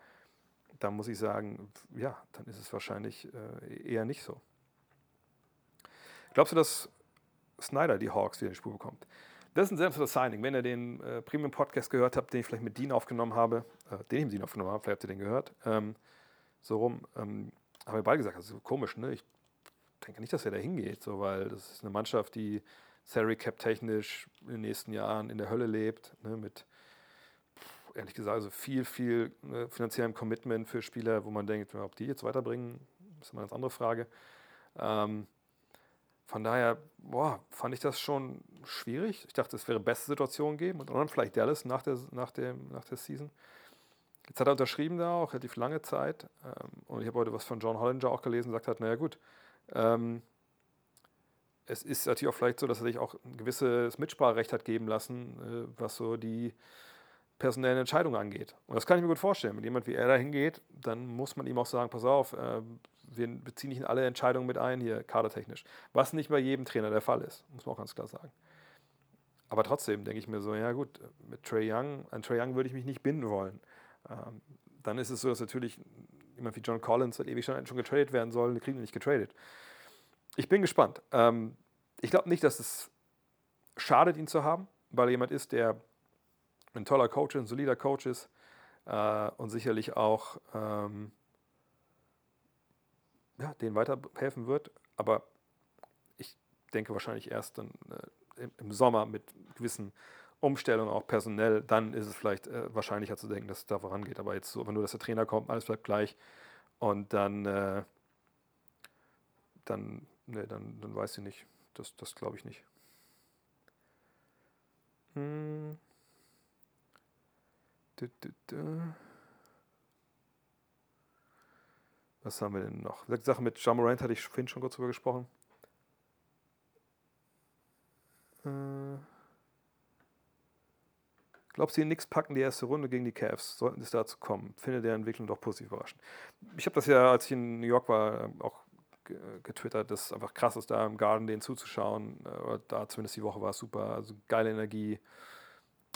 Da muss ich sagen, ja, dann ist es wahrscheinlich äh, eher nicht so. Glaubst du, dass Snyder die Hawks wieder in die Spur bekommt? Das ist ein sehr interessantes Signing. Wenn ihr den äh, Premium-Podcast gehört habt, den ich vielleicht mit Dean aufgenommen habe, äh, den ich mit Dean aufgenommen habe, vielleicht habt ihr den gehört, ähm, so rum, ähm, haben wir beide gesagt, das ist komisch, ne? Ich denke nicht, dass er da hingeht, so, weil das ist eine Mannschaft, die Salary Cap technisch in den nächsten Jahren in der Hölle lebt, ne, mit ehrlich gesagt also viel, viel ne, finanziellem Commitment für Spieler, wo man denkt, ob die jetzt weiterbringen, ist immer eine ganz andere Frage. Ähm, von daher, boah, fand ich das schon schwierig. Ich dachte, es wäre beste Situation geben und dann vielleicht Dallas nach der, nach, dem, nach der Season. Jetzt hat er unterschrieben da auch, relativ lange Zeit. Ähm, und ich habe heute was von John Hollinger auch gelesen, sagt hat, naja gut, ähm, es ist natürlich auch vielleicht so, dass er sich auch ein gewisses Mitspracherecht hat geben lassen, äh, was so die personellen Entscheidungen angeht. Und das kann ich mir gut vorstellen. Wenn jemand wie er da hingeht, dann muss man ihm auch sagen, pass auf, äh, wir beziehen nicht in alle Entscheidungen mit ein, hier kadertechnisch. Was nicht bei jedem Trainer der Fall ist, muss man auch ganz klar sagen. aber trotzdem denke ich mir so, ja gut, mit Trey Young, an Trey Young würde ich mich nicht binden wollen. Ähm, dann ist es so, dass natürlich jemand wie John Collins seit ewig schon, schon getradet werden soll, die kriegen ihn nicht getradet. Ich bin gespannt. Ähm, ich glaube nicht, dass es schadet, ihn zu haben, weil er jemand ist, der ein toller Coach, ein solider Coach ist äh, und sicherlich auch ähm, ja, denen weiterhelfen wird. Aber ich denke wahrscheinlich erst dann äh, im Sommer mit gewissen Umstellungen, auch personell, dann ist es vielleicht äh, wahrscheinlicher zu denken, dass es da vorangeht. Aber jetzt so, wenn nur, dass der Trainer kommt, alles bleibt gleich und dann, äh, dann, nee, dann, dann weiß ich nicht. Das, das glaube ich nicht. Hm. Du, du, du. Was haben wir denn noch? Die Sache mit John Morant hatte ich vorhin schon kurz drüber gesprochen. Äh. Glaubst du, die Knicks packen die erste Runde gegen die Cavs? Sollten es dazu kommen? Finde der Entwicklung doch positiv überraschend. Ich habe das ja, als ich in New York war, auch getwittert, dass es einfach krass ist, da im Garden denen zuzuschauen. Äh, da zumindest die Woche war es super. Also geile Energie,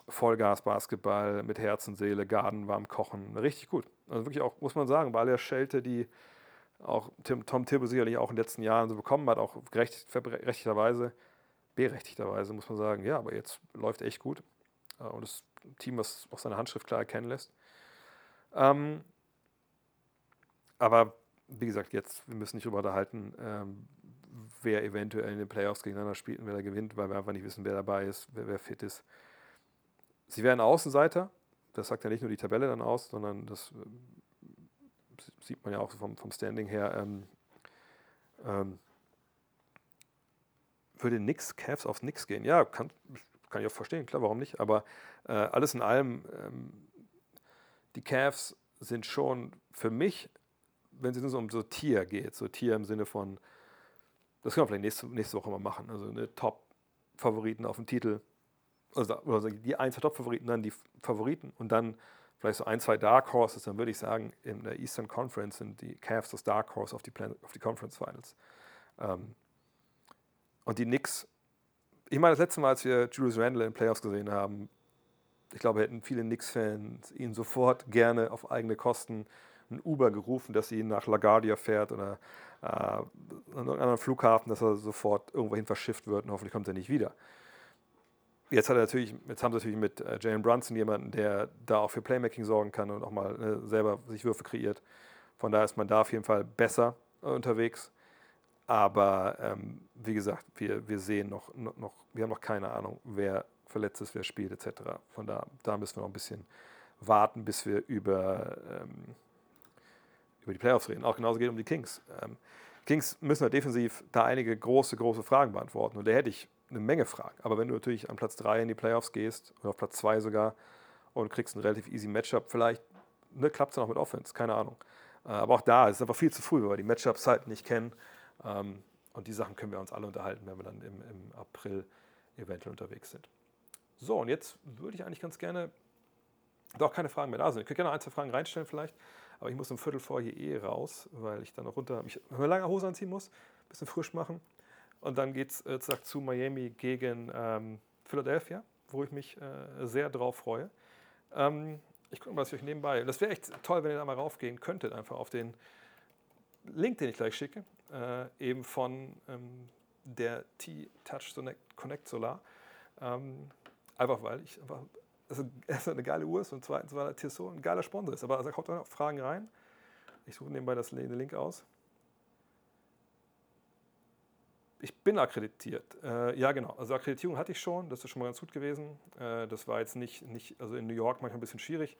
Vollgas-Basketball mit Herz und Seele, Garden warm kochen. Richtig gut. Also wirklich auch, muss man sagen, bei aller Schelte, die auch Tim, Tom Thibodeau sicherlich auch in den letzten Jahren so bekommen hat, auch berechtigterweise, berechtigterweise muss man sagen, ja, aber jetzt läuft echt gut. Äh, und das Team, was auch seine Handschrift klar erkennen lässt. Ähm, aber wie gesagt, jetzt, wir müssen nicht darüber unterhalten, ähm, wer eventuell in den Playoffs gegeneinander spielt und wer da gewinnt, weil wir einfach nicht wissen, wer dabei ist, wer, wer fit ist. Sie werden Außenseiter, das sagt ja nicht nur die Tabelle dann aus, sondern das äh, sieht man ja auch vom, vom Standing her. Ähm, ähm, würde nix Cavs aufs Nix gehen? Ja, kann, kann ich auch verstehen, klar, warum nicht? Aber äh, alles in allem, ähm, die Cavs sind schon für mich, wenn es so um so Tier geht, so Tier im Sinne von, das können wir vielleicht nächste, nächste Woche mal machen, also eine Top-Favoriten auf dem Titel, also, also die ein, zwei Top-Favoriten, dann die Favoriten und dann vielleicht so ein, zwei Dark Horses, dann würde ich sagen, in der Eastern Conference sind die Cavs das Dark Horse auf die, Plan auf die Conference Finals. Ähm, und die Knicks ich meine, das letzte Mal, als wir Julius Randle in den Playoffs gesehen haben, ich glaube, hätten viele Knicks-Fans ihn sofort gerne auf eigene Kosten ein Uber gerufen, dass sie ihn nach LaGuardia fährt oder äh, an einem anderen Flughafen, dass er sofort irgendwohin verschifft wird und hoffentlich kommt er nicht wieder. Jetzt, hat er natürlich, jetzt haben sie natürlich mit äh, Jalen Brunson jemanden, der da auch für Playmaking sorgen kann und auch mal äh, selber sich Würfe kreiert. Von daher ist man da auf jeden Fall besser äh, unterwegs. Aber ähm, wie gesagt, wir, wir sehen noch, noch, wir haben noch keine Ahnung, wer verletzt ist, wer spielt, etc. Von da, da müssen wir noch ein bisschen warten, bis wir über, ähm, über die Playoffs reden. Auch genauso geht es um die Kings. Ähm, Kings müssen halt defensiv da einige große, große Fragen beantworten. Und da hätte ich eine Menge Fragen. Aber wenn du natürlich an Platz 3 in die Playoffs gehst, oder auf Platz 2 sogar, und kriegst ein relativ easy Matchup, vielleicht ne, klappt es dann auch mit Offense, keine Ahnung. Äh, aber auch da ist es einfach viel zu früh, weil wir die Matchups halt nicht kennen. Ähm, und die Sachen können wir uns alle unterhalten, wenn wir dann im, im April eventuell unterwegs sind. So, und jetzt würde ich eigentlich ganz gerne, doch keine Fragen mehr da sind. Ich könnte gerne ein, zwei Fragen reinstellen vielleicht, aber ich muss um Viertel vor hier eh raus, weil ich dann noch runter, mich lange Hose anziehen muss, ein bisschen frisch machen. Und dann geht es äh, zu Miami gegen ähm, Philadelphia, wo ich mich äh, sehr drauf freue. Ähm, ich gucke mal, was ich euch nebenbei. Das wäre echt toll, wenn ihr da mal raufgehen könntet, einfach auf den Link, den ich gleich schicke äh, eben von ähm, der T-Touch Connect Solar. Ähm, einfach weil ich einfach, also erstmal eine geile Uhr ist und zweitens, weil Tissot ein geiler Sponsor ist. Aber also kommt auch Fragen rein. Ich suche nebenbei das, den Link aus. Ich bin akkreditiert. Äh, ja, genau. Also Akkreditierung hatte ich schon. Das ist schon mal ganz gut gewesen. Äh, das war jetzt nicht, nicht, also in New York manchmal ein bisschen schwierig.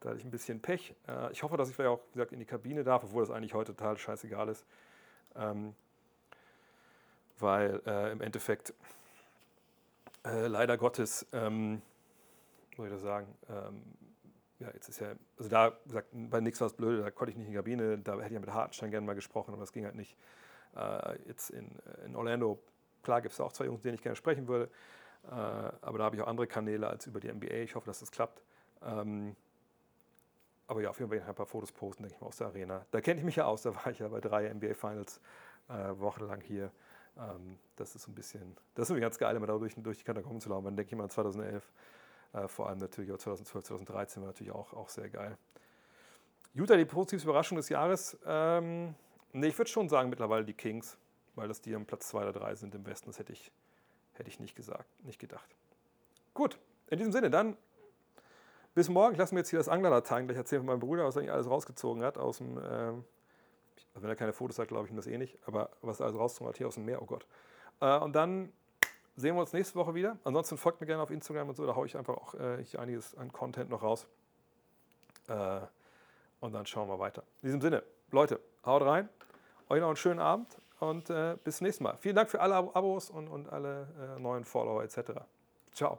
Da hatte ich ein bisschen Pech. Äh, ich hoffe, dass ich vielleicht auch, wie gesagt, in die Kabine darf, obwohl das eigentlich heute total scheißegal ist. Ähm, weil äh, im Endeffekt äh, leider Gottes, ähm, muss ich das sagen, ähm, ja, jetzt ist ja, also da gesagt, bei nix war es blöd, da konnte ich nicht in die Kabine, da hätte ich ja mit Hartenstein gerne mal gesprochen, aber das ging halt nicht. Äh, jetzt in, in Orlando, klar gibt es auch zwei Jungs, denen ich gerne sprechen würde, äh, aber da habe ich auch andere Kanäle als über die NBA. Ich hoffe, dass das klappt. Ähm, aber ja, auf jeden Fall ein paar Fotos posten, denke ich mal, aus der Arena. Da kenne ich mich ja aus, da war ich ja bei drei NBA Finals äh, wochenlang hier Ähm, das ist ein bisschen, das ist irgendwie ganz geil, immer da durch, durch die Katakomben zu laufen. Dann denke ich mal an 2011, äh, vor allem natürlich auch 2012, 2013 war natürlich auch, auch sehr geil. Utah, die positive Überraschung des Jahres. Ähm, ne, ich würde schon sagen mittlerweile die Kings, weil das die am Platz 2 oder 3 sind im Westen. Das hätte ich, hätte ich nicht gesagt, nicht gedacht. Gut, in diesem Sinne dann bis morgen. Ich lasse mir jetzt hier das Anglerdateien gleich erzählen von meinem Bruder, was er eigentlich alles rausgezogen hat aus dem, ähm, wenn er keine Fotos hat, glaube ich ihm das eh nicht, aber was er alles rausgezogen hat hier aus dem Meer, oh Gott. Äh, und dann sehen wir uns nächste Woche wieder. Ansonsten folgt mir gerne auf Instagram und so, da haue ich einfach auch äh, ich einiges an Content noch raus. Äh, und dann schauen wir weiter. In diesem Sinne, Leute, haut rein, euch noch einen schönen Abend und äh, bis zum nächsten Mal. Vielen Dank für alle Abos und, und alle äh, neuen Follower etc. Ciao.